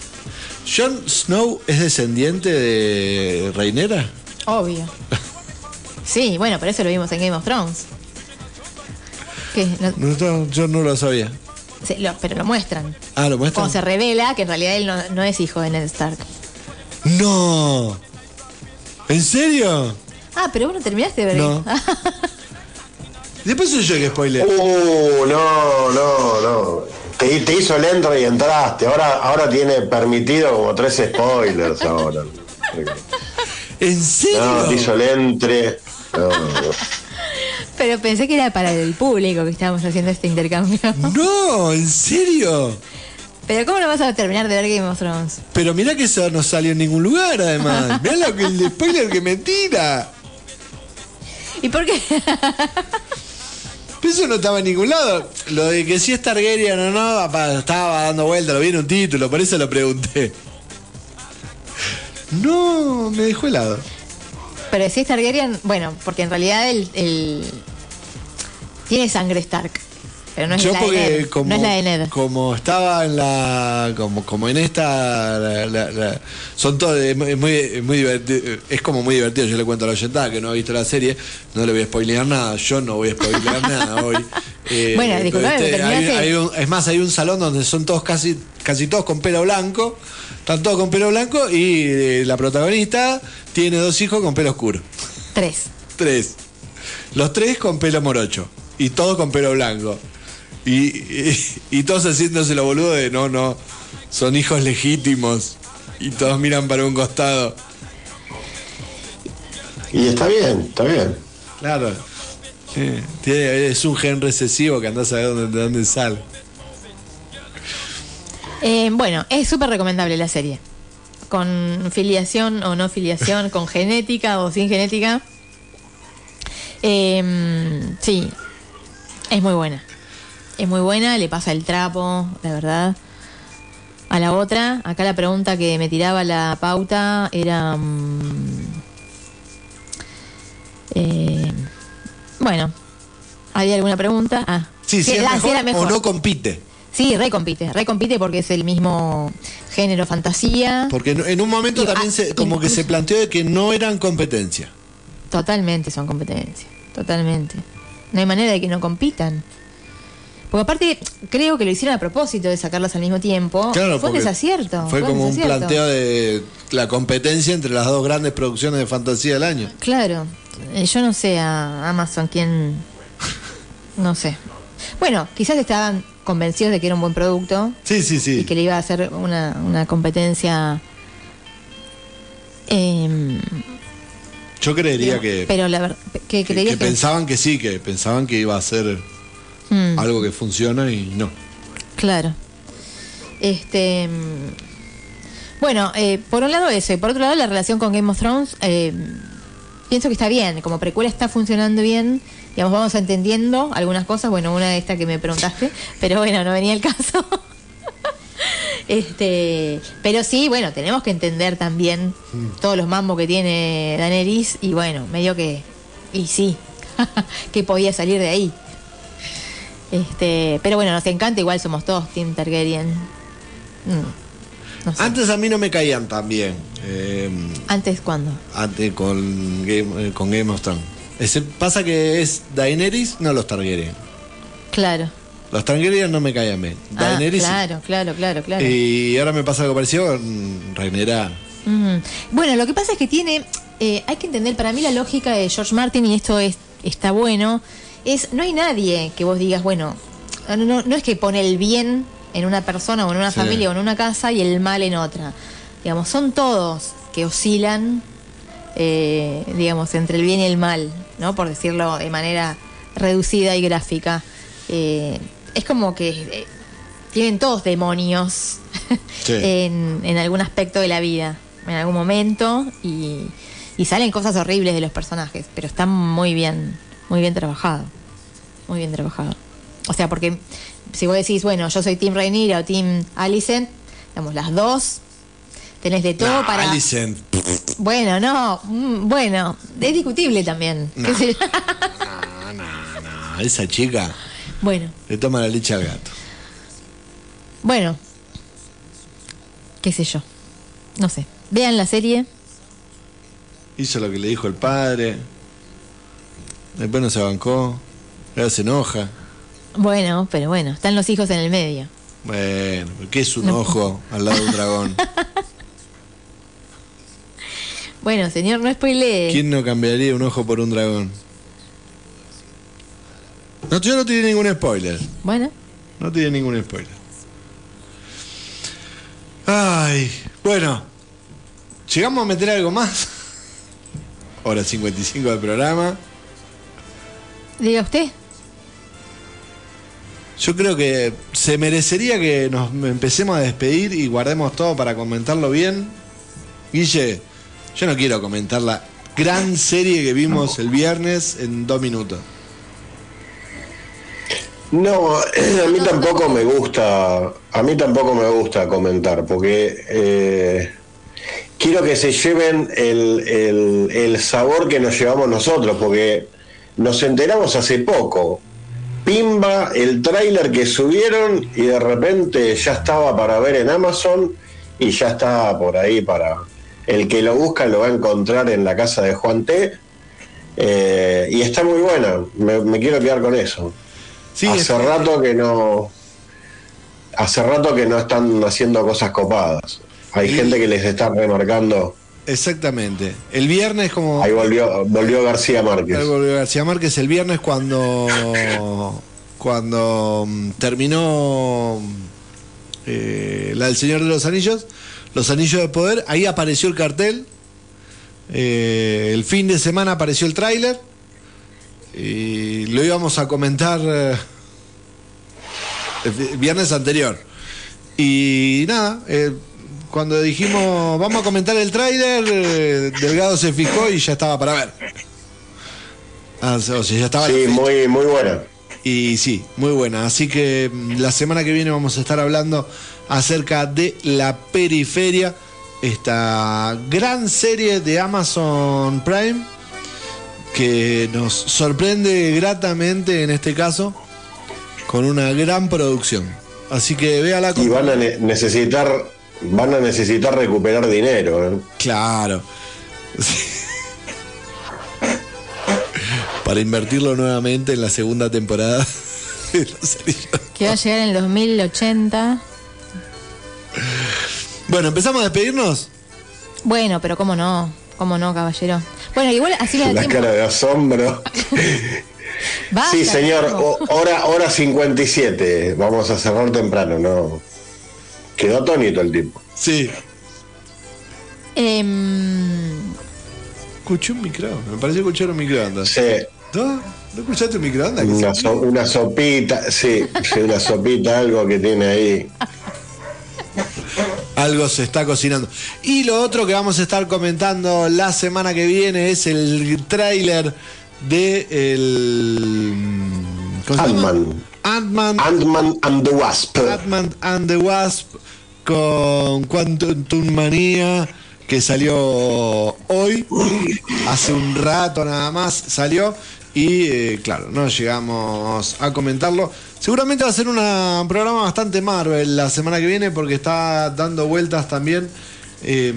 Speaker 2: ¿Jon Snow es descendiente de Reinera?
Speaker 3: Obvio. Sí, bueno, pero eso lo vimos en Game of Thrones. Que no-
Speaker 2: No, no, yo no lo sabía.
Speaker 3: se- lo- pero lo muestran.
Speaker 2: Ah, ¿lo muestran?
Speaker 3: Cuando se revela que en realidad él no, no es hijo de Ned Stark.
Speaker 2: ¡No! ¿En serio?
Speaker 3: Ah, pero vos no terminaste de ver.
Speaker 2: No. Después soy yo el que spoiler.
Speaker 1: Uh, no, no, no. Te, te hizo el entro y entraste. Ahora, ahora tiene permitido como tres spoilers ahora.
Speaker 2: ¿En serio?
Speaker 1: No, te hizo el entre.
Speaker 3: Pero pensé que era para el público que estábamos haciendo este intercambio.
Speaker 2: No, ¿en serio?
Speaker 3: Pero ¿cómo no vas a terminar de ver Game of Thrones?
Speaker 2: Pero mirá que eso no salió en ningún lugar, además. Mirá lo que el spoiler que me tira.
Speaker 3: ¿Y por qué?
Speaker 2: Pero eso no estaba en ningún lado. Lo de que si es Targaryen o no, estaba dando vuelta, lo vi en un título, por eso lo pregunté. No, me dejó helado.
Speaker 3: Pero es Targaryen, bueno, porque en realidad él, él tiene sangre Stark. Pero no es
Speaker 2: Yo
Speaker 3: la de Ned.
Speaker 2: como,
Speaker 3: No es la de Ned.
Speaker 2: como estaba en la como, como en esta la- la- la- son todos es muy, muy, divertido es como muy divertido yo le cuento a la oyentada que no ha visto la serie no le voy a spoilear nada yo no voy a spoilear nada hoy Eh,
Speaker 3: Bueno, disculpame,
Speaker 2: este, hay- hay un- es más hay un salón donde son todos casi casi todos con pelo blanco están todos con pelo blanco y eh, la protagonista tiene dos hijos con pelo oscuro
Speaker 3: Tres.
Speaker 2: Tres. Los tres con pelo morocho. Y todos con pelo blanco. Y, y, y todos haciéndose lo boludo de no, no. Son hijos legítimos. Y todos miran para un costado.
Speaker 1: Y está bien, está bien.
Speaker 2: Claro. Sí, tiene- es un gen recesivo que andás a ver dónde, de dónde sale.
Speaker 3: Eh, bueno, es súper recomendable la serie. Con filiación o no filiación, con genética o sin genética. Eh, sí, es muy buena. Es muy buena, le pasa el trapo, la verdad. A la otra, acá la pregunta que me tiraba la pauta era... mm, eh, bueno, ¿había alguna pregunta? Ah,
Speaker 2: Sí, si es
Speaker 3: ah,
Speaker 2: mejor,
Speaker 3: era mejor.
Speaker 2: o no compite.
Speaker 3: Sí, recompite, recompite porque es el mismo género fantasía.
Speaker 2: Porque en- un momento
Speaker 3: Y-
Speaker 2: también
Speaker 3: ah,
Speaker 2: se, como que se planteó de que no eran competencia.
Speaker 3: Totalmente son competencia, totalmente. No hay manera de que no compitan. Porque aparte, creo que lo hicieron a propósito de sacarlas al mismo tiempo.
Speaker 2: Claro,
Speaker 3: fue un desacierto.
Speaker 2: Fue como un
Speaker 3: desacierto.
Speaker 2: planteo de la competencia entre las dos grandes producciones de fantasía del año.
Speaker 3: Claro, eh, yo no sé a Amazon quién. No sé. Bueno, quizás estaban convencidos de que era un buen producto
Speaker 2: Sí, sí, sí.
Speaker 3: y que le iba a hacer una, una competencia. em,
Speaker 2: Yo creería que,
Speaker 3: pero la que
Speaker 2: que, que pensaban que sí, que pensaban que iba a ser
Speaker 3: Mm.
Speaker 2: algo que funciona y no.
Speaker 3: Claro. Este. mm, Bueno, eh, por un lado eso, y por otro lado la relación con Game of Thrones, eh, pienso que está bien, como precuela está funcionando bien, digamos, vamos entendiendo algunas cosas, bueno, una de estas que me preguntaste, pero bueno, no venía el caso. este, pero sí, bueno, tenemos que entender también todos los mambos que tiene Daenerys y bueno, medio que, y sí, que podía salir de ahí. Este, pero bueno, nos encanta, igual somos todos Team Targaryen. Mm, no sé.
Speaker 2: Antes a mí no me caían tan bien. eh,
Speaker 3: ¿Antes cuándo?
Speaker 2: antes con Game, eh, con Game of Thrones. Ese- pasa que es Daenerys, no los Targaryen.
Speaker 3: Claro.
Speaker 2: Los Targaryen no me caían bien.
Speaker 3: Ah,
Speaker 2: Daenerys
Speaker 3: claro, claro, claro, claro.
Speaker 2: Y ahora me pasa algo parecido con.
Speaker 3: Mm. Bueno, lo que pasa es que tiene, eh, hay que entender, para mí la lógica de George Martin, y esto es, está bueno, es no hay nadie que vos digas, bueno, no, no, no es que pone el bien en una persona o en una
Speaker 15: Sí.
Speaker 3: familia o en una casa y el mal en otra. Digamos, son todos que oscilan, eh, digamos, entre el bien y el mal, ¿no? Por decirlo de manera reducida y gráfica. Eh, es como que eh, tienen todos demonios
Speaker 2: Sí.
Speaker 3: en, en algún aspecto de la vida, en algún momento, y, y salen cosas horribles de los personajes, pero está muy bien, muy bien trabajado. Muy bien trabajado. O sea, porque si vos decís, bueno, yo soy Team Rhaenyra o Team Alicent, digamos, las dos, tenés de todo
Speaker 2: Nah,
Speaker 3: para...
Speaker 2: Alicent.
Speaker 3: Bueno, no, mm, bueno, es discutible también. qué
Speaker 2: No.
Speaker 3: sé yo.
Speaker 2: Ah, esa chica
Speaker 3: bueno,
Speaker 2: le toma la leche al gato.
Speaker 3: bueno, qué sé yo, no sé. Vean la serie,
Speaker 2: Hizo lo que le dijo el padre. Después no se bancó. Ahora se enoja.
Speaker 3: bueno, pero bueno, están los hijos en el medio.
Speaker 2: Bueno, ¿qué es un
Speaker 3: No.
Speaker 2: ojo al lado de un dragón?
Speaker 3: Bueno, señor, no spoilee.
Speaker 2: ¿Quién no cambiaría un ojo por un dragón? No, yo no tiene ningún spoiler.
Speaker 3: Bueno,
Speaker 2: No tiene ningún spoiler. Ay, bueno. ¿Llegamos a meter algo más? Hora 55 del programa.
Speaker 3: diga usted.
Speaker 2: Yo creo que se merecería que nos empecemos a despedir y guardemos todo para comentarlo bien. Guille, yo no quiero comentar la gran serie que vimos el viernes en dos minutos.
Speaker 1: No, a mí tampoco me gusta, a mí tampoco me gusta comentar, porque eh, quiero que se lleven el, el- el sabor que nos llevamos nosotros, porque nos enteramos hace poco. Pimba, el tráiler que subieron y de repente ya estaba para ver en Amazon y ya está por ahí para... El que lo busca lo va a encontrar en la casa de Juan T. Eh, y está muy buena, me, me quiero quedar con eso. hace rato que no. Hace rato que no están haciendo cosas copadas. Hay gente que les está remarcando.
Speaker 2: Exactamente. El viernes como...
Speaker 1: Ahí volvió, volvió García Márquez.
Speaker 2: Ahí volvió García Márquez el viernes cuando cuando mm, terminó eh, la del Señor de los Anillos, los Anillos de Poder, ahí apareció el cartel. Eh, el fin de semana apareció el tráiler y lo íbamos a comentar eh, el vi- viernes anterior. Y nada, eh, cuando dijimos vamos a comentar el tráiler, Delgado se fijó y ya estaba para ver. Ah, o sea, ya estaba la
Speaker 1: Sí, muy, muy buena.
Speaker 2: Y sí, muy buena. Así que mm, la semana que viene vamos a estar hablando acerca de la periferia, esta gran serie de Amazon Prime que nos sorprende gratamente en este caso con una gran producción. Así que véala
Speaker 1: Y van a ne- necesitar. Van a necesitar recuperar dinero. ¿eh?
Speaker 2: Claro. Para invertirlo nuevamente en la segunda temporada. de Los Anillos.
Speaker 3: Que va a llegar en el 2080.
Speaker 2: Bueno, empezamos a despedirnos.
Speaker 3: Bueno, pero cómo no, cómo no, caballero. Bueno, igual así me da
Speaker 1: La
Speaker 3: tiempo.
Speaker 1: cara de asombro.
Speaker 3: Basta,
Speaker 1: sí, señor. o- hora, hora 57. Vamos a cerrar temprano, ¿no? Quedó atónito el tipo.
Speaker 2: Sí.
Speaker 3: Em,
Speaker 2: Escuché un micrófono. Me pareció escuchar un microondas.
Speaker 1: Sí.
Speaker 2: ¿No? ¿No escuchaste un microondas?
Speaker 1: Una, so- una sopita, sí, sí, una sopita, algo que tiene ahí.
Speaker 2: Algo se está cocinando. Y lo otro que vamos a estar comentando la semana que viene es el tráiler de el.
Speaker 1: Ant-Man.
Speaker 2: Ant-Man
Speaker 1: Ant-Man and the Wasp.
Speaker 2: Ant-Man and the Wasp con Quantum Manía que salió hoy, hace un rato nada más salió y eh, claro, no llegamos a comentarlo. Seguramente va a ser una- un programa bastante Marvel la semana que viene porque está dando vueltas también. eh,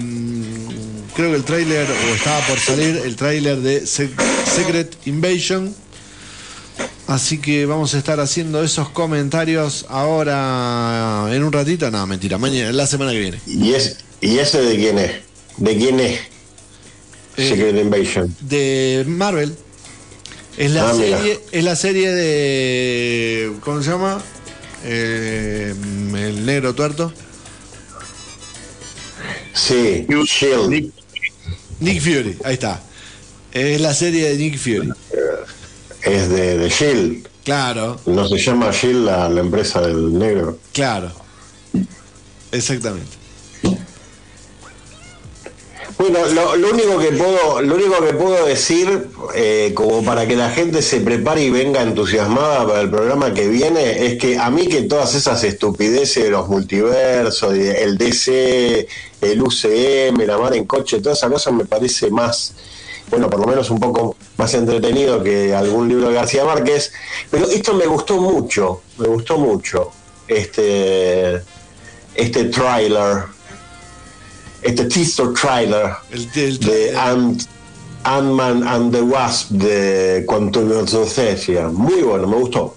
Speaker 2: creo que el tráiler, o estaba por salir el tráiler de Se- Secret Invasion. Así que vamos a estar haciendo esos comentarios ahora en un ratito. No, mentira, mañana, la semana que viene.
Speaker 1: ¿Y, es, ¿Y ese de quién es? ¿De quién es?
Speaker 2: Eh,
Speaker 1: Secret Invasion.
Speaker 2: de Marvel. Es la,
Speaker 1: Ah,
Speaker 2: serie, es la serie de. ¿Cómo se llama? Eh, el negro tuerto.
Speaker 1: Sí, Shield.
Speaker 2: Nick Fury, ahí está. Es la serie de Nick Fury.
Speaker 1: Es de, de Shield.
Speaker 2: Claro,
Speaker 1: No se llama Shield la, la empresa del negro.
Speaker 2: claro. Exactamente.
Speaker 1: Bueno, lo, lo único que puedo, lo único que puedo decir, eh, como para que la gente se prepare y venga entusiasmada para el programa que viene, es que a mí que todas esas estupideces de los multiversos, el DC, el UCM, la mar en coche, toda esa cosa me parece más, bueno, por lo menos un poco más entretenido que algún libro de García Márquez. Pero esto me gustó mucho, me gustó mucho. Este, este trailer este teaser trailer de Ant, Ant-Man and the Wasp de Quantum Society. Muy bueno, me gustó.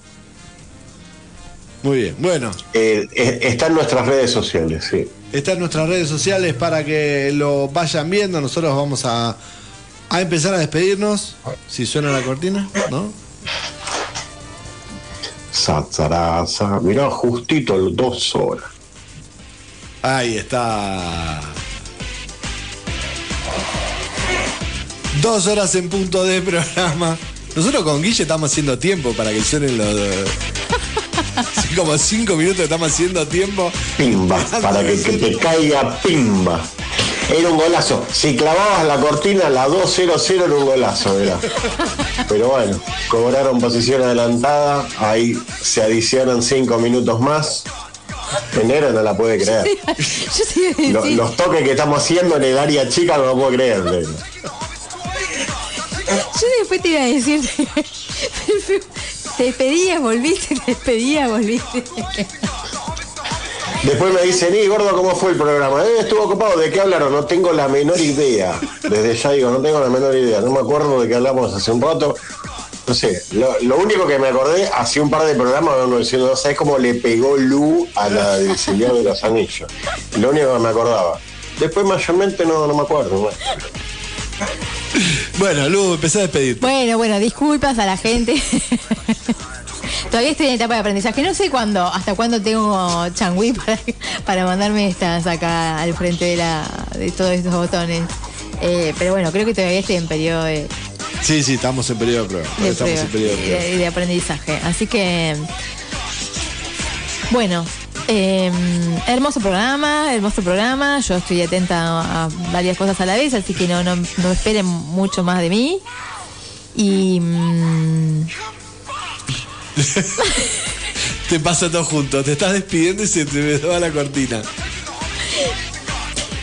Speaker 2: Muy bien. Bueno,
Speaker 1: Eh, eh, está en nuestras redes sociales, sí.
Speaker 2: está en nuestras redes sociales para que lo vayan viendo. Nosotros vamos a, a empezar a despedirnos. Si suena la cortina, ¿no?
Speaker 1: Satsaraza. Mirá, justito dos horas.
Speaker 2: Ahí está. Dos horas en punto de programa. Nosotros con Guille estamos haciendo tiempo para que suenen los. Así como cinco minutos estamos haciendo tiempo.
Speaker 1: Pimba, para que, que te caiga pimba. Era un golazo. Si clavabas la cortina, la 2-0-0 era un golazo, era. Pero bueno, cobraron posición adelantada. Ahí se adicionan cinco minutos más. Enero no la puede creer.
Speaker 3: Yo
Speaker 1: los toques que estamos haciendo en el área chica no lo puedo creer.
Speaker 3: Yo después te iba a decir, te despedías, volviste, te despedías, volviste.
Speaker 1: Después me dicen, y gordo, ¿cómo fue el programa? Eh, estuvo ocupado, ¿de qué hablaron? No tengo la menor idea. Desde ya digo, no tengo la menor idea. No me acuerdo de qué hablamos hace un rato. No sé, lo, único que me acordé, hace un par de programas, uno diciendo, no sabes cómo le pegó Lu a la del de los Anillos. Lo único que me acordaba. Después mayormente no, no me acuerdo. Bueno,
Speaker 2: Lu, empecé a despedirte.
Speaker 3: Bueno, bueno, disculpas a la gente. Todavía estoy en etapa de aprendizaje. No sé cuándo, hasta cuándo tengo changüí para, para mandarme estas acá al frente de, la, de todos estos botones. Eh, pero bueno, creo que todavía estoy en periodo de,
Speaker 2: Sí, sí, estamos en periodo de prueba.
Speaker 3: de
Speaker 2: estamos
Speaker 3: prueba
Speaker 2: en periodo de
Speaker 3: y
Speaker 2: prueba.
Speaker 3: de, de aprendizaje. Así que, bueno, eh, hermoso programa, hermoso programa. Yo estoy atenta a varias cosas a la vez, así que no, no, no esperen mucho más de mí. Y mm,
Speaker 2: Te pasa todo junto. Te estás despidiendo y se te va la cortina.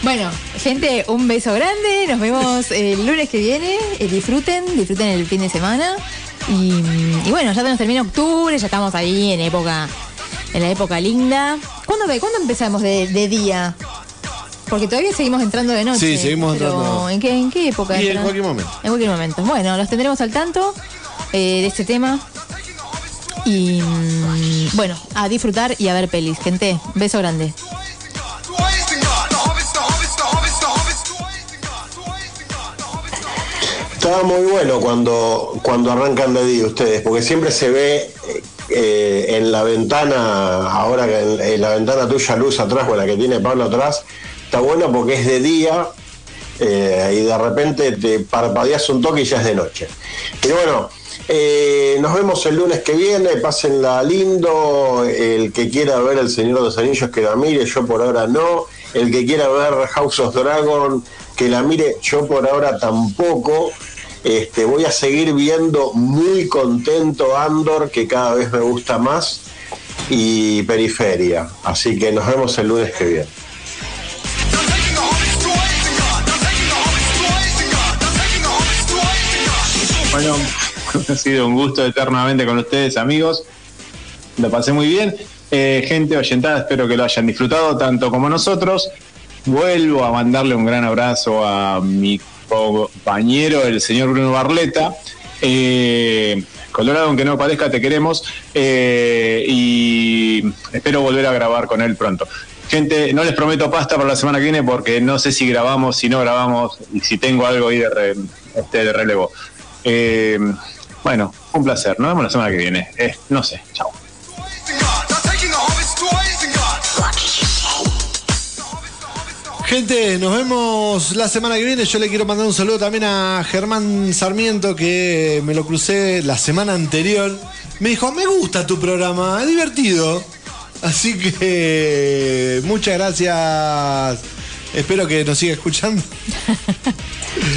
Speaker 3: bueno, gente, un beso grande. Nos vemos el lunes que viene. Eh, disfruten, disfruten el fin de semana. Y, y bueno, ya se nos termina octubre, ya estamos ahí en época, en la época linda. ¿Cuándo, ve- ¿cuándo empezamos de, de día? Porque todavía seguimos entrando de noche.
Speaker 2: Sí, seguimos
Speaker 3: pero
Speaker 2: entrando.
Speaker 3: ¿En qué, en qué época?
Speaker 2: Y en cualquier momento.
Speaker 3: En cualquier momento. Bueno, los tendremos al tanto eh, de este tema. Y mm, bueno, a disfrutar y a ver pelis. Gente, beso grande.
Speaker 1: Estaba muy bueno cuando, cuando arrancan de día ustedes, porque siempre se ve eh, en la ventana, ahora en, en la ventana tuya luz atrás, o la que tiene Pablo atrás, está bueno porque es de día eh, y de repente te parpadeas un toque y ya es de noche. Pero bueno, eh, nos vemos el lunes que viene, pásenla lindo, el que quiera ver El Señor de los Anillos que la mire, yo por ahora no, el que quiera ver House of Dragon que la mire, yo por ahora tampoco. Este, voy a seguir viendo muy contento Andor, que cada vez me gusta más, y Periferia. Así que nos vemos el lunes que viene.
Speaker 4: Bueno, ha sido un gusto eternamente con ustedes, amigos. Lo pasé muy bien. Eh, gente oyentada, espero que lo hayan disfrutado tanto como nosotros. Vuelvo a mandarle un gran abrazo a mi compañero, el señor Bruno Barleta. Eh, Colorado, aunque no parezca, te queremos. Eh, y espero volver a grabar con él pronto. Gente, no les prometo pasta para la semana que viene porque no sé si grabamos, si no grabamos y si tengo algo ahí de, este, relevo. Eh, bueno, un placer. Nos vemos la semana que viene. No sé. Chao.
Speaker 2: Gente, nos vemos la semana que viene. Yo le quiero mandar un saludo también a Germán Sarmiento, que me lo crucé la semana anterior. Me dijo, me gusta tu programa, es divertido. Así que muchas gracias. Espero que nos siga escuchando.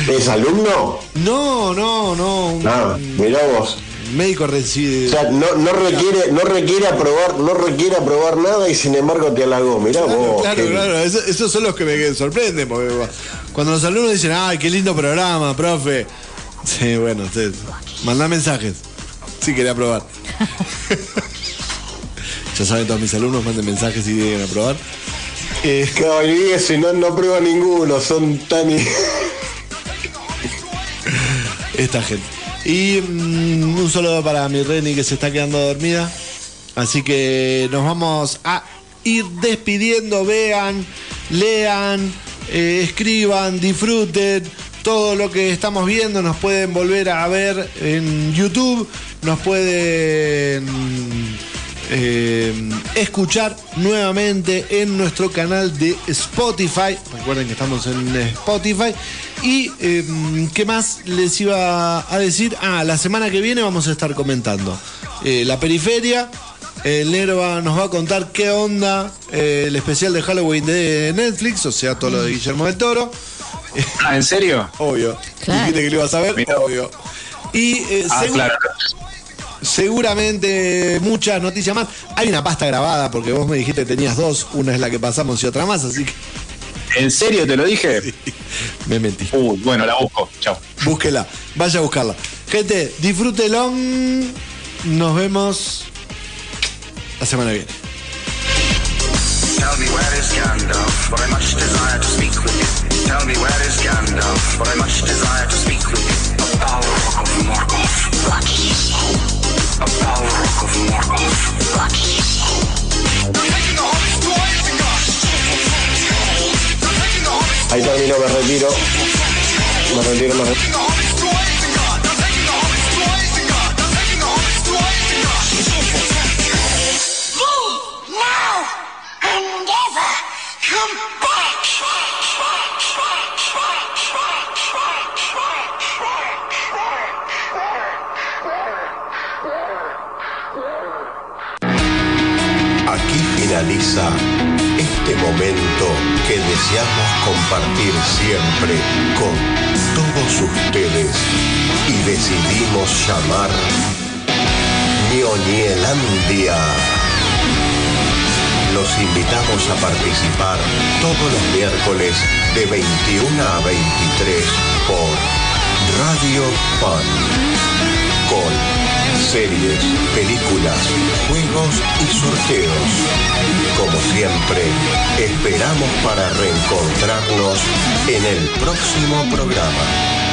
Speaker 1: ¿Es alumno?
Speaker 2: No, no, no. un
Speaker 1: Ah, mirá vos.
Speaker 2: Médico reside.
Speaker 1: O sea, no, no requiere, no requiere aprobar, no requiere aprobar nada y sin embargo te halagó. Mirá vos.
Speaker 2: Claro,
Speaker 1: qué-
Speaker 2: claro, eso- esos son los que me sorprenden, porque cuando los alumnos dicen, ay, qué lindo programa, profe. Sí, bueno, usted, mandá mensajes, si quiere aprobar. ya saben todos mis alumnos, manden mensajes si quieren aprobar. Eh,
Speaker 1: Claro, eso, y no, no prueba ninguno, son tan...
Speaker 2: esta gente. Y mm, un saludo para mi Reni que se está quedando dormida. Así que nos vamos a ir despidiendo. Vean, lean, eh, escriban, disfruten todo lo que estamos viendo. Nos pueden volver a ver en YouTube. Nos pueden eh, escuchar nuevamente en nuestro canal de Spotify. Recuerden que estamos en Spotify. Y eh, qué más les iba a decir. Ah, la semana que viene vamos a estar comentando eh, la periferia. El negro va- nos va a contar qué onda eh, el especial de Halloween de Netflix, o sea, todo lo de Guillermo del Toro.
Speaker 4: Ah, ¿en serio?
Speaker 2: Obvio.
Speaker 3: Claro.
Speaker 2: Dijiste que lo ibas a ver, obvio. Y eh,
Speaker 4: Ah,
Speaker 2: segu-
Speaker 4: claro.
Speaker 2: Seguramente muchas noticias más. Hay una pasta grabada porque vos me dijiste que tenías dos, una es la que pasamos y otra más, así que
Speaker 4: ¿En serio te lo dije?
Speaker 2: me mentí.
Speaker 4: Uy, bueno, la busco. Chao.
Speaker 2: Búsquela, vaya a buscarla. Gente, disfrútelo. Nos vemos la semana que viene.
Speaker 16: Tell me where is Gandalf, for I much desire to speak with you. Tell me where is Gandalf, for I much desire to speak with you. A Balrog of Morgoth. What
Speaker 1: Ahí terminó, me retiro. Me retiro, me retiro.
Speaker 5: come back.
Speaker 15: Este momento que deseamos compartir siempre con todos ustedes y decidimos llamar Ñoñelandia. Los invitamos a participar todos los miércoles de 21 a 23 por Radio Pan con series, películas, juegos y sorteos. Como siempre, esperamos para reencontrarnos en el próximo programa.